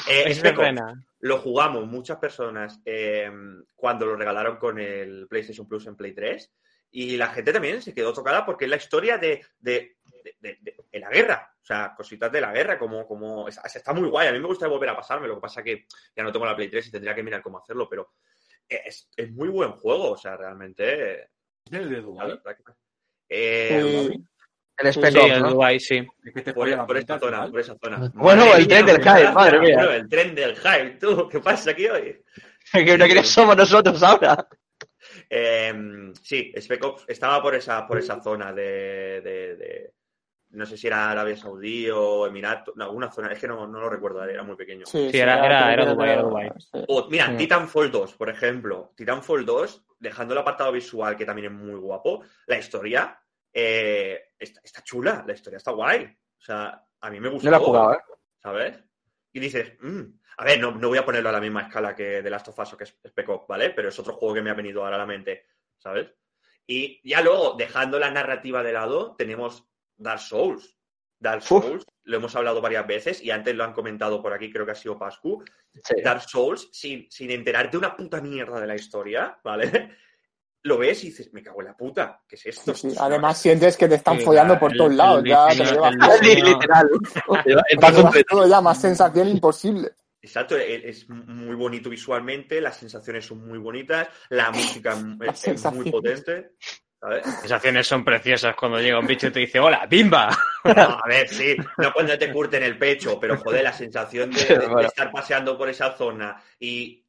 Eh, es Spec Ops. Lo jugamos muchas personas eh, cuando lo regalaron con el PlayStation Plus en Play 3 y la gente también se quedó tocada porque es la historia de, de, de- de- de- de la guerra, o sea, cositas de la guerra, como, como es- está muy guay, a mí me gustaría volver a pasarme, lo que pasa que ya no tengo la Play 3 y tendría que mirar cómo hacerlo, pero es, es muy buen juego, o sea, realmente... ¿Es el de que- eh. El Spec Sí, Ops, el. Dubai, sí. Es que te Por, mitad esta zona, final. por esa zona. Bueno, Madre el tren mía, del hype, madre mía. bueno, el tren del hype, tú, ¿qué pasa aquí hoy? Que no quiénes somos nosotros ahora. Eh, sí, Spec Ops estaba por esa, por esa zona de, de, de- no sé si era Arabia Saudí o Emiratos, no, alguna zona, es que no, no lo recuerdo, era muy pequeño. Sí, era- era- era Dubái, era. O, mira, Sí. Titanfall 2, por ejemplo. Titanfall 2, dejando el apartado visual, que también es muy guapo, la historia eh, está, está chula, la historia está guay. O sea, a mí me gustó. No lo he jugado, ¿eh? ¿Sabes? Y dices, mm, a ver, no, no voy a ponerlo a la misma escala que The Last of Us o que es Spec Ops, ¿vale? Pero es otro juego que me ha venido ahora a la mente, ¿sabes? Y ya luego, dejando la narrativa de lado, tenemos Dark Souls. Dark Uf. Souls, lo hemos hablado varias veces y antes lo han comentado por aquí, creo que ha sido Pascu. Sí. Dark Souls, sin, sin enterarte una puta mierda de la historia, ¿vale? Lo ves y dices, me cago en la puta, ¿qué es esto? Sí, sí. Además sientes que te están Sí, follando la- por todos lados. Ya te llevas Literal. Todo ya, más sensación imposible. Exacto, e- es muy bonito visualmente, las sensaciones son muy bonitas, la música es- es, muy potente. ¿sabes? Las sensaciones son preciosas cuando llega un bicho y te dice, hola, bimba. No, a ver, sí, no cuando te curten el pecho, pero joder, la sensación de, de- de Bueno. estar paseando por esa zona y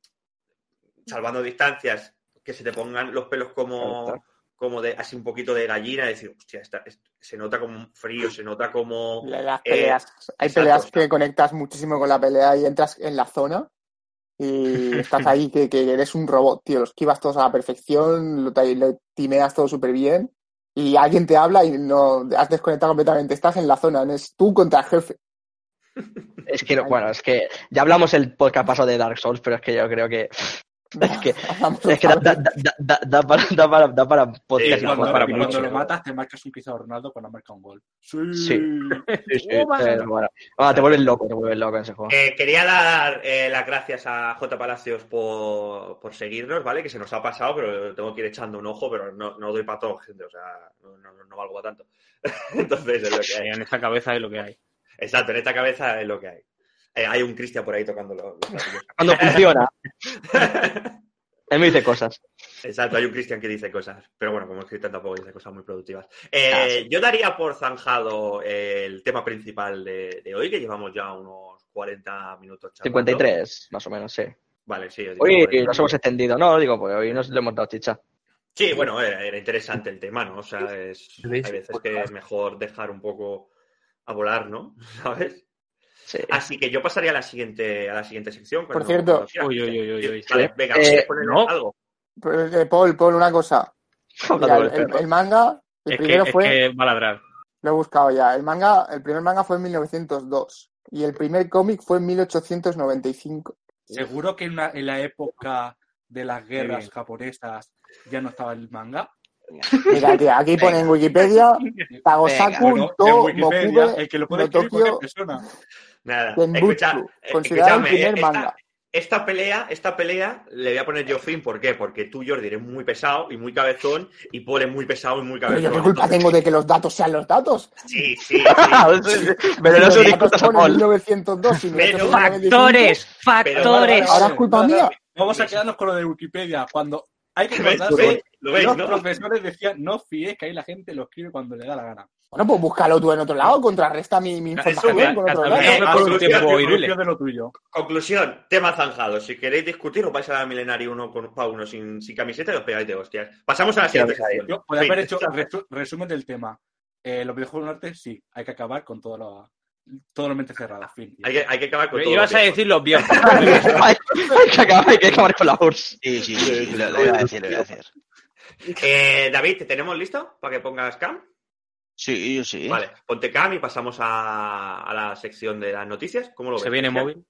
salvando distancias, que se te pongan los pelos como, como de así un poquito de gallina, y decir, hostia, se nota como un frío, se nota como. Eh. Hay exacto. peleas que conectas muchísimo con la pelea y entras en la zona y estás ahí que, que eres un robot, tío. Los esquivas todos a la perfección, lo, lo timeas todo súper bien y alguien te habla y no has desconectado completamente. Estás en la zona, no es tú contra el jefe. Es que, bueno, es que ya hablamos el podcast pasado de Dark Souls, pero es que yo creo que. Es que, es que da, da, da, da- da para, da para, da para podcast Sí, cuando, para y cuando lo matas, te marcas un Cristiano Ronaldo cuando marca un gol. Sí. Sí. Sí, sí, pero bueno. Ah, te vuelves loco, te vuelves loco en ese juego. Eh, quería dar eh, las gracias a J. Palacios por, por seguirnos, ¿vale? Que se nos ha pasado, pero tengo que ir echando un ojo, pero no, no doy para todo, gente, o sea, no, no, no valgo para tanto. Entonces es lo que hay. En esta cabeza es lo que hay. Exacto, en esta cabeza es lo que hay. Eh, hay un Cristian por ahí tocando los. Cuando funciona, él me dice cosas. Exacto, hay un Cristian que dice cosas. Pero bueno, como Cristian tampoco dice cosas muy productivas. Eh, Ah, sí. Yo daría por zanjado el tema principal de, de hoy, que llevamos ya unos 40 minutos charlando. 53, más o menos, sí. Vale, sí. Hoy 40 nos hemos extendido, ¿no? Digo, pues hoy nos le hemos dado chicha. Sí, bueno, era, era interesante el tema, ¿no? O sea, es, hay veces que es mejor dejar un poco a volar, ¿no? ¿Sabes? Sí. Así que yo pasaría a la siguiente, a la siguiente sección. Por cierto-. Uy, uy, uy, uy, uy. Vale, Sí. venga, Eh, ¿quieres poner no. algo? Pues, eh, Paul, Paul, una cosa. Mira, el, manga, el Es que, primero es fue, que va ladrar. lo he buscado ya. El manga, el primer manga fue en 1902 y el primer cómic fue en 1895. Seguro que en, una- en la época de las guerras japonesas ya no estaba el manga. Mira, tío, aquí pone en Wikipedia Tagosaku Bueno, to en Wikipedia, Mokube el que lo puede no persona. Nada. Escucha, eh, considerado el escúchame, primer eh, manga. Esta, pelea, esta pelea le voy a poner yo fin. ¿Por qué? Porque tú, Jordi, eres muy pesado y muy cabezón y Paul es muy pesado y muy Pero cabezón. yo qué culpa tengo de que los datos sean los datos. Sí, sí, sí. Pero no Los se discutas a Paul. 1902 y Pero 1895. ¡Factores! Pero- ¡Factores! Ahora es culpa mía. Vamos a quedarnos con lo de Wikipedia. Cuando hay que ¿Ves? ¿Lo acordarse, veis? ¿Lo veis, los no? profesores decían no fíes que ahí la gente lo escribe cuando le da la gana. Bueno, pues búscalo tú en otro lado, contrarresta mi, mi información con otro lado. Eh, conclusión, tiempo Confío iruile. de lo tuyo. Conclusión, tema zanjado. Si queréis discutir, os vais a la milenario uno con pa' uno sin, sin camiseta y os pegáis de hostias. Pasamos a la siguiente. Yo podría Fin. haber hecho resu- resumen del tema. Eh, los videojuegos en arte, sí, hay que acabar con todo lo, todo lo mente cerrada. Fin. Hay que, hay que acabar con todo. Ibas a lo decir los viejos. hay, que acabar, hay que acabar con la URSS. Sí, sí, sí, lo, lo voy a decir, lo voy a decir. Eh, David, ¿te tenemos listo para que pongas cam? Sí, yo sí. Vale, ponte cam y pasamos a, a la sección de las noticias. ¿Cómo lo ves? Se viene móvil.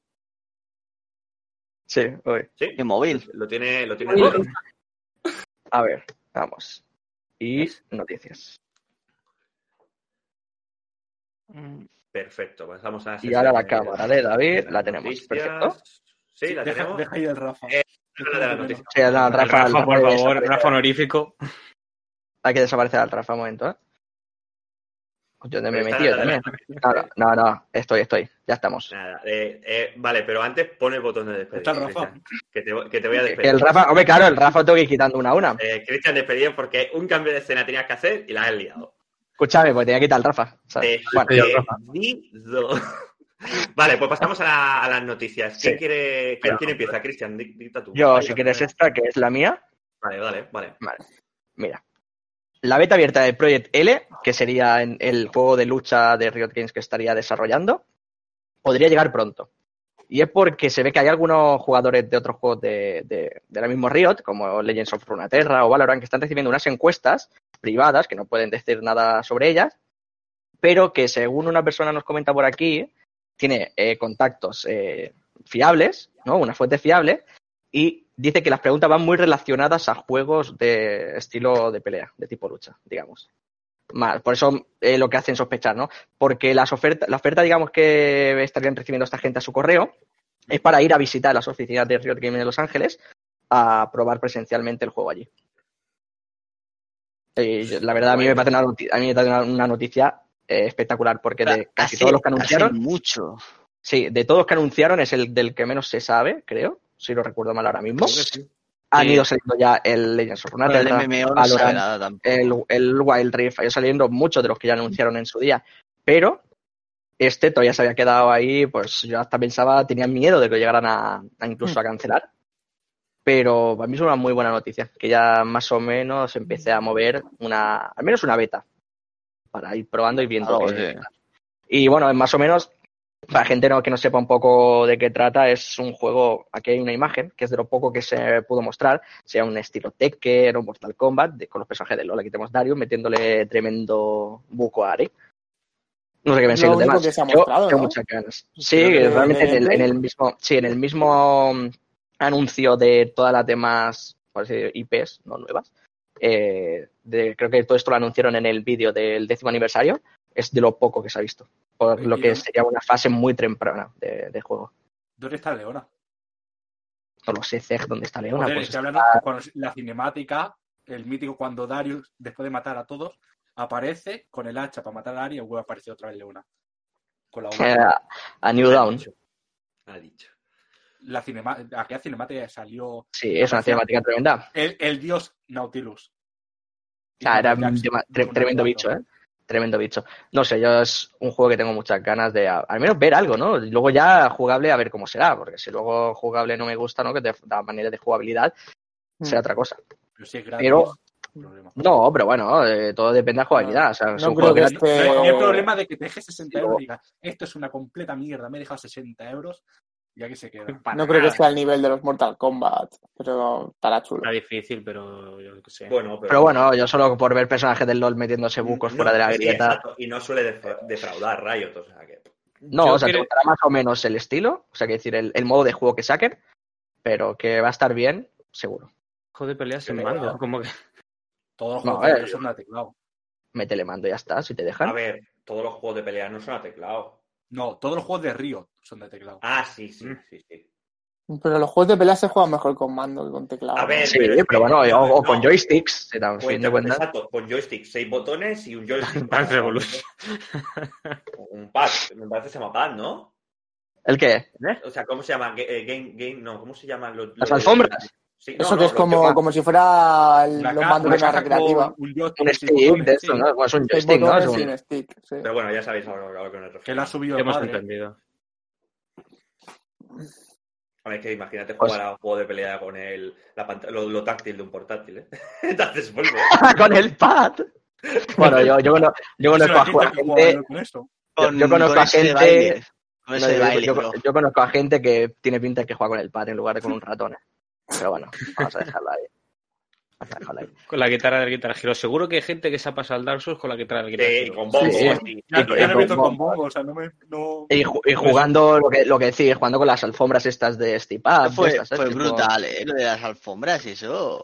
Sí, hoy. ¿Sí? ¿Qué móvil? Lo tiene, lo tiene. Móvil. A ver, vamos. Y noticias. Perfecto, pasamos a la Y ahora la de- cámara de David de la tenemos. noticias. Perfecto. Sí, la deja, tenemos. deja ahí el Rafa. Eh, Habla de las noticias. Sí, no, El Rafa, Rafa, por favor. Rafa honorífico. Hay que desaparecer al Rafa un momento, ¿eh? Yo me he metido también. No, no, no, no, estoy, estoy. Ya estamos. Nada, eh, eh, vale, pero antes pon el botón de despedir. Está el Rafa. Que te, voy- que te voy a Que despedir. el Rafa, hombre, claro, el Rafa tengo que ir quitando una a una. Eh, Cristian, despedido porque un cambio de escena tenías que hacer y la has liado. Escúchame, porque tenía que quitar al Rafa. ¿sabes? Bueno. Vale, pues pasamos a, la- a las noticias. ¿Quién Sí. quiere, quién, quién empieza? Cristian, di- dicta tú. yo, Vale, si quieres vale. esta, que es la mía, Vale, vale, vale. mira. la beta abierta de Project L, que sería el juego de lucha de Riot Games que estaría desarrollando, podría llegar pronto. Y es porque se ve que hay algunos jugadores de otros juegos de, de, de la misma Riot, como Legends of Runeterra o Valorant, que están recibiendo unas encuestas privadas, que no pueden decir nada sobre ellas, pero que según una persona nos comenta por aquí, tiene eh, contactos eh, fiables, ¿no? Una fuente fiable, y dice que las preguntas van muy relacionadas a juegos de estilo de pelea, de tipo lucha, digamos. Por eso eh, lo que hacen sospechar, ¿no? Porque las ofertas, la oferta, digamos, que estarían recibiendo esta gente a su correo es para ir a visitar las oficinas de Riot Games de Los Ángeles a probar presencialmente el juego allí. Y la verdad, a mí me parece una, noti- a mí me parece una- una noticia eh, espectacular, porque de casi todos los que anunciaron, mucho. sí, de todos los que anunciaron es el del que menos se sabe, creo, si lo recuerdo mal ahora mismo. Sí. Han ido saliendo ya el Legends of Bueno, el Runeterra, MMO no Valorant, nada el, el Wild Rift, ha ido saliendo muchos de los que ya anunciaron en su día, pero este todavía se había quedado ahí, pues yo hasta pensaba, tenía miedo de que lo llegaran a, a incluso a cancelar, pero para mí es una muy buena noticia, que ya más o menos empiece a mover una, al menos una beta, para ir probando y viendo. Sí. Y bueno, más o menos, para gente no, que no sepa un poco de qué trata, es un juego, aquí hay una imagen, que es de lo poco que se pudo mostrar, sea un estilo Tekken o Mortal Kombat, de- con los personajes de LoL, aquí tenemos Darius metiéndole tremendo buco a Ari. No sé qué pensáis lo los demás. que se ha Yo mostrado, tengo ¿no? muchas ganas. Sí, que realmente en el, en gameplay. el mismo, sí, en el mismo anuncio de todas las demás por así decir, IPs, no nuevas, eh, de- creo que todo esto lo anunciaron en el vídeo del décimo aniversario, es de lo poco que se ha visto, por lo que sería una fase muy temprana de, de juego. ¿Dónde está Leona? No lo sé, Zeg, ¿dónde está Leona? Joder, Pues hablando la cinemática, el mítico cuando Darius, después de matar a todos, aparece con el hacha para matar a Ari y vuelve a aparecer otra vez Leona. Con la eh, a New Dawn. Ha dicho. La cinema, aquella cinemática salió Sí, es una cinemática tremenda. el, el dios Nautilus. O sea, era un tremendo bicho, ¿eh? Tremendo bicho. No sé, yo es un juego que tengo muchas ganas de al menos ver algo, ¿no? Y luego ya jugable a ver cómo será, porque si luego jugable no me gusta, ¿no? Que de la manera de jugabilidad sea Mm. otra cosa. Pero si es gratis, Pero- no hay problema. No, pero bueno, eh, todo depende de la jugabilidad. O sea, es No un creo juego que este- No hay, problema de que te dejes 60 Sí, euros y digas, esto es una completa mierda, me he dejado 60 euros y aquí se queda. No creo que esté al nivel de los Mortal Kombat, pero estará chulo. Está difícil, pero yo qué sé. Bueno, pero, Pero bueno, yo solo por ver personajes del LoL metiéndose bucos No, fuera de la grieta. y no suele defra- defraudar Riot, o sea que. No, Yo o sea, te creo- gustará más o menos el estilo, o sea, que decir, el, el modo de juego que saquen, pero que va a estar bien, seguro. Juego de peleas en Pero mando. Como que... Todos los juegos de ver, ellos son a teclado. Métele mando y ya está, si te dejan. A ver, todos los juegos de pelea no son a teclado. No, todos los juegos de Río son de teclado. Ah, sí, sí, Mm. sí, sí. Pero los juegos de pelea se juegan mejor con mando que con teclado. A ver, Sí, pero que- bueno, no, o, o con no. joysticks, se dan Pues, cuentas. exacto, con joystick, seis botones y un joystick. Revolution. Un pad, me parece que se llama pad, ¿no? ¿El qué? O sea, ¿cómo se llama? Eh, Game, game, no, ¿cómo se llaman los. ¿Las los- alfombras? Sí, Eso no, que es como, como si fuera el- los mandos de una recreativa. un joystick Un stick botones, de esto. ¿no? Bueno, es un Seis joystick, ¿no? Es un- un stick, sí. Pero bueno, ya sabéis a lo, que refiero. Que la ha subido hemos entendido. A ver, que imagínate jugar a un juego de pelea con el, la pant- lo, lo táctil de un portátil, ¿eh? Entonces, vuelvo. con el pad. Bueno, yo, yo, cono- yo conozco a gente con yo- yo conozco a gente- baile, con no, ese de yo- baile, yo- bro. yo conozco a gente que tiene pinta de que juega con el pad en lugar de con un ratón. ¿eh? Pero bueno, vamos a dejarlo ahí. Vamos a dejarlo ahí. Con la guitarra del Guitar Hero. Seguro que hay gente que se ha pasado al Dark Souls con la guitarra del Guitar Sí, Hero. con bombos. Sí, y- Ya, Y- ya y me meto con- con bongo, o sea, no me. No... Y, ju- y jugando lo que, lo que decís, jugando con las alfombras estas de Steepad. Fue, estas, fue Tipo- brutal, ¿eh? Lo de las alfombras, eso.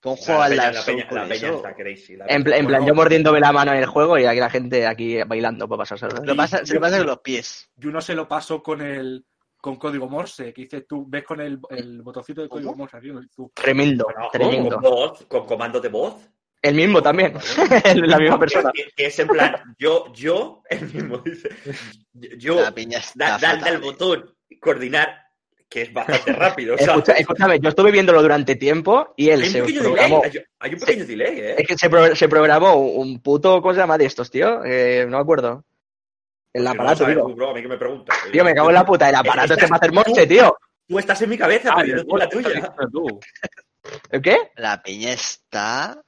¿Cómo juegan la, peña, la, la está crazy. la En, plan, yo mordiéndome la mano en el juego y aquí la gente aquí bailando para pasarse. Lo que pasa, se lo pasa con los pies. Yo no se lo paso con el con código Morse, que dices tú, ves con el, el botoncito de código Morse aquí, y tú, Tremendo, tremendo. Con voz, con comando de voz. El mismo también, la misma persona. Que, que es en plan, yo, yo, el mismo dice, yo, da, fatal, al botón, coordinar, que es bastante rápido. escúchame, yo estuve viéndolo durante tiempo y él hay, un se pequeño programó. delay, hay, hay un pequeño delay, ¿eh? Es que se, pro- se programó un puto, ¿cómo se llama de estos, tío? Eh, no me acuerdo. El aparato, tío. tú, bro, a mí que me preguntas. Tío, me cago en la puta. El aparato este para hacer morse, tío. Tú estás en mi cabeza, Ah, pero yo no estoy en la tuya. tú. ¿El qué? La piña está.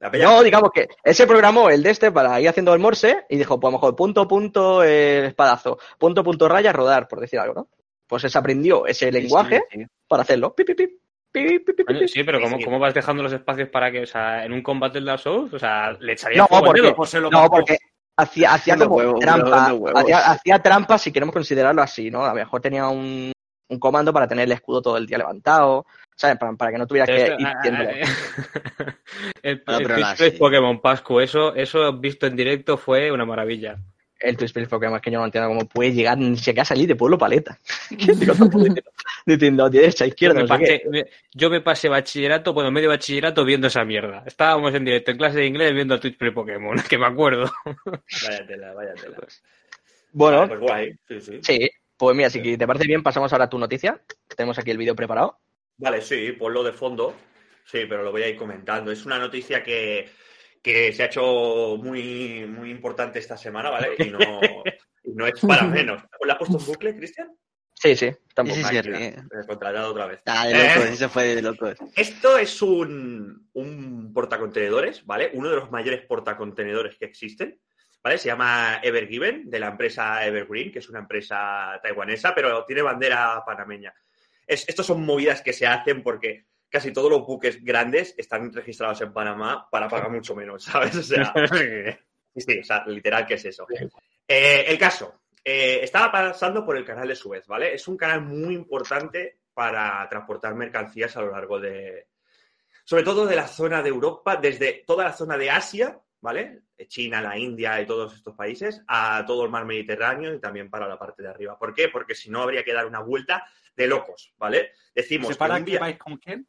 La peña- No, digamos que él se programó el de este para ir haciendo el morse y dijo, pues a lo mejor punto, punto, eh, espadazo, punto, punto, raya, rodar, por decir algo, ¿no? Pues se aprendió ese lenguaje Sí, sí, sí. para hacerlo. Pi, pi, pi, pi, pi, pi, pi, Coño, pi. sí, pero ¿cómo, sí. cómo vas dejando los espacios para que, o sea, en un combate del Dark Souls, o sea, le echaría No, fuego al porque- dedo? Pues se lo No, porque hacía, hacía como huevos, trampa, hacía, hacía trampa si queremos considerarlo así, ¿no? A lo mejor tenía un, un comando para tener el escudo todo el día levantado, ¿sabes? Para, para que no tuvieras que ir ah, ah, el, Twitch. Pokémon Pascu, eso, eso visto en directo fue una maravilla. El Twitch Pokémon es que yo no entiendo cómo puede llegar ni siquiera a salir de Pueblo Paleta. ¿Qué digo? Diciendo derecha, Yo izquierda, me, no sé qué. pasé, me- yo me pasé bachillerato, bueno, medio bachillerato viendo esa mierda. Estábamos en directo en clase de inglés viendo Twitch Play Pokémon, que me acuerdo. Vaya tela, vaya tela. Bueno, Vale, pues guay, sí, sí. sí. Pues mira, si te parece bien, pasamos ahora a tu noticia. Tenemos aquí el vídeo preparado. Vale, sí, ponlo de fondo. Sí, pero lo voy a ir comentando. Es una noticia que, que se ha hecho muy, muy importante esta semana, ¿vale? Y no, y no es para menos. ¿La has puesto en bucle, Cristian? Sí, sí, tampoco. Sí, sí. Eh, Contratado otra vez. Ah, de Eh, locos, eso fue de locos. Esto es un, un portacontenedores, ¿vale? Uno de los mayores portacontenedores que existen, ¿vale? Se llama Evergiven, de la empresa Evergreen, que es una empresa taiwanesa, pero tiene bandera panameña. Es, estos son movidas que se hacen porque casi todos los buques grandes están registrados en Panamá para pagar mucho menos, ¿sabes? O sea, sí, sí, o sea, literal que es eso. Eh, el caso, eh, estaba pasando por el canal de Suez, ¿vale? Es un canal muy importante para transportar mercancías a lo largo de, sobre todo de la zona de Europa, desde toda la zona de Asia, ¿vale? China, la India y todos estos países, a todo el mar Mediterráneo y también para la parte de arriba. ¿Por qué? Porque si no habría que dar una vuelta de locos, ¿vale? Decimos que ¿Separan un qué día- país con quién?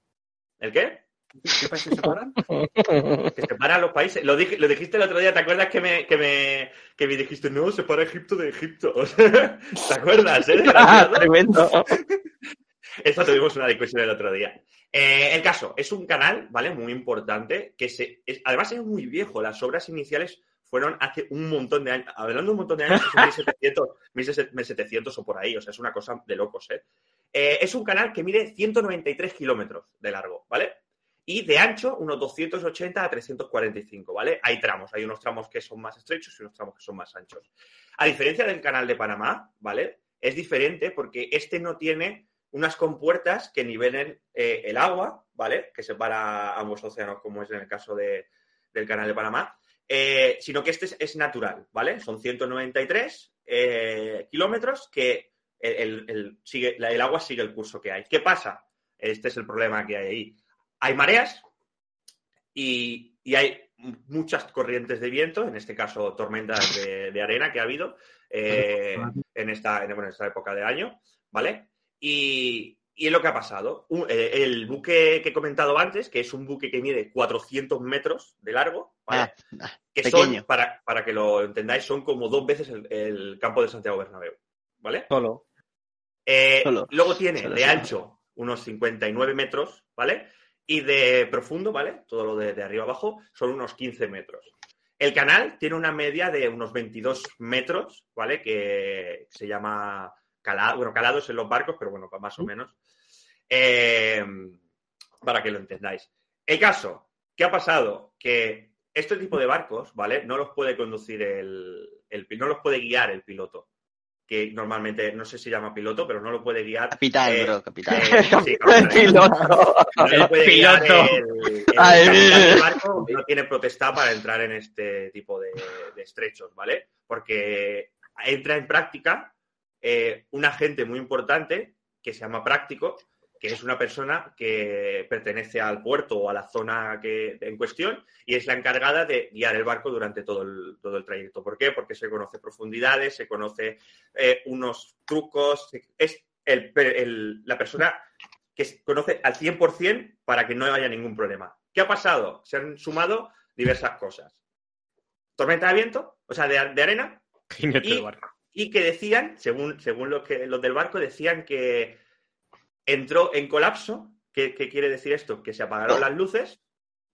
¿El qué? ¿Qué países separan? Que separan los países. Lo, dij- lo dijiste el otro día, ¿te acuerdas que me, que me, que me dijiste, no, separa Egipto de Egipto? ¿Te acuerdas, eh? Ah, tremendo. Esto tuvimos una discusión el otro día. Eh, el caso, es un canal, ¿vale? Muy importante, que se, es- además es muy viejo. Las obras iniciales fueron hace un montón de años. Hablando de un montón de años, son 1700, 1700 o por ahí. O sea, es una cosa de locos, ¿eh? Eh, es un canal que mide 193 kilómetros de largo, ¿vale? Y de ancho, unos 280 a 345, ¿vale? Hay tramos, hay unos tramos que son más estrechos y unos tramos que son más anchos. A diferencia del canal de Panamá, ¿vale? Es diferente porque este no tiene unas compuertas que nivelen eh, el agua, ¿vale? Que separa ambos océanos, como es en el caso de- del canal de Panamá, eh, sino que este es, es natural, ¿vale? Son 193 eh, kilómetros que el, el- el- sigue, el agua sigue el curso que hay. ¿Qué pasa? Este es el problema que hay ahí. Hay mareas y, y hay muchas corrientes de viento, en este caso tormentas de, de arena que ha habido eh, en, esta, en, bueno, esta época de año, ¿vale? Y, y es lo que ha pasado. Un- eh, el buque que he comentado antes, que es un buque que mide 400 metros de largo, ¿vale? Ah, ah, que pequeño. son, para, para que lo entendáis, son como dos veces el, el campo de Santiago Bernabéu, ¿vale? Solo. Eh, Solo. luego tiene Solo, de solo. ancho unos 59 metros, ¿vale? Y de profundo, ¿vale? Todo lo de, de arriba abajo son unos 15 metros. El canal tiene una media de unos 22 metros, ¿vale? Que se llama calado, bueno, calados en los barcos, pero bueno, más o menos. Eh, para que lo entendáis. El caso, ¿qué ha pasado? Que este tipo de barcos, ¿vale? No los puede conducir el, el no los puede guiar el piloto. Que normalmente, no sé si llama piloto, pero no lo puede guiar. Capitán, eh, bro, capitán. eh, sí, El capitán. piloto. No lo puede guiar el, capitán eh. barco, no tiene potestad para entrar en este tipo de, de estrechos, ¿vale? Porque entra en práctica eh, un agente muy importante que se llama práctico, que es una persona que pertenece al puerto o a la zona que, en cuestión y es la encargada de guiar el barco durante todo el, todo el trayecto. ¿Por qué? Porque se conoce profundidades, se conoce eh, unos trucos, es el- el- la persona que conoce al 100% para que no haya ningún problema. ¿Qué ha pasado? Se han sumado diversas cosas. Tormenta de viento, o sea, de, de arena, Y- y que decían, según, según los, que, los del barco, decían que entró en colapso. ¿Qué, quiere decir esto? Que se apagaron las luces,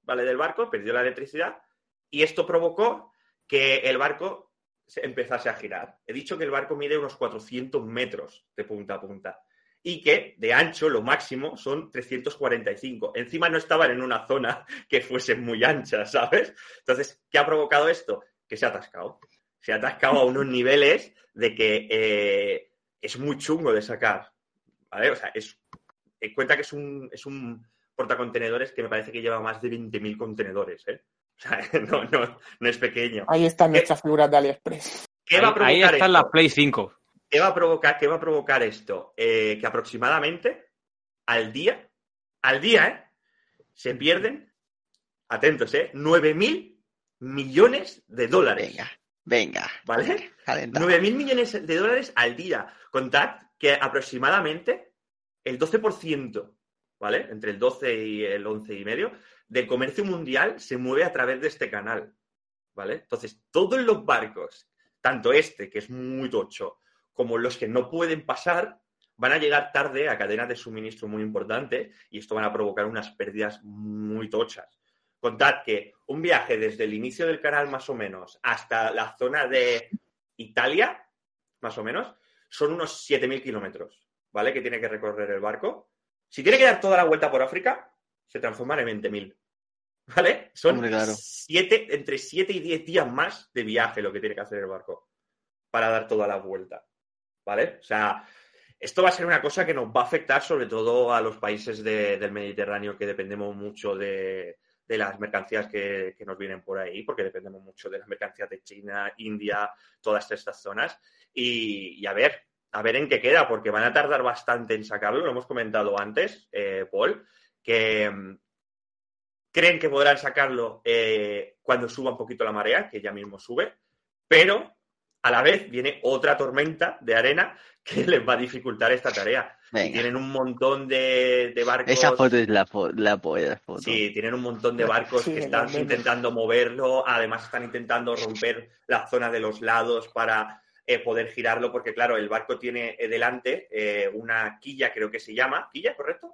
¿vale? Del barco, perdió la electricidad y esto provocó que el barco se empezase a girar. He dicho que el barco mide unos 400 metros de punta a punta. y que de ancho lo máximo son 345. Encima no estaban en una zona que fuese muy ancha, ¿sabes? Entonces, ¿qué ha provocado esto? Que se ha atascado. Se ha atascado a unos niveles de que eh, es muy chungo de sacar. ¿Vale? O sea, es, en cuenta que es un, es un portacontenedores que me parece que lleva más de 20.000 contenedores, ¿eh? O sea, no, no, no es pequeño. Ahí están nuestras figuras de AliExpress. ¿Qué va a Ahí, provocar ahí están esto? las Play 5. ¿Qué va a provocar, qué va a provocar esto? Eh, que aproximadamente al día, al día, ¿eh? Se pierden, atentos, ¿eh? 9.000 millones de dólares. Venga, venga. ¿Vale? calentado. 9.000 millones de dólares al día. Contad que aproximadamente el 12%, ¿vale? Entre el 12 y el 11 y medio, del comercio mundial se mueve a través de este canal, ¿vale? Entonces, todos los barcos, tanto este, que es muy tocho, como los que no pueden pasar, van a llegar tarde a cadenas de suministro muy importantes y esto van a provocar unas pérdidas muy tochas. Contad que un viaje desde el inicio del canal más o menos hasta la zona de Italia, más o menos, son unos 7.000 kilómetros, ¿vale? Que tiene que recorrer el barco. Si tiene que dar toda la vuelta por África, se transforman en 20.000, ¿vale? Son Hombre, claro. siete, entre 7 y 10 días más de viaje lo que tiene que hacer el barco para dar toda la vuelta, ¿vale? O sea, esto va a ser una cosa que nos va a afectar sobre todo a los países de- del Mediterráneo que dependemos mucho de, de las mercancías que, que nos vienen por ahí, porque dependemos mucho de las mercancías de China, India, todas estas zonas. Y, y a ver, a ver en qué queda, porque van a tardar bastante en sacarlo, lo hemos comentado antes, eh, Paul, que mm, creen que podrán sacarlo eh, cuando suba un poquito la marea, que ya mismo sube, pero a la vez viene otra tormenta de arena que les va a dificultar esta tarea. Y Venga. tienen un montón de, de barcos. Esa foto es la, fo- la polla foto. Sí, tienen un montón de barcos Sí, que están intentando moverlo, además están intentando romper la zona de los lados para eh, poder girarlo, porque claro, el barco tiene eh, delante eh, una quilla, creo que se llama. ¿Quilla, correcto?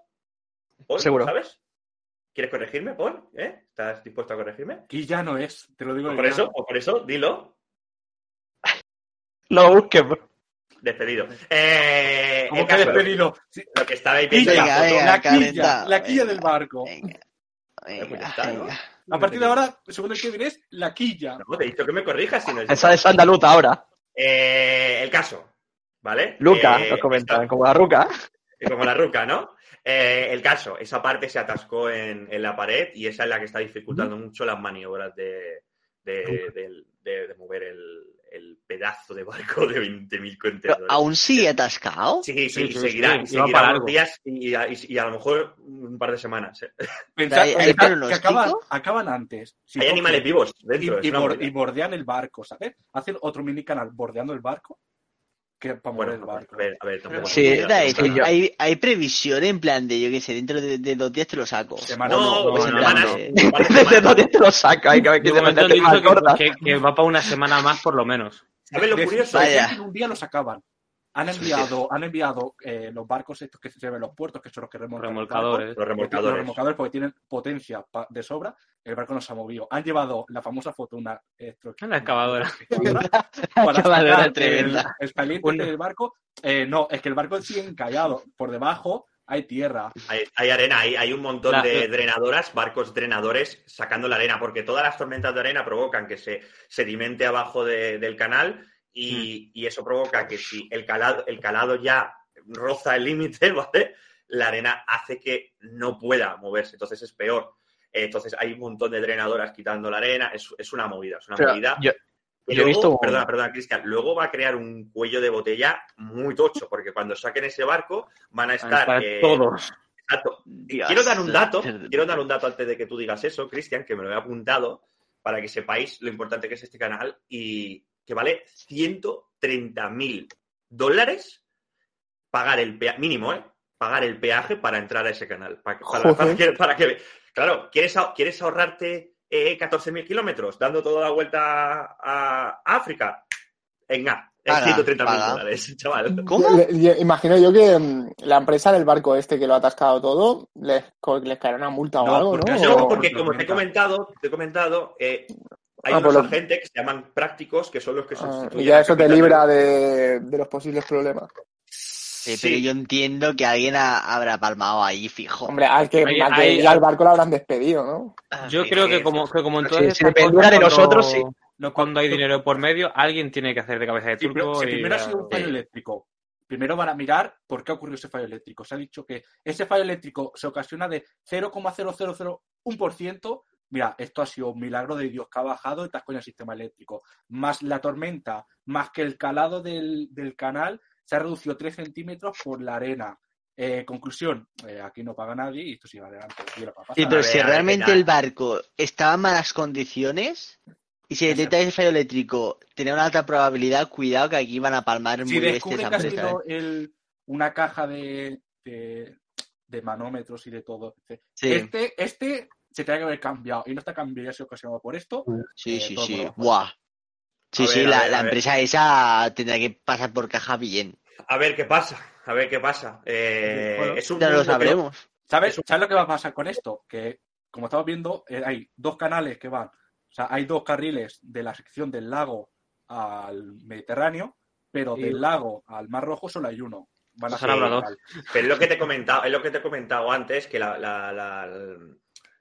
Paul, Seguro. ¿Sabes? ¿Quieres corregirme, Paul? ¿Eh? ¿Estás dispuesto a corregirme? Ya no es, te lo digo. Por ya. eso, por eso, dilo. Lo. Despedido. Eh, ¿Cómo que caso, despedido? Sí, Lo que Quilla, la Venga, la quilla, la quilla venga. del barco. Venga, pues. A partir de ahora, según el Kevin, es la quilla. No, te he dicho que me corrijas si no es Esa es andaluza ahora. Eh, el caso, ¿vale? Luca, Eh, nos comentan, como la ruca. como la ruca, ¿no? Eh, el caso, esa parte se atascó en, en la pared y esa es la que está dificultando mucho las maniobras de, de, del- de- de mover el, el pedazo de barco de 20.000 Pero, contenedores. ¿Aún sigue atascado? Sí, sí, Sí, seguirá, sí, seguirá para unos días y, a- y- y a lo mejor un par de semanas. ¿eh? Pensad, que acaban, acaban antes. Si Hay animales vivos dentro. y bordean el barco, ¿sabes? Hacen otro mini canal bordeando el barco que para mover Bueno, el barco. a ver, a ver, tampoco Sí, ¿Hay, hay previsión en plan de, yo qué sé, dentro de, de dos días te lo saco. Semana- No, no, no, no, semanas. no. un par de Desde semanas. dónde te lo saca, hay que ver que más que, que- que va para una semana más por lo menos. ¿Sabes lo curioso? de- Vaya. en un día los acaban. Han enviado, han enviado eh, los barcos estos que se ven en los puertos, que son los que remolcan. el barco. Remolcadores. Los Los remolcadores. remolcadores porque tienen potencia de sobra, el barco no se ha movido. Han llevado la famosa foto, una excavadora. para Excavadora tremenda. el expediente Un- del barco. Eh, no, es que el barco sigue encallado. Por debajo hay tierra. Hay, hay arena, hay, hay un montón La- de drenadoras, barcos drenadores sacando la arena, porque todas las tormentas de arena provocan que se sedimente abajo de- del canal y, y eso provoca que si el calado, el calado ya roza el límite, ¿vale? La arena hace que no pueda moverse, entonces es peor. Eh, Entonces hay un montón de drenadoras quitando la arena, es, es una movida, es una Pero movida. yo, Y yo he luego, visto- Perdona, perdona, Cristian. Luego va a crear un cuello de botella muy tocho, porque cuando saquen ese barco van a estar. Eh, todos. Exacto. Dios, quiero dar un dato, quiero dar un dato antes de que tú digas eso, Cristian, que me lo he apuntado para que sepáis lo importante que es este canal y que vale 130 mil dólares pagar el peaje, mínimo, ¿eh? Pagar el peaje para entrar a ese canal. Para, para- Joder. para que, para que- claro, ¿quieres, ¿quieres ahorrarte eh, 14.000 kilómetros dando toda la vuelta a África? Venga, es Paga, 130 mil dólares, chaval. Imagino yo que mm, la empresa del barco este que lo ha atascado todo, les, les caerá una multa o No, algo, porque ¿no? porque como te he comentado, te he comentado, eh, hay Ah, unos lo- agentes que se llaman prácticos, que son los que Ah, sustituyen y ya eso te libra de, de los posibles problemas. Sí, pero yo entiendo que alguien ha- habrá palmado ahí, fijo. Hombre, al que, Ahí- al que barco lo habrán despedido, ¿no? Yo Sí, creo sí, que sí. como, que como en Sí, todas si dependiera de nosotros, cuando- sí. No, Cuando hay dinero por medio, alguien tiene que hacer de cabeza de Sí, pero turco. si y primero ha sido un fallo eléctrico. Primero van a mirar por qué ocurrió ese fallo eléctrico. Se ha dicho que ese fallo eléctrico se ocasiona de 0,0001%. Mira, esto ha sido un milagro de Dios que ha bajado y con el sistema eléctrico. Más la tormenta, más que el calado del, del canal, se ha reducido 3 centímetros por la arena. Eh, conclusión, eh, aquí no paga nadie y esto sigue adelante. Sí, pero si realmente el barco estaba en malas condiciones y se detecta ese fallo eléctrico, tenía una alta probabilidad, cuidado que aquí van a palmar si muy bestia descubren esa que ha empresa. sido ¿eh? el- una caja de, de, de manómetros y de todo. Sí, Este, este se tenía que haber cambiado y no está cambiado y ha sido ocasionado por esto. sí, eh, sí, sí. por. Buah. Sí, A sí, ver, la, ver, la empresa esa tendrá que pasar por caja bien. A ver qué pasa, a ver qué pasa. Eh, Bueno, es un Ya lo mundo que- sabremos. ¿Sabes, ¿Sabes lo que va a pasar con esto? Que, como estamos viendo, eh, hay dos canales que van. O sea, hay dos carriles de la sección del lago al Mediterráneo, pero del lago al Mar Rojo solo hay uno. Van a ser. Pero es lo que te he comentado, es lo que te he comentado antes, que la, la- la-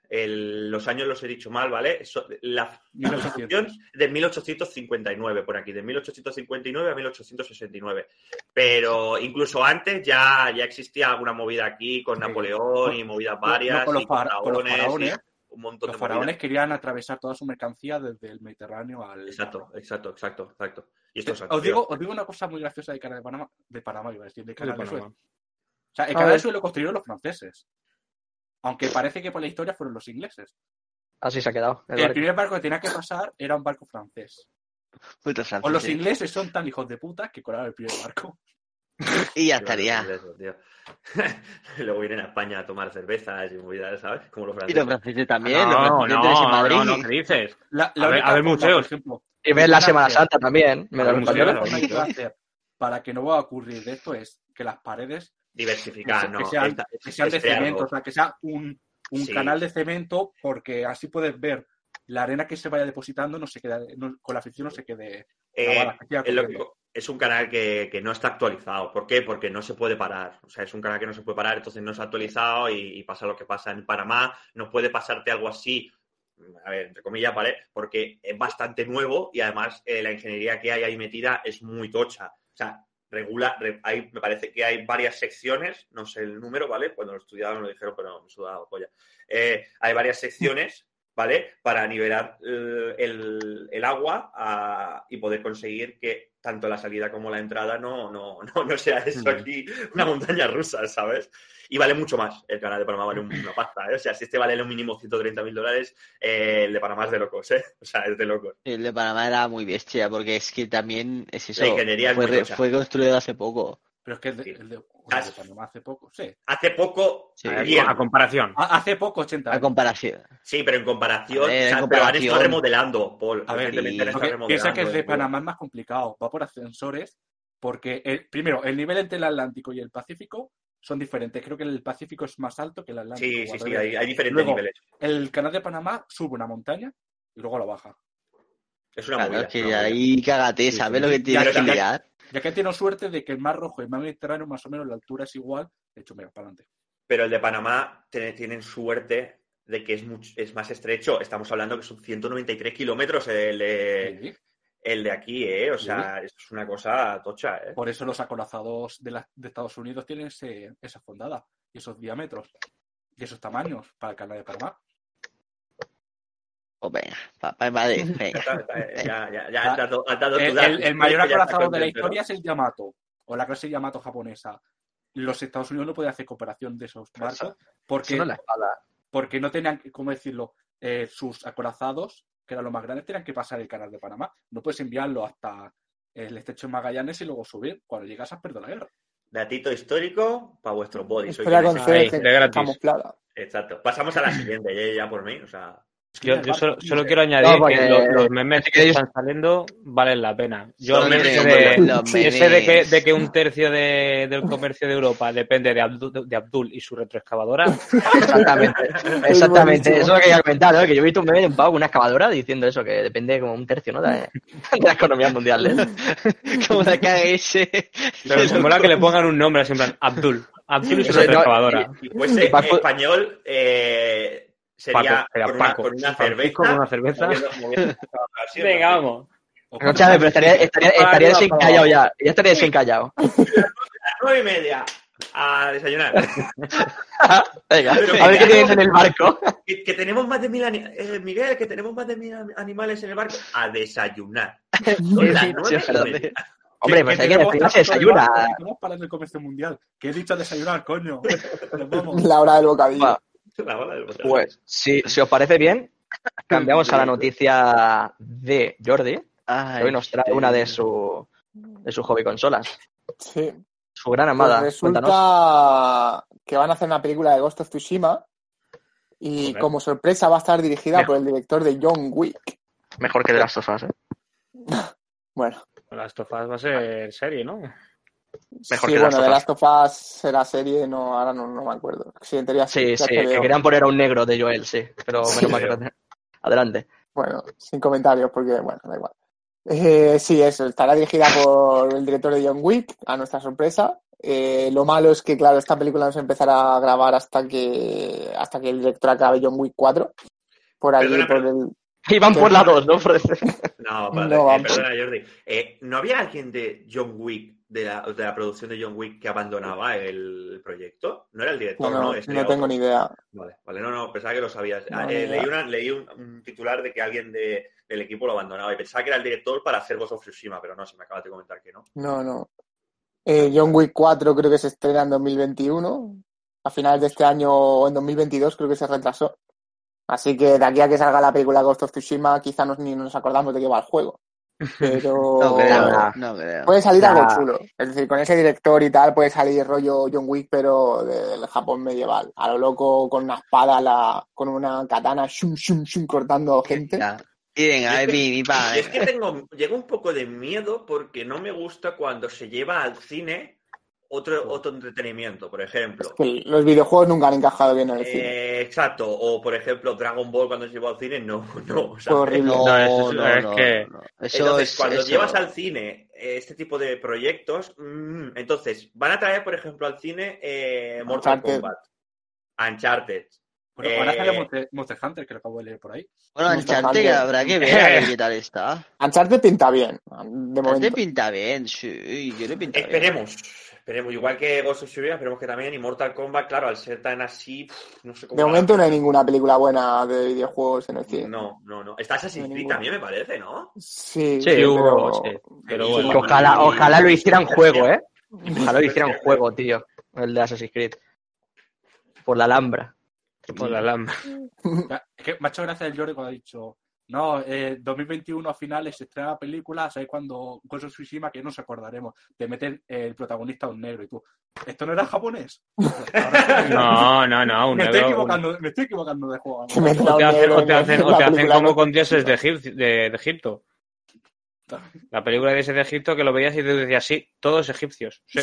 el- los años los he dicho mal, ¿vale? So- la 1800. Constitución de 1859, por aquí, de 1859 a 1869. Pero incluso antes ya, ya existía alguna movida aquí con Sí. Napoleón y movidas varias, No, con los y con fara- con los faraones, y un montón Los de faraones movidas. querían atravesar toda su mercancía desde el Mediterráneo al. Exacto, exacto, exacto, exacto. Y esto es Os digo, os digo una cosa muy graciosa de Canal de Panamá, de Panamá, iba a decir, de Canal de. Panamá. O sea, el A Canal de ver. Suez lo construyeron los franceses. Aunque parece que por la historia fueron los ingleses. Así se ha quedado. el El barco. primer barco que tenía que pasar era un barco francés. O los ingleses son tan hijos de puta que colaron el primer barco. Y ya estaría. los. Luego vienen a España a tomar cervezas y movidas, ¿sabes? Como los Y franceses. los franceses también. los No, franceses no, en Madrid. no, no, ¿qué dices? La, la A ver- a ver, museos. por ejemplo, Y ver la Semana Santa también. Me. Lo para que no va a ocurrir de esto es que las paredes Diversificar, ¿no? que sean, Esta- que sean de es crear cemento, algo. o sea, que sea un, un Sí. canal de cemento, porque así puedes ver la arena que se vaya depositando, no se queda, no- con la fricción no se quede Eh, es, lo corriendo. que- es un canal que, que no está actualizado. ¿Por qué? Porque no se puede parar. O sea, es un canal que no se puede parar, entonces no se ha actualizado y, y pasa lo que pasa en Panamá. No puede pasarte algo así, a ver, entre comillas, ¿vale? Porque es bastante nuevo y además eh, la ingeniería que hay ahí metida es muy tocha. O sea, regula, re- hay, me parece que hay varias secciones, no sé el número, ¿vale? Cuando lo estudiaban lo dijeron, pero me sudaba la polla. Eh, hay varias secciones, ¿vale? Para nivelar eh, el, el agua a- y poder conseguir que tanto la salida como la entrada no, no, no, no sea eso aquí una montaña rusa, ¿sabes? Y vale mucho más. El canal de Panamá vale un- una pasta, ¿eh? O sea, si este vale lo mínimo 130 mil dólares, eh, el de Panamá es de locos, ¿eh? O sea, es de locos. El de Panamá era muy bestia, porque es que también es eso. La ingeniería es fue, muy re- tocha. fue construido hace poco. Pero es que el de, Sí. el de- joder, Has- el de Panamá hace poco, sí. Hace poco, Sí. A, ver, bien. a comparación. Ha- Hace poco, 80 A comparación. Sí, pero en comparación, A ver, en o sea, pero han estado remodelando, Paul. A ver, remodelando, piensa que el de eh, Panamá es más complicado, va por ascensores, porque el, primero, el nivel entre el Atlántico y el Pacífico son diferentes. Creo que el Pacífico es más alto que el Atlántico. Sí, sí, sí, hay, hay diferentes Luego, niveles. El canal de Panamá sube una montaña y luego la baja. Es una Claro, movida. es que ahí cágate, Sí, ¿sabes sí. lo que tienes que liar? Ya que tiene suerte de que el Mar Rojo y el Mar Mediterráneo, más o menos, la altura es igual. De hecho, mira, para adelante. Pero el de Panamá tiene- tienen suerte de que es, much- es más estrecho. Estamos hablando que son 193 kilómetros el de, el de aquí, ¿eh? O sea, es una cosa tocha, ¿eh? Por eso los acorazados de, la- de Estados Unidos tienen ese- esa fondada y esos diámetros y esos tamaños para el canal de Panamá. Pues venga, papá Madrid, venga. Ya, ya, ya has dado, has dado tu El, dato. el- el mayor acorazado de la historia es el Yamato, o la clase Yamato japonesa. Los Estados Unidos no podían hacer cooperación de esos barcos porque, no porque no tenían, ¿cómo decirlo? Eh, sus acorazados, que eran los más grandes, tenían que pasar el canal de Panamá. No puedes enviarlo hasta el estrecho de Magallanes y luego subir. Cuando llegas has perdido la guerra. Datito histórico para vuestros bodies. Soy quien con gratis. camuflada. Exacto. Pasamos a la siguiente, ya, ya por mí. O sea, Yo, yo solo, solo quiero añadir No, porque- que los, los memes que están saliendo valen la pena. Yo ese de, ese de que, de que un tercio de- del comercio de Europa depende de Abdul, de Abdul y su retroexcavadora, Exactamente. Exactamente. Eso es lo que quería comentar, ¿no? Que yo he visto un meme de un pavo con una excavadora diciendo eso, que depende como un tercio, ¿no? De, de la economía mundial. ¿eh? Como la ese. pero se mola que le pongan un nombre así en plan Abdul. Abdul y su no, retroexcavadora. Fuese Paco- español, eh, sería Paco, sería con, una, Paco. con una cerveza. con una cerveza. Venga, vamos. No, Chávez, pero estaría, estaría, estaría desencallado ya. Ya estaría desencallado. A las nueve y media a desayunar. Venga, a ver qué tienes en el barco. que, que tenemos más de mil eh, Miguel, que tenemos más de mil ani- animales en el barco. A desayunar. Son las Sí, nueve sí, y es media. Hombre, pues hay que tenemos decir que se tráfico de desayuna. para el comercio mundial. Que he dicho desayunar, coño. Nos vamos. La hora del bocadillo. La del. Pues, si, si os parece bien, cambiamos a la noticia de Jordi, que Ay, hoy nos trae una de su, de su hobby consolas. Sí. Su gran Pues amada. resulta Cuéntanos. que van a hacer una película de Ghost of Tsushima y Joder. como sorpresa va a estar dirigida Mejor. por el director de John Wick. Mejor que de las sofás, ¿eh? Bueno, Las tofas va a ser serie, ¿no? Mejor sí, que bueno, de. Last of Us será serie, no, ahora no, no me acuerdo. Sí, Sí, sí, que querían poner a un negro de Joel, sí. Pero menos mal que Adelante. Bueno, sin comentarios porque, bueno, da igual. Eh, sí, eso, estará dirigida por el director de John Wick, a nuestra sorpresa. Eh, lo malo es que, claro, esta película no se empezará a grabar hasta que hasta que el director acabe John Wick 4. Por ahí, Perdona, por el... Y van por la dos, ¿no? Por- No, vale, No, eh, perdona, Jordi. Eh, ¿No había alguien de John Wick, de la, de la producción de John Wick, que abandonaba el proyecto? ¿No era el director? No, no, no era tengo otro. ni idea. Vale, vale, no, no, pensaba que lo sabías. No, Ah, eh, leí una- leí un, un titular de que alguien de- del equipo lo abandonaba y pensaba que era el director para hacer Ghost of Tsushima, pero no, se me acaba de comentar que no. No, no. Eh, John Wick 4 creo que se estrena en 2021. A finales de este año o en 2022 creo que se retrasó. Así que de aquí a que salga la película Ghost of Tsushima quizá nos, ni nos acordamos de qué va el juego. Pero No creo, Nah. no creo. puede salir Nah. algo chulo. Es decir, con ese director y tal puede salir rollo John Wick pero del Japón medieval. A lo loco con una espada, la, con una katana, shum, shum, shum, cortando gente. Y venga, es que- es que tengo, llega un poco de miedo porque no me gusta cuando se lleva al cine otro, otro entretenimiento, por ejemplo. Que los videojuegos nunca han encajado bien en el cine. Eh, exacto, o por ejemplo Dragon Ball cuando se llevó al cine, no, no. o sea, Fue horrible. No, No, eso es- no, es que- no. Eso Entonces, es- cuando eso- llevas al cine eh, este tipo de proyectos, mm, entonces, van a traer, por ejemplo, al cine eh, Mortal Uncharted. Kombat, Uncharted. Bueno, Eh, ahora sale Monster, Monster Hunter, que lo acabo de leer por ahí. Bueno, Monster Uncharted Hunter. habrá que ver qué tal está. Uncharted pinta bien, de Uncharted momento. pinta bien, sí, yo le pinta bien. Esperemos, igual que Ghost of Tsushima, esperemos que también, y Mortal Kombat, claro, al ser tan así, pff, no sé cómo... De momento no hay ninguna película buena de videojuegos en el cine. No, no, no. Está Assassin's Creed también, me parece, ¿no? Sí, Sí, pero... hubo, sí. Pero bueno. Ojalá, ojalá lo hicieran juego, ¿eh? Ojalá lo hicieran juego, tío. El de Assassin's Creed. Por la Alhambra. Por la lama. Ya, Es que me ha hecho gracia el Jordi cuando ha dicho, no, eh, 2021 a finales se estrena la película, ¿sabes cuando Ghost of Tsushima que nos acordaremos de meter el protagonista a un negro? Y tú, ¿esto no era japonés? No, no, no. Un me, estoy negro- equivocando, me estoy equivocando de juego. Me- O te hacen, o te hacen, o La te hacen película como no- con dioses de, Egip- de- de Egipto. La película de dioses de Egipto que lo veías y te decías, sí, todos egipcios. Sí.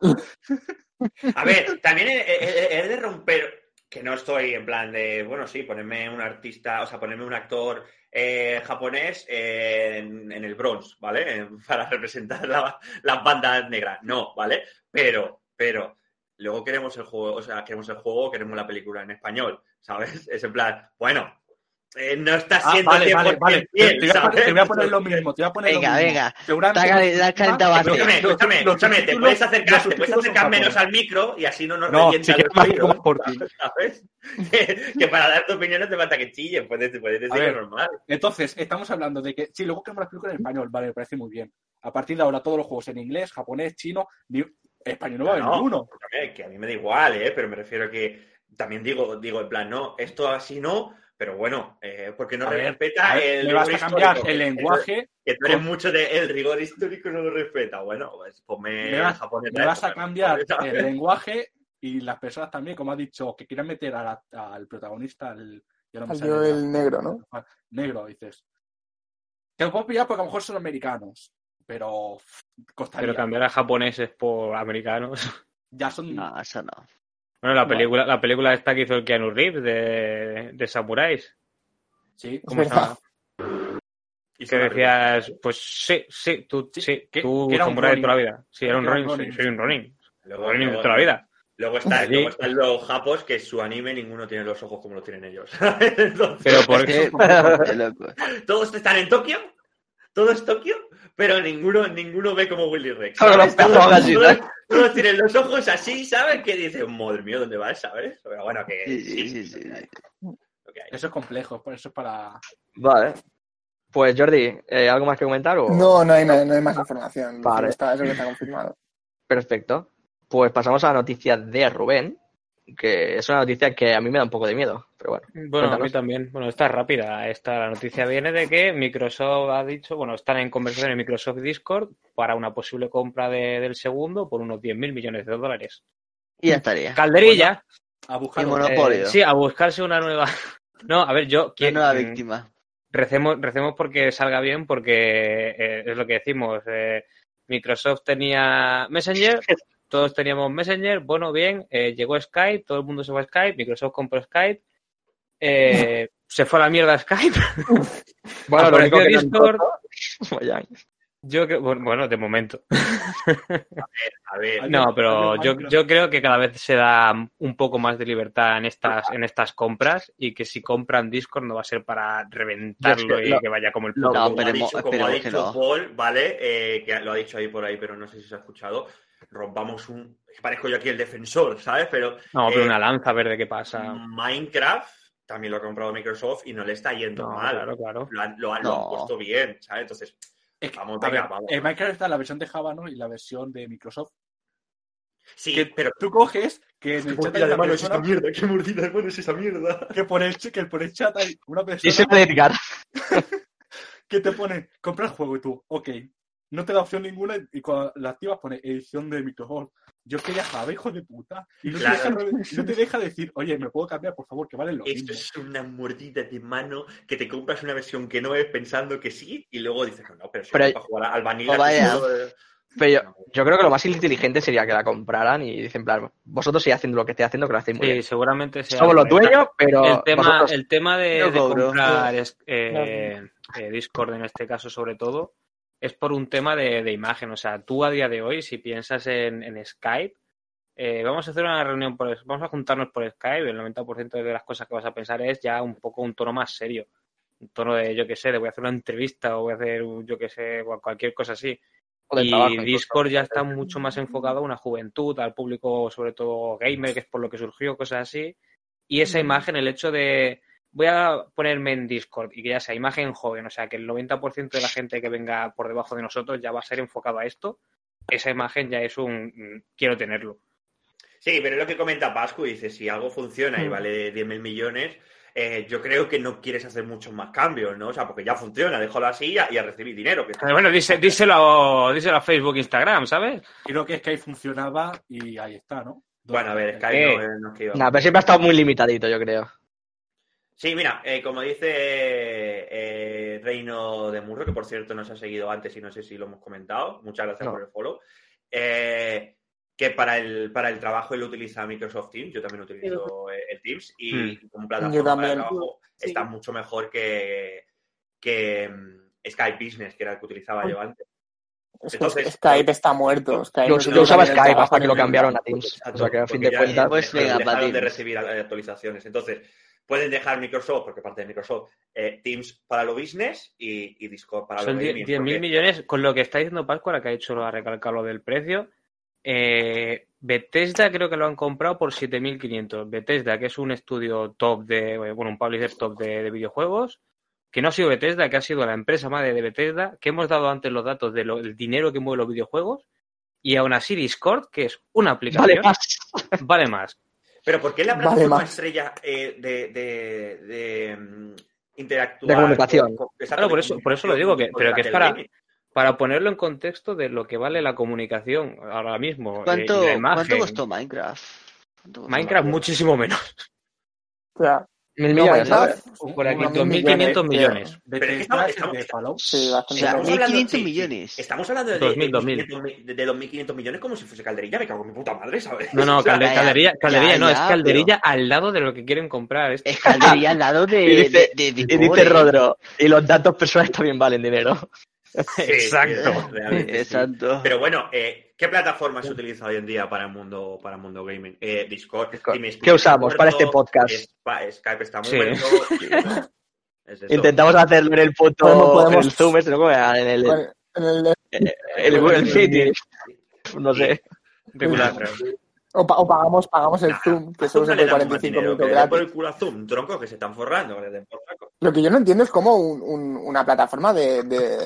A ver, también he, he- he de romper, que no estoy en plan de, bueno, sí, ponerme un artista, o sea, ponerme un actor eh, japonés en, el Bronx, ¿vale? Para representar la- las bandas negras. No, ¿vale? Pero, pero, luego queremos el juego, o sea, queremos el juego, queremos la película en español, ¿sabes? Es en plan, bueno, eh, no está Ah, siendo vale, 100% vale, vale. Te, fiel, te voy a poner, ¿sabes? te voy a poner lo mismo, te voy a poner Venga, lo mismo. venga. Base. Escúchame, los- escúchame, los escúchame, te puedes acercar, los te puedes acercar menos al micro y así no nos No, revienta si el más por ti. ¿sabes? Que, que para dar tu opinión no te falta que chilles, puedes, puedes decir ver. normal. Entonces, estamos hablando de que, sí, luego queremos las películas en español, vale, me parece muy bien. A partir de ahora, todos los juegos en inglés, japonés, chino, ni- español no va a haber No, ninguno. que a mí me da igual, ¿eh? Pero me refiero a que también digo, digo en plan, no, esto así no, pero bueno, eh, porque no ver, respeta ver, el me vas a cambiar el lenguaje, Que tú eres mucho de el rigor histórico no lo respeta. Bueno, pues ponme me vas, japonés. me vas a cambiar ¿sabes? el lenguaje y las personas también, como ha dicho, que quieran meter a la- al protagonista, al, no me Salió sale el negro, ¿no? Negro, dices. Te lo puedo pillar porque a lo mejor son americanos, pero costaría. Pero cambiar a japoneses por americanos. Ya son. No, eso no. Bueno, la película, la película esta que hizo el Keanu Reeves de, de Samuráis. Sí, ¿Cómo llama? Y Que decías, pues sí, sí, tú, Sí, sí, que- tú que era un samurái de toda la vida. Sí, era un sí, soy un Ronin. Luego, Ronin de toda la vida. luego está, Sí. luego están los japos que su anime ninguno tiene los ojos como los tienen ellos. Entonces, Pero por qué todos están en Tokio, todo es Tokio, pero ninguno, ninguno ve como Willy Rex. Todos ¿sabes? Todos, así, todos- ¿sabes? todos tienen los ojos así, ¿sabes? Que dicen, madre mía, ¿dónde vas? ¿Sabes? Pero bueno, que Sí, sí, sí. Eso es complejo, por eso es para. Vale. Pues Jordi, ¿eh, ¿algo más que comentar? O... No, no hay, no hay más información. Vale. Está, eso que está confirmado. Perfecto. Pues pasamos a la noticia de Rubén, que es una noticia que a mí me da un poco de miedo, pero bueno. Bueno, a mí también. Bueno, está rápida. Esta, la noticia viene de que Microsoft ha dicho, bueno, están en conversación en Microsoft Discord para una posible compra de- del segundo por unos 10.000 millones de dólares. Y ya estaría. Calderilla. A buscar. Y monopolio. eh, sí, a buscarse una nueva. No, a ver, yo. Qué quiero- nueva víctima. recemos, recemos porque salga bien, porque eh, es lo que decimos. eh, Microsoft tenía Messenger, todos teníamos Messenger, bueno, bien, eh, llegó Skype, todo el mundo se fue a Skype, Microsoft compró Skype, eh, se fue a la mierda Skype, Bueno, lo único que Discord, Vaya. yo creo, bueno, bueno, de momento. A ver, No, pero yo, yo creo que cada vez se da un poco más de libertad en estas, en estas compras y que si compran Discord no va a ser para reventarlo que y lo- que vaya como el lo- puto No, como, ha dicho, como ha que dicho no. Paul, ¿vale? Eh, que lo ha dicho ahí por ahí, pero no sé si se ha escuchado. Rompamos un. Parezco yo aquí el defensor, ¿sabes? Pero No, pero eh, una lanza a ver de qué pasa. Minecraft también lo ha comprado Microsoft y no le está yendo No, mal. claro, claro. Lo han, lo han- lo han No. puesto bien, ¿sabes? Entonces, Es que, Vamos, a venga, ver, vamos. En Minecraft está la versión de Java, ¿no? Y la versión de Microsoft. sí, Que pero. Tú coges que en el chat hay una persona mierda? ¿Qué mordida de mano es esa mierda? que por el, que por el chat hay una Y se persona va a dedicar. que te pone comprar juego y tú, ok. No te da opción ninguna y cuando la activas pone edición de Microsoft. Yo quería Java, hijo de puta. Y no, Claro. te, deja, no te deja decir, oye, ¿me puedo cambiar, por favor? Que vale lo Esto mismo. es una mordida de mano que te compras una versión que no es pensando que sí y luego dices, no, no, pero si Pero- para jugar al vanilla. Oh, solo- Pero yo, yo creo que lo más inteligente sería que la compraran y dicen, plan, vosotros seguís haciendo lo que estáis haciendo, que lo hacéis muy Sí, bien. seguramente sea. Somos los dueños, pero El tema, vosotros- el tema de, comprar es- eh, eh, Discord en este caso sobre todo es por un tema de, de imagen. O sea, tú a día de hoy, si piensas en, en Skype, eh, vamos a hacer una reunión por vamos a juntarnos por Skype, el 90% de las cosas que vas a pensar es ya un poco un tono más serio. Un tono de, yo qué sé, de voy a hacer una entrevista o voy a hacer, un- yo qué sé, cual- cualquier cosa así. o Y trabajo. Discord ya está mucho más enfocado a una juventud, al público sobre todo gamer, que es por lo que surgió, cosas así. Y esa imagen, el hecho de voy a ponerme en Discord y que ya sea imagen joven, o sea, que el 90% de la gente que venga por debajo de nosotros ya va a ser enfocado a esto, esa imagen ya es un mm, quiero tenerlo. Sí, pero es lo que comenta Pascu, dice, si algo funciona y Mm. vale 10.000 millones, eh, yo creo que no quieres hacer muchos más cambios, ¿no? O sea, porque ya funciona, déjalo así y a, y a recibir dinero. Que Pero bueno, dice, díselo, díselo a Facebook, Instagram, ¿sabes? Creo que Skype funcionaba y ahí está, ¿no? Bueno, a ver, Skype ¿Qué? no, eh, no es que iba- Nah, pero siempre ha estado muy limitadito, yo creo. Sí, mira, eh, como dice eh, Reino de Murro, que por cierto nos ha seguido antes y no sé si lo hemos comentado, muchas gracias No. por el follow, eh, que para el, para el trabajo él utiliza Microsoft Teams, yo también utilizo eh, el Teams y Hmm. como plataforma para también. el trabajo Sí. está mucho mejor que, que mm, Skype Business, que era el que utilizaba yo antes. Entonces- Skype está muerto. Skype Yo, yo usaba Skype hasta que lo cambiaron a. Teams. Exacto, O sea que a fin de cuentas. Pues dejaron de recibir actualizaciones. Entonces, pueden dejar Microsoft, porque parte de Microsoft, eh, Teams para lo business y, y Discord para Son lo 10 gaming. 10.000 porque- millones, con lo que está diciendo Pascua, que ha hecho a recalcar lo del precio. Eh, Bethesda creo que lo han comprado por 7.500. Bethesda, que es un estudio top de, bueno, un publisher top de, de videojuegos, que no ha sido Bethesda, que ha sido la empresa madre de Bethesda, que hemos dado antes los datos del dinero que mueve los videojuegos, y aún así Discord, que es una Vale, aplicación, más. vale más. Pero ¿por qué la Vale plataforma más. estrella eh, de, de, de, mm, interactuar? De comunicación. con- Claro, por eso- por eso lo digo, que- pero que es para-. Para ponerlo en contexto de lo que vale la comunicación ahora mismo, eh, ¿Cuánto, la imagen. ¿cuánto costó Minecraft? ¿Cuánto costó Minecraft muchísimo menos. O sea, Mil millones, Por aquí, unos 2.500 millones, millones. De estamos- de Fallout. Sí, O bastante. sea, Estamos hablando- 1.500 sí, sí. millones. Estamos hablando de, 2000, de, 2.500 mi- de, de 2.500 millones como si fuese calderilla. Me cago en mi puta madre, ¿sabes? No, no, O sea, calde- ya, calderilla, ya, calderilla no, ya, es pero- calderilla al lado de lo que quieren comprar. Es- Es caldería al lado de, Y dice-. Rodro, y los datos personales también valen dinero. sí, Exacto. sí, realmente sí. Exacto. Pero bueno, eh, ¿qué plataforma se utiliza hoy en día para el mundo, para el mundo gaming? Eh, Discord. Discord. Teams ¿Qué usamos está para muerto, este podcast? Skype está Sí. muerto. Es. Intentamos hacerlo en el punto, Podemos- el Zoom, este, ¿no? En el, Bueno, en el- el Google Meet, no sé. Regular. o, pa- o pagamos, pagamos el Nah, Zoom, que solo se puede damos más 45 dinero, minutos den por gratis. el culo a Zoom, tronco, que se están forrando, que le den por saco. Lo que yo no entiendo es cómo un- un- una plataforma de, de,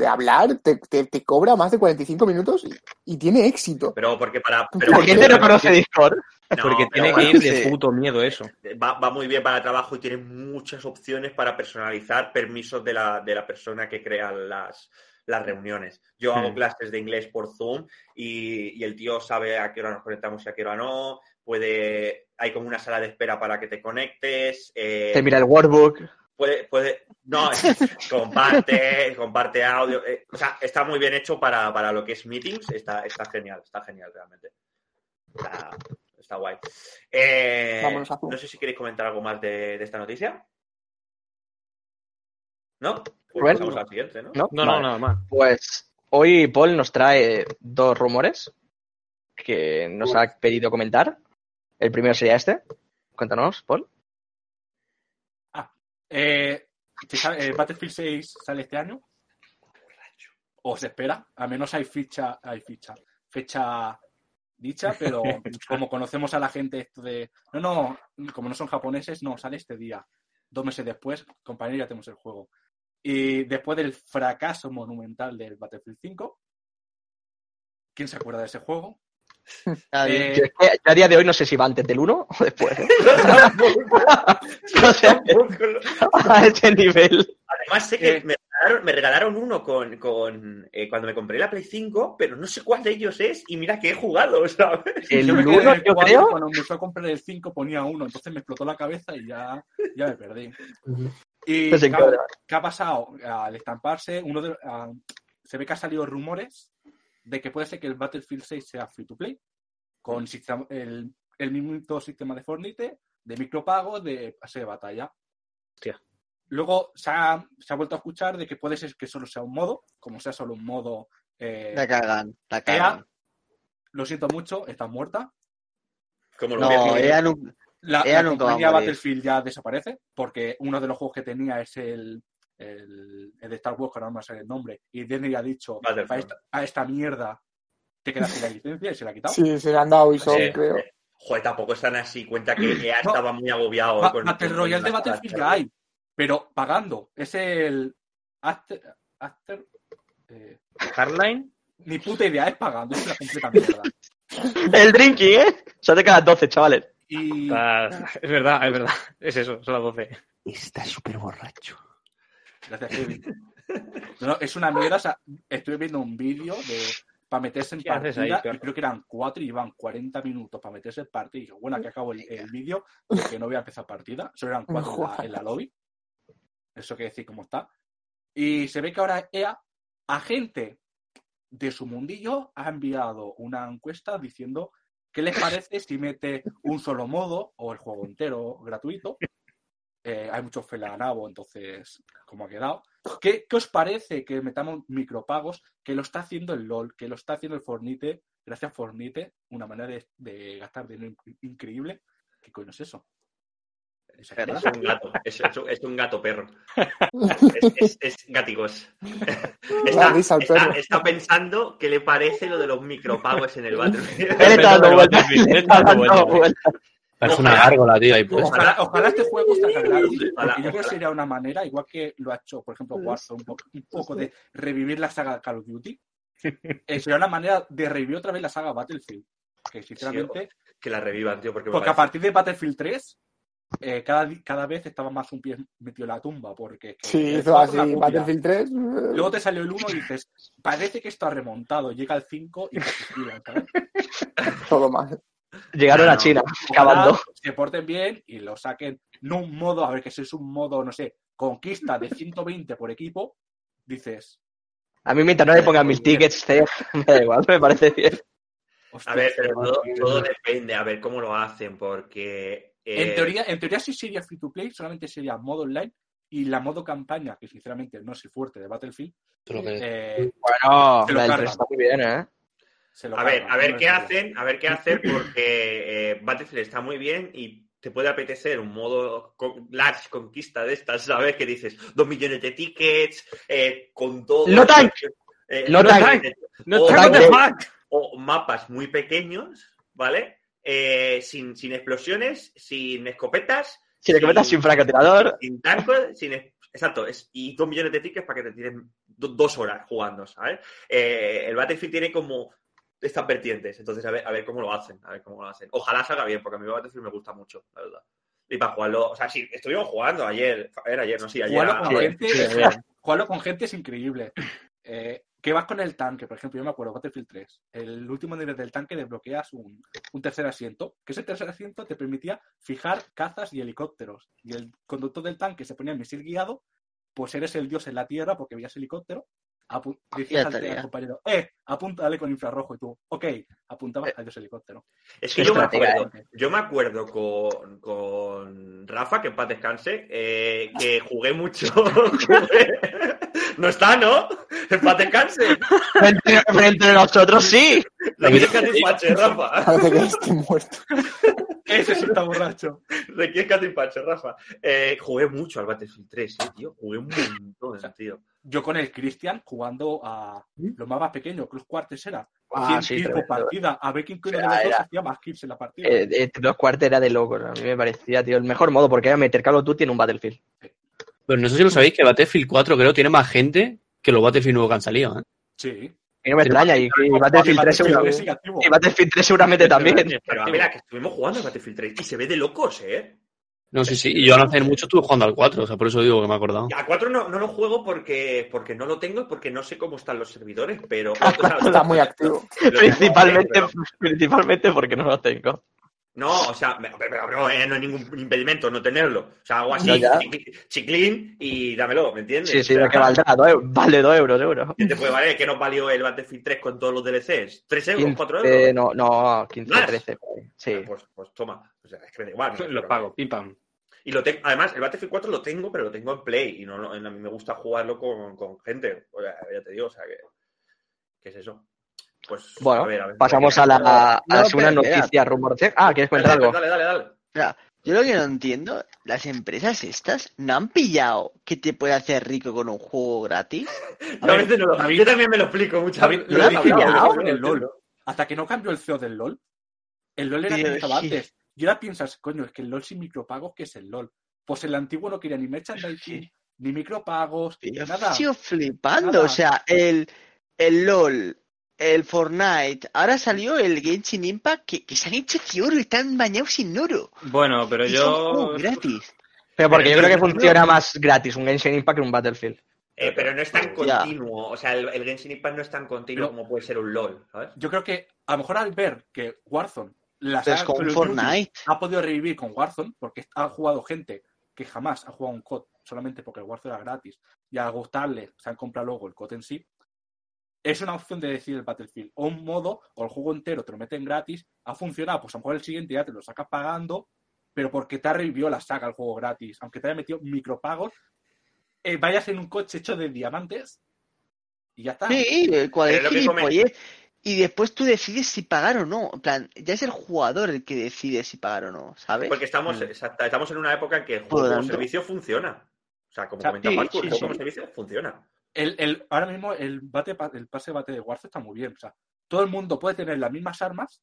de hablar te, te, te cobra más de 45 minutos y, y tiene éxito. Pero porque para... ¿Por Pero ¿Por qué te no conoce Discord? No, Porque tiene que ir de puto miedo eso. va, va muy bien para trabajo y tiene muchas opciones para personalizar permisos de la, de la persona que crea las, las reuniones. Yo hago Hmm. clases de inglés por Zoom y, y el tío sabe a qué hora nos conectamos y a qué hora no. Puede, hay como una sala de espera para que te conectes. eh, Te mira el workbook. Puede, puede, no, comparte, comparte audio. eh, o sea, está muy bien hecho para, para lo que es meetings. Está, está genial, está genial realmente. Está, está guay. Eh, Vámonos a no sé si queréis comentar algo más de, de esta noticia. ¿No? Pues pasamos al siguiente, ¿no? ¿No? No, no, Vale. nada más. Pues hoy Paul nos trae dos rumores que nos ha pedido comentar. El primero sería este. Cuéntanos, Paul. Eh, ¿se sabe- eh, Battlefield 6 sale este año. O se espera. Al menos hay ficha, hay ficha, fecha dicha, pero como conocemos a la gente esto de. No, no, como no son japoneses, no, sale este día. Dos meses después, compañero, ya tenemos el juego. Y después del fracaso monumental del Battlefield 5, ¿quién se acuerda de ese juego? Eh, Yo, es que yo a día de hoy no sé si va antes del 1 o después. ¿eh? no sé, a ese nivel. Además, sé que Eh. me, regalaron, me regalaron uno con, con eh, cuando me compré la Play 5, pero no sé cuál de ellos es y mira que he jugado, ¿sabes? El yo me quedé en 1 el yo creo. Cuando me fue a comprar el 5 ponía uno, entonces me explotó la cabeza y ya, ya me perdí. Y Pues. ¿qué ha pasado? Al estamparse, uno de, ah, se ve que ha salido rumores de que puede ser que el Battlefield 6 sea free to play, con sistema- el, el mismo sistema de Fortnite, de micropago, de pase de batalla. Hostia. Luego se ha, se ha vuelto a escuchar de que puede ser que solo sea un modo, como sea solo un modo. eh, La cagan, la EA, cagan. lo siento mucho, está muerta. Como lo No, que- ella no. La, Ella la nunca va a compañía. Battlefield ya desaparece porque uno de los juegos que tenía es el, el, el de Star Wars, que ahora no me sale el nombre, y Disney ha dicho a esta, a esta mierda te quedas sin la licencia y se la ha quitado. Sí, se le han dado Ubisoft, Sí. creo. Joder, tampoco están así. Cuenta que No. estaba muy agobiado. Ba- con- Battle Royale de Battlefield ya hay, pero pagando. Es el After... After eh, Hardline. ni puta idea, es pagando, es una completa mierda. El drinking, ¿eh? Se hace cada 12, chavales. Y Está- Es verdad, es verdad. Es eso, son las 12. Está súper borracho. Gracias, Kevin. No, es una mierda. o sea, estuve viendo un vídeo de para meterse en ¿Qué haces ahí, partida perro? y creo que eran cuatro y llevan 40 minutos para meterse en partida. Y dije, bueno, aquí acabo el, el vídeo porque no voy a empezar partida. Solo eran cuatro en la, en la lobby. Eso quiere decir cómo está. Y se ve que ahora EA, a gente de su mundillo, ha enviado una encuesta diciendo qué les parece si mete un solo modo o el juego entero gratuito. Eh, hay mucho felanabo, entonces, como ha quedado. ¿Qué, qué os parece que metamos micropagos? Que lo está haciendo el LOL, que lo está haciendo el Fornite, gracias Fornite, una manera de, de gastar dinero in- increíble. ¿Qué coño es eso? ¿Es un gato, es, es un- es un gato perro. Es, es. La Está, está- está pensando qué le parece lo de los micropagos en el Battlefield. Él está dando vueltas. Parece una gárgola, tío, ahí pues. Ojalá, ojalá este juego salga gratis, Ojalá, porque yo creo que ojalá. sería una manera, igual que lo ha hecho, por ejemplo, Warzone, un poco, un poco de revivir la saga Call of Duty. Eh, sería una manera de revivir otra vez la saga Battlefield. Que sinceramente, Que la revivan, tío, porque porque a partir de Battlefield 3, eh, cada, cada vez estaba más un pie metido en la tumba. Porque que- Sí, hizo así. Battlefield 3. Luego te salió el 1 y dices, parece que esto ha remontado. Llega el 5 y te. Todo mal. Llegaron a. China, acabando. se porten bien y lo saquen no un modo, a ver, que si es un modo, no sé, conquista de 120 por equipo, dices, A mí mientras no le pongan mil tickets, eh, me da igual, me parece bien. hostia, A ver, pero todo, depende, a ver cómo lo hacen, porque... eh, En teoría, en teoría sí sería free to play, solamente sería modo online y la modo campaña, que sinceramente no es el fuerte de Battlefield, que- eh, Bueno, Se lo la del cargan. 3 está muy bien, ¿eh? Se lo A ver, a ver no qué hacen, a ver qué hacer, porque eh, Battlefield está muy bien y te puede apetecer un modo con- large conquista de estas, ¿sabes? Que dices, dos millones de tickets, eh, con todo. No tank. Eh, No tank. No o, tank. o mapas muy pequeños, ¿vale? Eh, sin, sin explosiones, sin escopetas, Si le comentas sin francotirador, sin tancos, sin... Exacto, es, y dos millones de tickets para que te tiren do- dos horas jugando, ¿sabes? Eh, el Battlefield tiene como estas vertientes, entonces a ver, a ver cómo lo hacen, a ver cómo lo hacen. Ojalá salga bien, porque a mí Battlefield me gusta mucho, la verdad. Y para jugarlo, o sea, sí, estuvimos jugando ayer, a ver, ayer, no sé, ayer. Jugarlo a- con, a- gente, sí, jugarlo con gente es increíble. Eh, que vas con el tanque, por ejemplo, yo me acuerdo, Battlefield 3, el último nivel del tanque desbloqueas un, un tercer asiento, que ese tercer asiento te permitía fijar cazas y helicópteros. Y el conductor del tanque se ponía en misil guiado, pues eres el dios en la tierra porque veías helicóptero. Decías al, compañero, eh, apúntale con infrarrojo y tú, ok, apuntabas al dios helicóptero. Es que yo me, acuerdo, yo me acuerdo con, con Rafa, que en paz descanse, eh, que jugué mucho. jugué- No está, ¿no? En paz descanse. entre, entre nosotros sí. Requieres que te empache, Rafa. Parece que esté muerto. Ese sí está borracho. Requieres que te empache, Rafa. Eh, jugué mucho al Battlefield 3, eh, tío. Jugué un montón, tío. Yo con el Christian jugando a los más pequeños, Cruz Quartes era Ah, 100 sí, kills por tremendo. partida, a ver quién coño de Era- los dos hacía más kills en la partida. Eh, eh, dos cuartos era de locos. A mí me parecía, tío, el mejor modo porque era meter Call of Duty en un Battlefield. Pero no sé si lo sabéis que Battlefield 4 creo tiene más gente que los Battlefield nuevos que han salido. ¿eh? sí. Y no me extraña. Y, y Battlefield 3 Battlefield seguro- sigue activo. y Battlefield 3 seguramente también. Pero a ver, que estuvimos jugando al Battlefield 3 y se ve de locos, ¿eh? No, sí, sí. Y yo no hace mucho estuve jugando al 4, o sea, por eso digo que me he acordado. A 4 no, no lo juego porque, porque no lo tengo y porque no sé cómo están los servidores, pero... o sea, Está muy activo. Principalmente, pero- principalmente porque no lo tengo. No, o sea, pero, pero, eh, no hay ningún impedimento no tenerlo. O sea, hago así, No, chiclín y dámelo, ¿me entiendes? Sí, sí, O sea, lo que valdrá, vale 2 euros, seguro. ¿Qué te puede valer? ¿Qué nos valió el Battlefield 3 con todos los DLCs? ¿3 euros? ¿4 euros? 15, no, no, 15, ¿Más? 13. Sí. Pues, pues toma. O sea, es que me da igual. ¿no? Lo pago, pim pam. Y lo tengo, además, el Battlefield 4 lo tengo, pero lo tengo en Play. Y no, no- a mí me gusta jugarlo con, con gente. O sea, ya te digo, o sea, que. ¿Qué es eso? Pues. Bueno, a ver, a ver, pasamos a la, a la No, espera. noticia, rumor. de- Ah, ¿quieres comentar algo? dale, dale, dale. Mira, yo lo que no entiendo, las empresas estas no han pillado que te puede hacer rico con un juego gratis. Yo, a veces no lo- David- yo también me lo explico muchas veces. lo ¿Lo has dije pillado? yo con el LOL. Hasta que no cambió el CEO del LOL, el LOL era estaba sí. antes. Y ahora piensas, coño, es que el LOL sin micropagos, ¿qué es el LOL? Pues el antiguo no quería ni merchandising, ni micropagos, Yo nada. sigo flipando, Nada. o sea, el, el LOL, el Fortnite, ahora salió el Genshin Impact que, que se han hecho de oro y están bañados sin oro. Bueno, pero Y son yo. gratis. Pero porque yo creo que funciona más gratis un Genshin Impact que un Battlefield. Eh, pero no es tan continuo. O sea, el, el Genshin Impact no es tan continuo Pero- como puede ser un LOL, ¿sabes? Yo creo que a lo mejor al ver que Warzone, la Pues saga con Call Fortnite. ha podido revivir con Warzone, porque ha jugado gente que jamás ha jugado un COD solamente porque el Warzone era gratis, y al gustarle se han comprado luego el COD en sí, es una opción de decir el Battlefield. O un modo, o el juego entero te lo meten gratis, ha funcionado, pues a lo mejor el siguiente ya te lo sacas pagando, pero porque te ha revivido la saga el juego gratis, aunque te haya metido micropagos, eh, vayas en un coche hecho de diamantes y ya está. Sí, cual es gilipollez. Y después tú decides si pagar o no. En plan, ya es el jugador el que decide si pagar o no, ¿sabes? Porque estamos, Mm. exacta- estamos en una época en que el juego como servicio funciona. O sea, como O sea, comenta sí, sí, el juego sí. como servicio funciona. El, el- ahora mismo el, bate, pa- el pase bate de Warzone está muy bien. O sea, todo el mundo puede tener las mismas armas,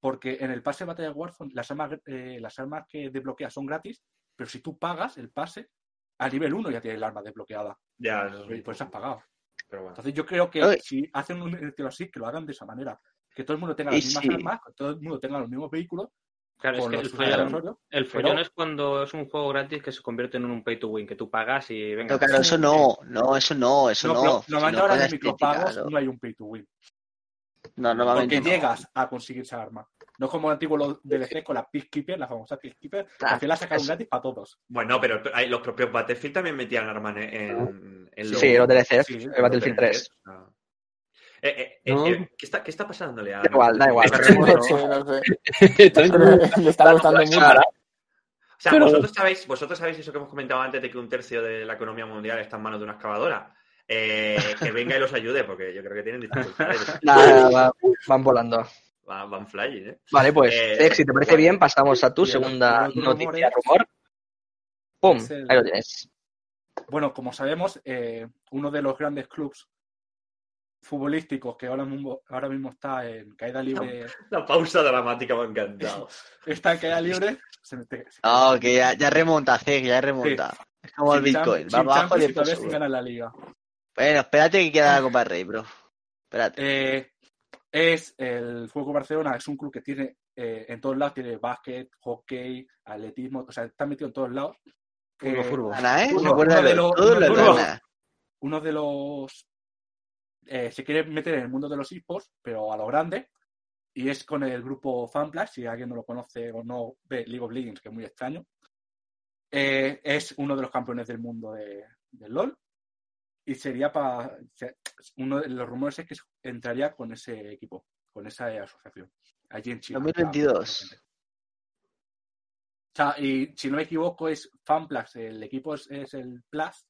porque en el pase bate de Warzone las armas, eh, las armas que desbloqueas son gratis, pero si tú pagas el pase, a nivel 1 ya tienes el arma desbloqueada. Ya, eso es pues has pagado. pero bueno. Entonces yo creo que si hacen un estilo así, que lo hagan de esa manera. Que todo el mundo tenga Y las mismas sí. armas, que todo el mundo tenga los mismos vehículos, Claro, es que los el follón, el follón pero- es cuando es un juego gratis que se convierte en un pay to win, que tú pagas y venga. Pero claro, eso no, no, eso no, eso No, no. pero Si normalmente no, ahora de micropagos no hay un pay to win. No, normalmente Porque no. llegas a conseguir esa arma. No es como antiguo los DLC con la Peacekeeper, la famosa Peacekeeper, que al final la sacaron es- gratis para todos. Bueno, pero hay- los propios Battlefield también metían armas en, en, en Sí, los DLCs, Sí, el Battlefield 3. Ah. Eh, eh, eh, No. eh, ¿qué, está, ¿Qué está pasándole a.? Da igual, da igual. Le está gustando mucho. O sea, Pero- vosotros sabéis, vosotros sabéis eso que hemos comentado antes de que un tercio de la economía mundial está en manos de una excavadora. Eh, que venga y los ayude, porque yo creo que tienen dificultades. Nada, va- van volando. Van, van flying, ¿eh? Vale, pues, Eh, si te parece bueno. bien, pasamos a tu segunda el noticia, rumor. ¡Pum! el- Ahí lo tienes. Bueno, como sabemos, eh, uno de los grandes clubs futbolísticos que ahora mismo, ahora mismo está en caída libre, La pausa dramática me ha encantado. está en caída libre, se mete- se- No, que ya, ya remonta, que ya remonta. Es como el sin Bitcoin. Va abajo y después sube. ganar la liga. Bueno, espérate que queda la Copa del Rey, bro. Espérate. Eh, es el Fútbol Barcelona, es un club que tiene eh, en todos lados, tiene básquet, hockey, atletismo, o sea, está metido en todos lados. Fútbol, Eh, fútbol. Gana, ¿eh? uno- Recuérdalo, uno de los- todo uno lo de los- gana. uno de los eh, se quiere meter en el mundo de los esports, pero a lo grande, y es con el grupo Fanplas, si alguien no lo conoce o no ve League of Legends, que es muy extraño. Eh, es uno de los campeones del mundo de, del LOL, y sería para. Uno de los rumores es que entraría con ese equipo, con esa asociación, allí en China. 2022. O sea, y si no me equivoco, es FanPlus, el equipo es, es el Plus,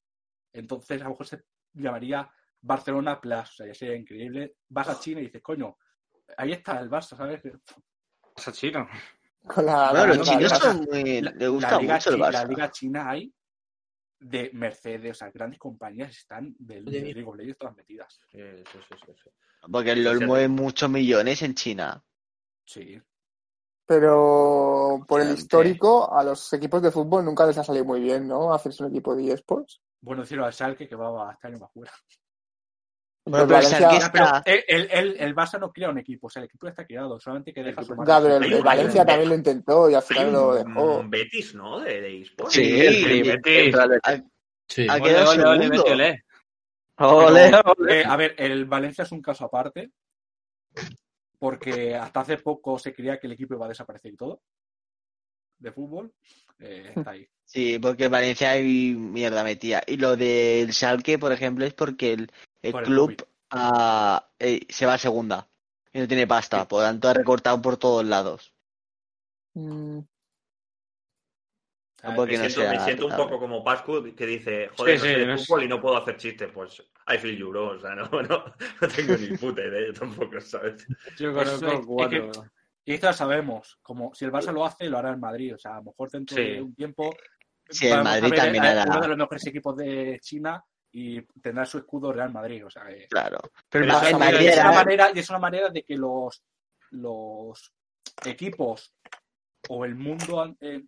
entonces a lo mejor se llamaría Barcelona Plus, o sea, ya sería increíble. Vas a China y dices, coño, ahí está el Barça, ¿sabes? Pasa chino. Con la, Bueno, la- los chinos son muy. La, Le gusta la liga mucho el chi- la Barça. liga china hay de Mercedes, o sea, grandes compañías están del de League of Legends todas metidas. Sí, sí, sí. Porque el LOL mueve muchos millones en China. Sí. Pero por el histórico, a los equipos de fútbol nunca les ha salido muy bien, ¿no? Hacerse un equipo de eSports. Bueno, decirlo al Schalke que va este año más fuera. Pero el Valencia- pero el, el, el- Barça no crea un equipo, o sea, el equipo ya está creado, solamente que deja su Ya, pero el, el Valencia también lo intentó y al final lo un dejó. Betis, ¿no? De, de eSports. Sí, sí, Betis, entra el Betis. Sí. Ha Ole, quedado ole, ole, segundo. Betty, ole. Ole, ole. Eh, a ver, el Valencia es un caso aparte, porque hasta hace poco se creía que el equipo iba a desaparecer y todo de fútbol. Eh, está ahí. Sí, porque en Valencia hay mierda metida. Y lo del Schalke, por ejemplo, es porque el, el club eh, se va a segunda. Y no tiene pasta. Por lo tanto, ha recortado por todos lados. Mm, porque me no siento, me sea siento un poco como Pascu que dice, joder, Sí, no sé sí, de no es- fútbol y no puedo hacer chistes. Pues, I feel you, bro. O sea, no, no, no tengo ni puta idea, yo tampoco, ¿sabes? Yo conozco es- cuatro. es Y esto ya sabemos, como si el Barça lo hace, lo hará el Madrid. O sea, a lo mejor dentro Sí. de un tiempo. Sí, el Madrid ver también a hará. Uno de los mejores equipos de China y tendrá su escudo Real Madrid. O sea, que- Claro. Pero es, una manera, es una manera de que los, los equipos o el mundo eh,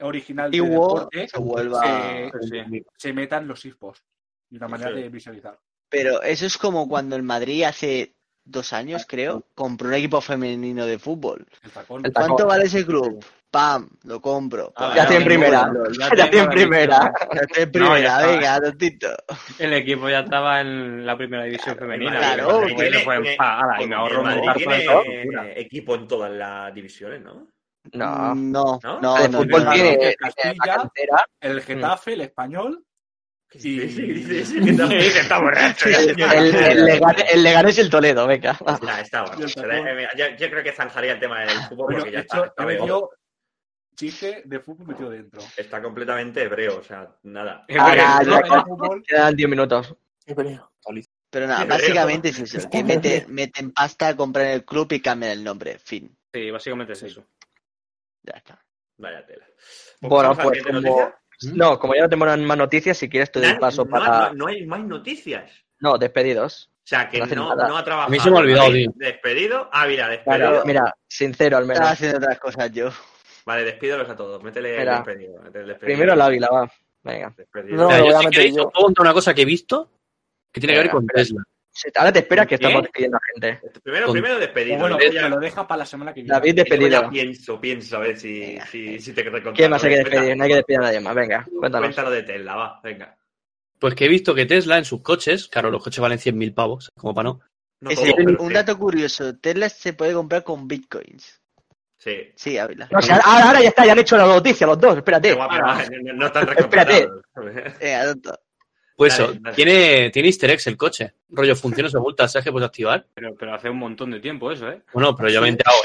original del deporte se vuelva. se, Sí. se metan los esports. Y una manera Sí. de visualizar. Pero eso es como cuando el Madrid hace dos años, creo, compró un equipo femenino de fútbol. El tacón. El tacón. ¿Cuánto vale ese club? ¡Pam! Lo compro. Ah, Pues Ya estoy primera. muevo, Ya Ya estoy en tengo primera. Ya estoy en primera, venga, tontito. El equipo ya estaba en la primera división femenina. Claro, y tiene- fue en tiene- pa, ala, y me el ahorro tiene eh, equipo en todas las divisiones, ¿no? No. No, ¿No? no, el fútbol tiene, el Castilla. El Getafe, el español. Sí, sí, sí, está- borracho. El, el, Legan- el Leganés y el Toledo, venga. Está, Será- tacón. eh, Yo, yo creo que zanjaría el tema del fútbol Bueno, porque ya de está, chiste de fútbol metido dentro. Está completamente hebreo, o sea, nada. No, ya fútbol, quedan 10 minutos. hebreo. Pero nada, básicamente es eso. Que mete, meten pasta, compran el club y cambian el nombre. Fin. Sí, básicamente es eso. Ya está. Vaya tela. Bueno, ¿Pasamos a la pues como... No, como ya no tenemos más noticias, si quieres te doy Nan- paso no, para... no- no hay más noticias. No, despedidos. O sea, que No ha trabajado. A mí se me ha olvidado. Despedido. Ah, mira, despedido. Claro, mira, sincero al Estaba menos. haciendo otras cosas yo. Vale, despídelos a todos. Métele el despedido. métele el despedido. Primero el águila, va. Venga. Despedido. No, lo yo a meter os contar una cosa que he visto que tiene que ver con. Tesla. Sí, Ahora te esperas que estamos despidiendo a gente. Primero, Con- primero despedido. bueno, ya- lo deja para la semana que viene. David, despedido. ya pienso, pienso, a ver si, si, si te recontralo. ¿Quién más hay que despedir? No hay que despedir a nadie más. Venga, cuéntanos. Cuéntalo de Tesla, va, venga. Pues que he visto que Tesla en sus coches, claro, los coches valen 100.000 pavos, como para no, un sí. dato curioso, Tesla se puede comprar con bitcoins. Sí. Sí, Ávila. No, o sea, ahora, ahora ya está, ya han hecho la noticia los dos, espérate. Guapo, no, no, están Espérate. Eh. Pues Dale, eso, dale. tiene, tiene easter eggs el coche. Rollo, funciones ocultas, ¿sabes que puedes activar? Pero, pero hace un montón de tiempo eso, ¿eh? Bueno, pero yo me he enterado.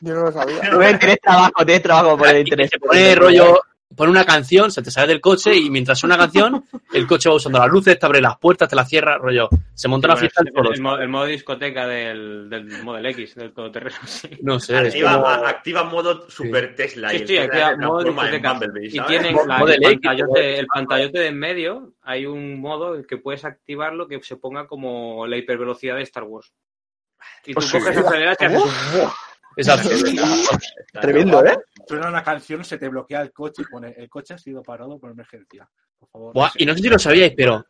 Yo no lo sabía. Rubén, tienes trabajo, tienes trabajo por el Y interés. te pone rollo, pone una canción, se te sale del coche y mientras suena una canción, el coche va usando las luces, te abre las puertas, te las cierra, rollo. Se monta una Bueno, fiesta es en todos. el, modo, el modo discoteca del, del Model X, del todoterreno, sí. No sé. Activa, como- activa modo Super Tesla. Sí, sí, activa modo discoteca. Bumblebee, Y tienen la- Model el, X, pantallote, el pantallote de en medio, hay un modo que puedes activarlo que se ponga como la hipervelocidad de Star Wars. Y tú coges, sí. aceleras y haces... Exacto. Tremendo, ¿eh? Suena una canción, se te bloquea el coche y pone el coche ha sido parado por emergencia. Por favor. Buah, y no sé si lo sabíais, pero.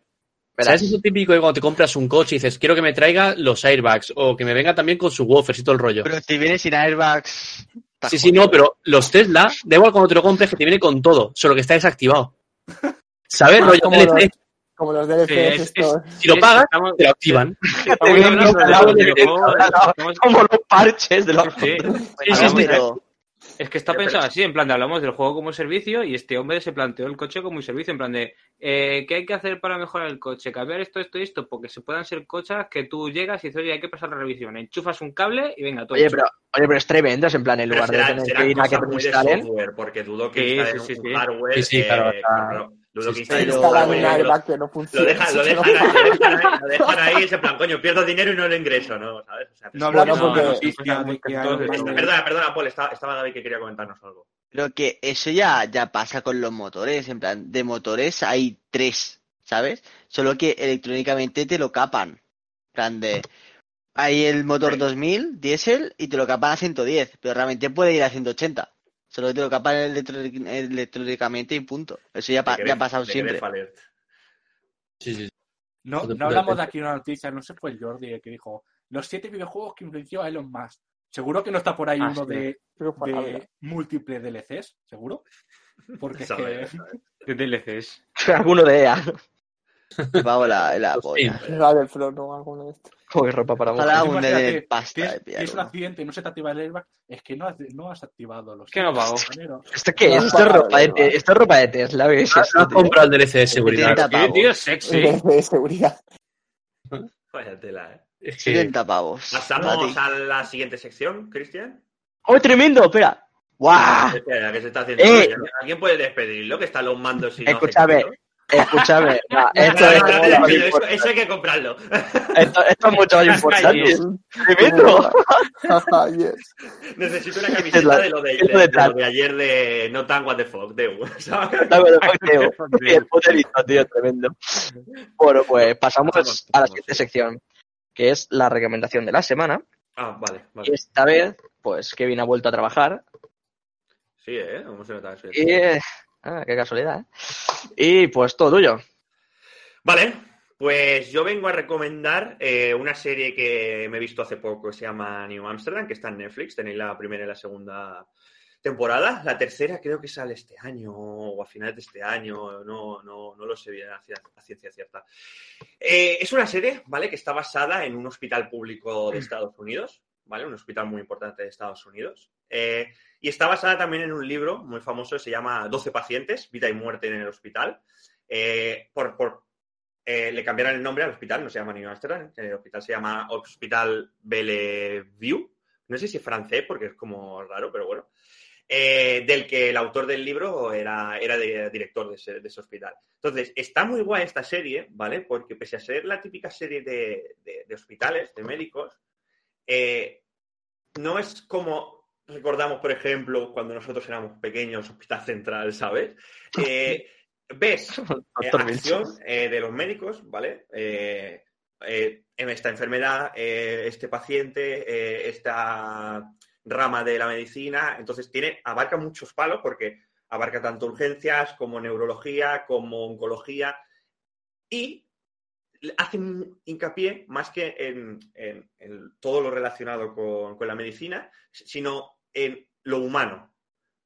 ¿sabes eso típico de cuando te compras un coche y dices, quiero que me traiga los airbags o que me venga también con su woofers y todo el rollo? Pero si viene sin airbags. Sí, sí, no, pero los Tesla, da igual cuando te lo compres que te viene con todo, solo que está desactivado. ¿Sabes? Rollo como DLC, Como los DLCs Sí, es- estos. si lo pagas, estamos- te lo activan. Como los parches de los... Sí, pero- Es que está pensado así, en plan de hablamos del juego como servicio y este hombre se planteó el coche como un servicio, en plan de eh, ¿qué hay que hacer para mejorar el coche? Cambiar esto, esto y esto, porque se puedan ser coches que tú llegas y dices, oye, hay que pasar la revisión, enchufas un cable y venga, todo Oye, pero, oye, pero es tremendo, es en plan, en lugar de tener que ir a que te instalen. porque dudo que Sí, sí, sí, un sí. hardware. Sí, sí, claro, está- claro, dudo que lo- airbag que no Lo funciona. dejan, no ahí, funciona. lo dejan ahí, lo dejan ahí, ese plan, coño, pierdo dinero y no lo ingreso, ¿no? ¿Sabes? O sea, No hablamos un- Perdona, perdona, Paul, estaba, estaba David que quería comentarnos algo. Pero que eso ya, ya pasa con los motores, en plan, de motores hay tres, ¿sabes? Solo que electrónicamente te lo capan. En plan de, hay el motor Sí. 2000, diésel, y te lo capan a 110, pero realmente puede ir a 180. Solo que te lo capan electrónicamente y punto. Eso ya, pa- De ya ha pasado de siempre. Sí, sí. No, de no hablamos de aquí una noticia, no sé, fue el Jordi el que dijo los siete videojuegos que influenció a Elon Musk. Seguro que no está por ahí Ah, uno sí. de, de múltiples DLCs, seguro. Porque es que. ¿Qué DLCs? Alguno de EA. Pago la, la Pues polla. La del Front o alguno de estos. Joder, ropa para Ojalá un de pasta de pillar tienes un accidente y no se te activa el airbag, es que no has, no has activado los Que no pago. ¿Esto qué es? No, Esto es ropa de, esto es ropa de Tesla, ¿ves? No Esto, has comprado el DLC de seguridad. 70 Tío, pavos. tío, sexy. De seguridad. Vaya tela, ¿eh? Es que- 70 pavos. Pasamos a la siguiente sección, Cristian. ¡Oh, tremendo! Espera. ¡Guau! Espera, que se está haciendo. Eh. ¿Alguien puede despedirlo? Que están los mandos y no Escúchame? Escúchame. no, esto, no, es no, eso, importante. eso hay que comprarlo. Esto, esto es mucho más importante. Necesito una camiseta la- de lo de, de- de detrás. lo de ayer de No Tan What the Fuck, de tío, tremendo. Bueno, pues pasamos Pasamos, a la siguiente sí. sección, que es la recomendación de la semana. Ah, vale, Y vale. esta vez, pues Kevin ha vuelto a trabajar. Sí, ¿eh? ¿Cómo se nota eso? Y. eh, Ah, qué casualidad. ¿eh? Y pues todo tuyo. Vale, pues yo vengo a recomendar eh, una serie que me he visto hace poco, que se llama New Amsterdam, que está en Netflix. Tenéis la primera y la segunda temporada. La tercera creo que sale este año o a finales de este año, no, no, no lo sé bien a, ci- a ciencia cierta. Eh, es una serie, ¿vale? Que está basada en un hospital público de Estados Unidos, ¿vale? Un hospital muy importante de Estados Unidos. Eh, y está basada también en un libro muy famoso, se llama 12 pacientes, vida y muerte en el hospital. Eh, por, por, eh, le cambiaron el nombre al hospital, no se llama New Amsterdam, el hospital se llama Hospital Bellevue. No sé si es francés porque es como raro, pero bueno. Del que el autor del libro era, era de- director de ese, de ese hospital. Entonces, está muy guay esta serie, ¿vale? Porque pese a ser la típica serie de, de- hospitales, de médicos, no es como recordamos, por ejemplo, cuando nosotros éramos pequeños, Hospital Central, ¿sabes? Eh, ves eh, acción eh, de los médicos, ¿vale? Eh, eh, en esta enfermedad, eh, este paciente, esta rama de la medicina, entonces tiene, abarca muchos palos porque abarca tanto urgencias como neurología, como oncología y hacen hincapié más que en, en- en todo lo relacionado con, con la medicina, sino en lo humano,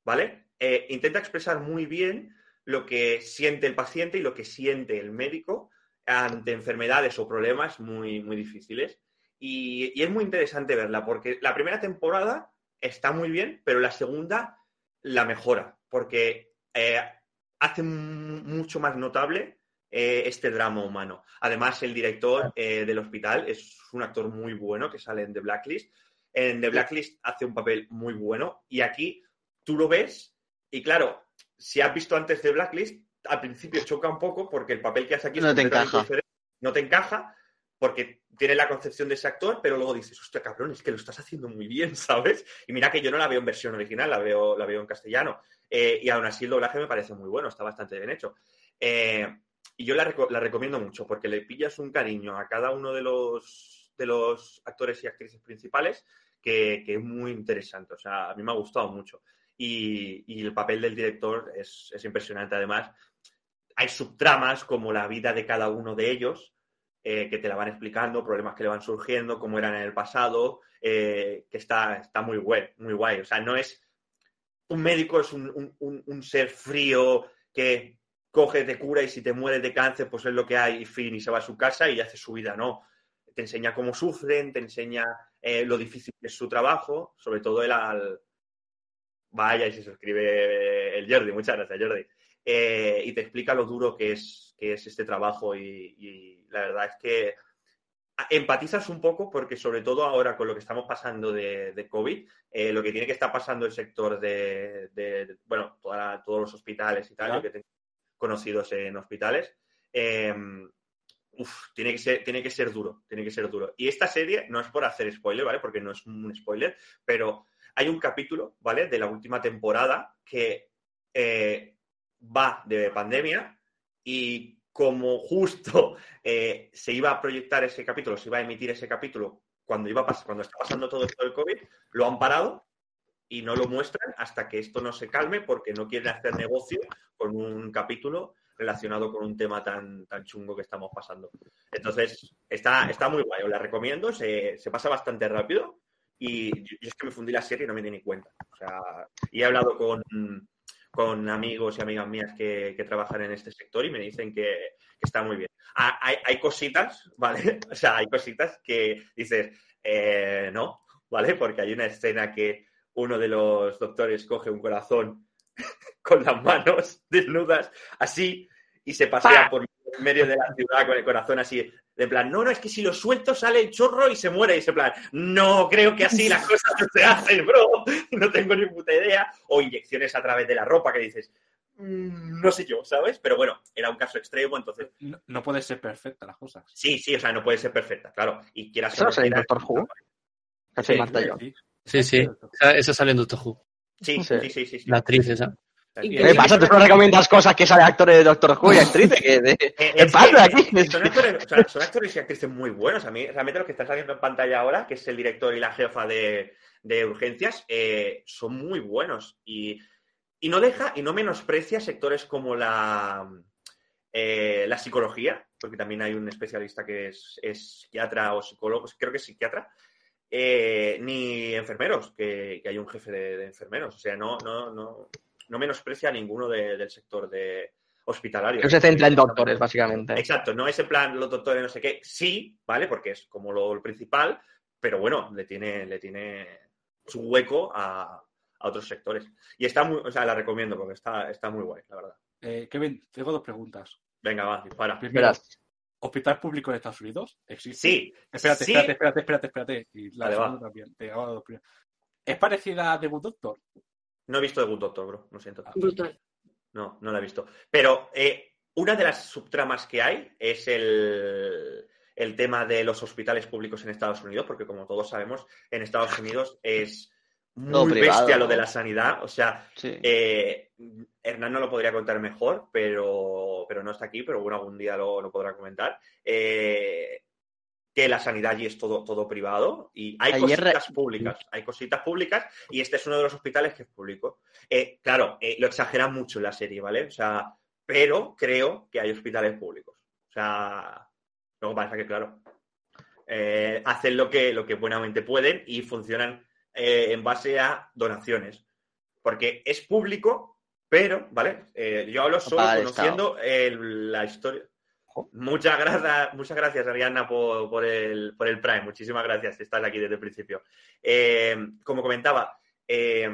¿vale? Eh, intenta expresar muy bien lo que siente el paciente y lo que siente el médico ante enfermedades o problemas muy, muy difíciles. y, y es muy interesante verla, porque la primera temporada está muy bien, pero la segunda la mejora, porque eh, hace mucho más notable eh, este drama humano. Además, el director eh, del hospital es un actor muy bueno que sale en The Blacklist. En The Blacklist hace un papel muy bueno y aquí tú lo ves y claro, si has visto antes The Blacklist, al principio choca un poco porque el papel que hace aquí es No te completamente encaja. No te encaja porque tiene la concepción de ese actor, pero luego dices, hostia, cabrón, es que lo estás haciendo muy bien, ¿sabes? Y mira que yo no la veo en versión original, la veo, la veo en castellano. Eh, y aún así el doblaje me parece muy bueno, está bastante bien hecho. Eh, y yo la, la recomiendo mucho porque le pillas un cariño a cada uno de los, de los actores y actrices principales que, que es muy interesante. O sea, a mí me ha gustado mucho. Y, y el papel del director es, es impresionante. Además, hay subtramas como la vida de cada uno de ellos, eh, que te la van explicando, problemas que le van surgiendo, cómo eran en el pasado, eh, que está, está muy guay, muy guay. O sea, no es un médico, es un, un- un- un ser frío que coge, te cura y si te mueres de cáncer, pues es lo que hay y fin, y se va a su casa y hace su vida, no. Te enseña cómo sufren, te enseña eh, lo difícil que es su trabajo, sobre todo el al... Vaya, y se suscribe el Jordi, muchas gracias, Jordi. Eh, y te explica lo duro que es, que es este trabajo y, y la verdad es que empatizas un poco porque sobre todo ahora con lo que estamos pasando de, de COVID, eh, lo que tiene que estar pasando el sector de, de- de- bueno, toda- todos los hospitales y tal, yo que tengo conocidos en hospitales, eh, uf, tiene que ser, tiene que ser duro, tiene que ser duro. Y esta serie no es por hacer spoiler, ¿vale? Porque no es un spoiler, pero hay un capítulo, ¿vale? De la última temporada que eh, va de pandemia y como justo eh, se iba a proyectar ese capítulo, se iba a emitir ese capítulo cuando iba a cuando está pasando todo esto del COVID, lo han parado y no lo muestran hasta que esto no se calme porque no quieren hacer negocio con un capítulo relacionado con un tema tan, tan chungo que estamos pasando. Entonces, está, está muy guay, os la recomiendo, se, se pasa bastante rápido y yo, yo es que me fundí la serie y no me di ni cuenta. O sea, y he hablado con, con amigos y amigas mías que, que trabajan en este sector y me dicen que, que está muy bien. Ah, Hay, hay cositas, ¿vale? O sea, hay cositas que dices, eh, no, ¿vale? Porque hay una escena que uno de los doctores coge un corazón con las manos desnudas, así, y se pasea por medio de la ciudad con el corazón así, de plan, no, no, es que si lo suelto sale el chorro y se muere, y se plan, no, creo que así las cosas no se hacen, bro, no tengo ni puta idea, o inyecciones a través de la ropa que dices, "Mm, no sé yo, ¿sabes? Pero bueno, era un caso extremo, entonces, No, no puede ser perfecta las cosas. sí, sí, o sea, no puede ser perfecta, claro, y quieras ¿Eso no sale en Doctor Who? Casi Sí, Sí, sí. Sí, sí. Esa, esa sale en Doctor Who. Sí, Sí. sí, sí, sí. sí. La actriz esa. ¿Y ¿Qué pasa? Tú solo recomiendas cosas que sale actores de Doctor Who y actrices. ¿Qué, de- Eh, ¿qué pasa aquí? Son actores, o sea, son actores y actrices muy buenos. A mí, realmente, los que están saliendo en pantalla ahora, que es el director y la jefa de, de urgencias, eh, son muy buenos. Y, y no deja y no menosprecia sectores como la, eh, la psicología, porque también hay un especialista que es, es psiquiatra o psicólogo, creo que es psiquiatra, eh, ni enfermeros, que, que hay un jefe de, de enfermeros. O sea, no, no, no, no menosprecia a ninguno de- del sector de hospitalario. Que se centra en doctores, básicamente. Exacto, no es en plan los doctores no sé qué, sí, ¿vale? Porque es como lo, lo principal, pero bueno, le tiene, le tiene su hueco a, a otros sectores. Y está muy, o sea, la recomiendo porque está, está muy guay, la verdad. Eh, Kevin, tengo dos preguntas. Venga, va, dispara. Primero. ¿hospital público en Estados Unidos? ¿Existe? Sí, Espérate, sí. espérate, espérate, espérate, espérate. Y la Vale, segunda también. Te hago dos. ¿Es parecida a The Good Doctor? No he visto The Good Doctor, bro, lo siento. Brutal. No, no la he visto. Pero eh, una de las subtramas que hay es el, el tema de los hospitales públicos en Estados Unidos, porque como todos sabemos, en Estados Unidos es muy privado, bestia lo ¿no? de la sanidad. O sea, Sí. eh, Hernán no lo podría contar mejor, pero, pero no está aquí, pero bueno, algún día lo, lo podrá comentar. Eh, que la sanidad allí es todo, todo privado y hay Ayer cositas públicas, hay cositas públicas y este es uno de los hospitales que es público. Eh, claro, eh, lo exageran mucho en la serie, ¿vale? O sea, pero creo que hay hospitales públicos. O sea, luego pasa que, claro, eh, hacen lo que, lo que buenamente pueden y funcionan en base a donaciones. Porque es público, pero, ¿vale? Yo hablo solo conociendo el- la historia. Muchas gracias, muchas gracias, Ariana, por, el, por el Prime. Muchísimas gracias, estás aquí desde el principio. Eh, como comentaba, eh,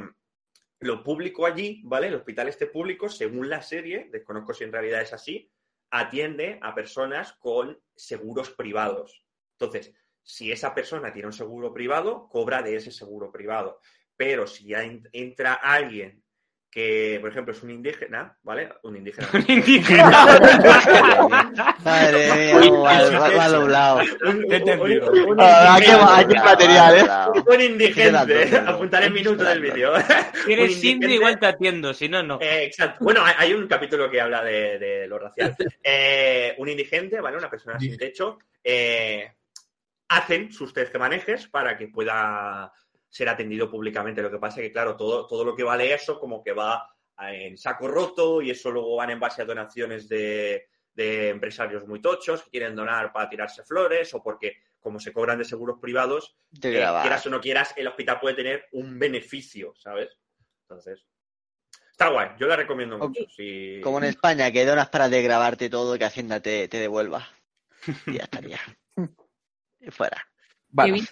lo público allí, ¿vale? El hospital este público, según la serie, desconozco si en realidad es así, atiende a personas con seguros privados. Entonces, si esa persona tiene un seguro privado, cobra de ese seguro privado. Pero si ya en- entra alguien que, por ejemplo, es un indígena, ¿vale? Un indígena. Madre mía, mal, mal, mal doblado. Un- un- un- un Ah, va, material, ¿eh? Un indigente. Apuntaré el minuto del vídeo. Si Un eres indigente- indio, igual te atiendo, si no, no. Eh, exacto. Bueno, hay, hay un capítulo que habla de, de lo racial. Eh, un indigente, ¿vale? Una persona sin techo, eh, hacen sus tejemanejes para que pueda ser atendido públicamente. Lo que pasa es que, claro, todo, todo lo que vale eso como que va en saco roto y eso luego van en base a donaciones de, de empresarios muy tochos que quieren donar para tirarse flores o porque como se cobran de seguros privados, eh, quieras o no quieras, el hospital puede tener un beneficio, ¿sabes? Entonces, está guay, yo la recomiendo mucho. Como en España, que donas para de grabarte todo que Hacienda te, te devuelva. Y ya estaría. Y fuera. Kevin,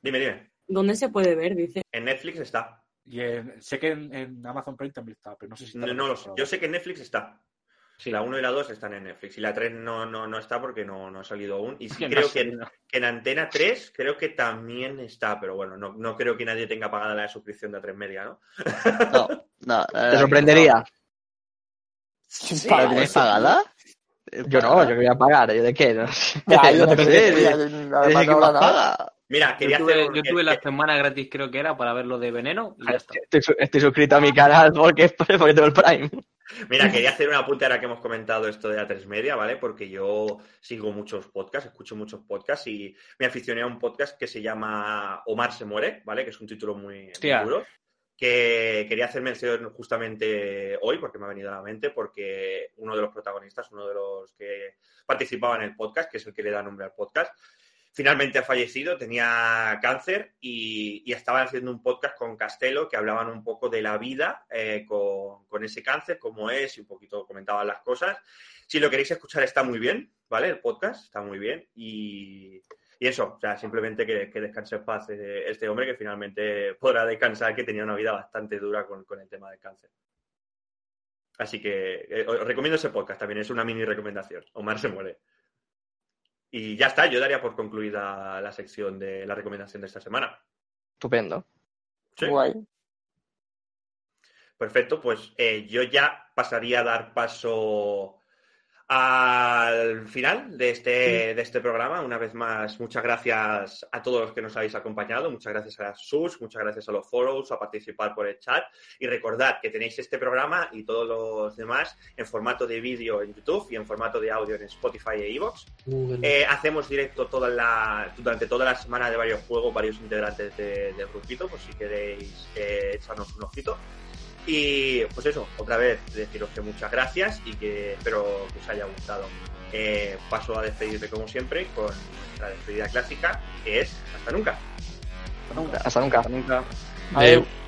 Dime, dime. ¿Dónde se puede ver? Dice. En Netflix está. Y en- sé que en, en Amazon Prime también está, pero no sé si está. No, no lo otros sé. Yo sé que en Netflix está. Sí. La 1 y la 2 están en Netflix. Y la 3 no, no, no está porque no, no ha salido aún. Y sí Que creo que, en- que en Antena 3 creo que también está. Pero bueno, no, no creo que nadie tenga pagada la suscripción de A3 Media, ¿no? No, no. te que sorprendería. Sí, ¿La tienes pagada? Yo no, yo voy a pagar. ¿Yo de qué? No sé. Ya, yo no no sé, sé, eres- ya, ¿Eres además el que paga? Mira, Yo tuve, hacer. un- yo tuve la semana gratis, creo que era, para ver lo de Veneno y ya está. Estoy, su- estoy suscrito a mi canal porque, porque tengo el Prime. Mira, quería hacer un apunte ahora que hemos comentado esto de A3 Media, ¿vale? Porque yo sigo muchos podcasts, escucho muchos podcasts y me aficioné a un podcast que se llama Omar se muere, ¿vale? Que es un título muy, duro. Que quería hacer mención justamente hoy, porque me ha venido a la mente, porque uno de los protagonistas, uno de los que participaba en el podcast, que es el que le da nombre al podcast, finalmente ha fallecido, tenía cáncer y, y estaban haciendo un podcast con Castelo que hablaban un poco de la vida eh, con, ese cáncer, cómo es, y un poquito comentaban las cosas. Si lo queréis escuchar está muy bien, ¿vale? El podcast está muy bien y, y eso, o sea, simplemente que, que descanse en paz eh, este hombre que finalmente podrá descansar, que tenía una vida bastante dura con, con el tema del cáncer. Así que eh, os recomiendo ese podcast, también es una mini recomendación. Omar se muere. Y ya está, yo daría por concluida la sección de la recomendación de esta semana. Estupendo. Sí. Guay. Perfecto, pues eh, yo ya pasaría a dar paso al final de este, de este programa. Una vez más, muchas gracias a todos los que nos habéis acompañado. Muchas gracias a sus, muchas gracias a los follows, a participar por el chat. Y recordad que tenéis este programa y todos los demás en formato de vídeo en YouTube y en formato de audio en Spotify e iVoox. Eh, hacemos directo toda la, durante toda la semana de varios juegos, varios integrantes de- del grupito, por si queréis eh, echarnos un ojito. Y pues eso, otra vez deciros que muchas gracias y que espero que os haya gustado. Eh, paso a despedirme como siempre con nuestra despedida clásica, que es hasta nunca. Hasta nunca. Nunca. Adeu. Adeu.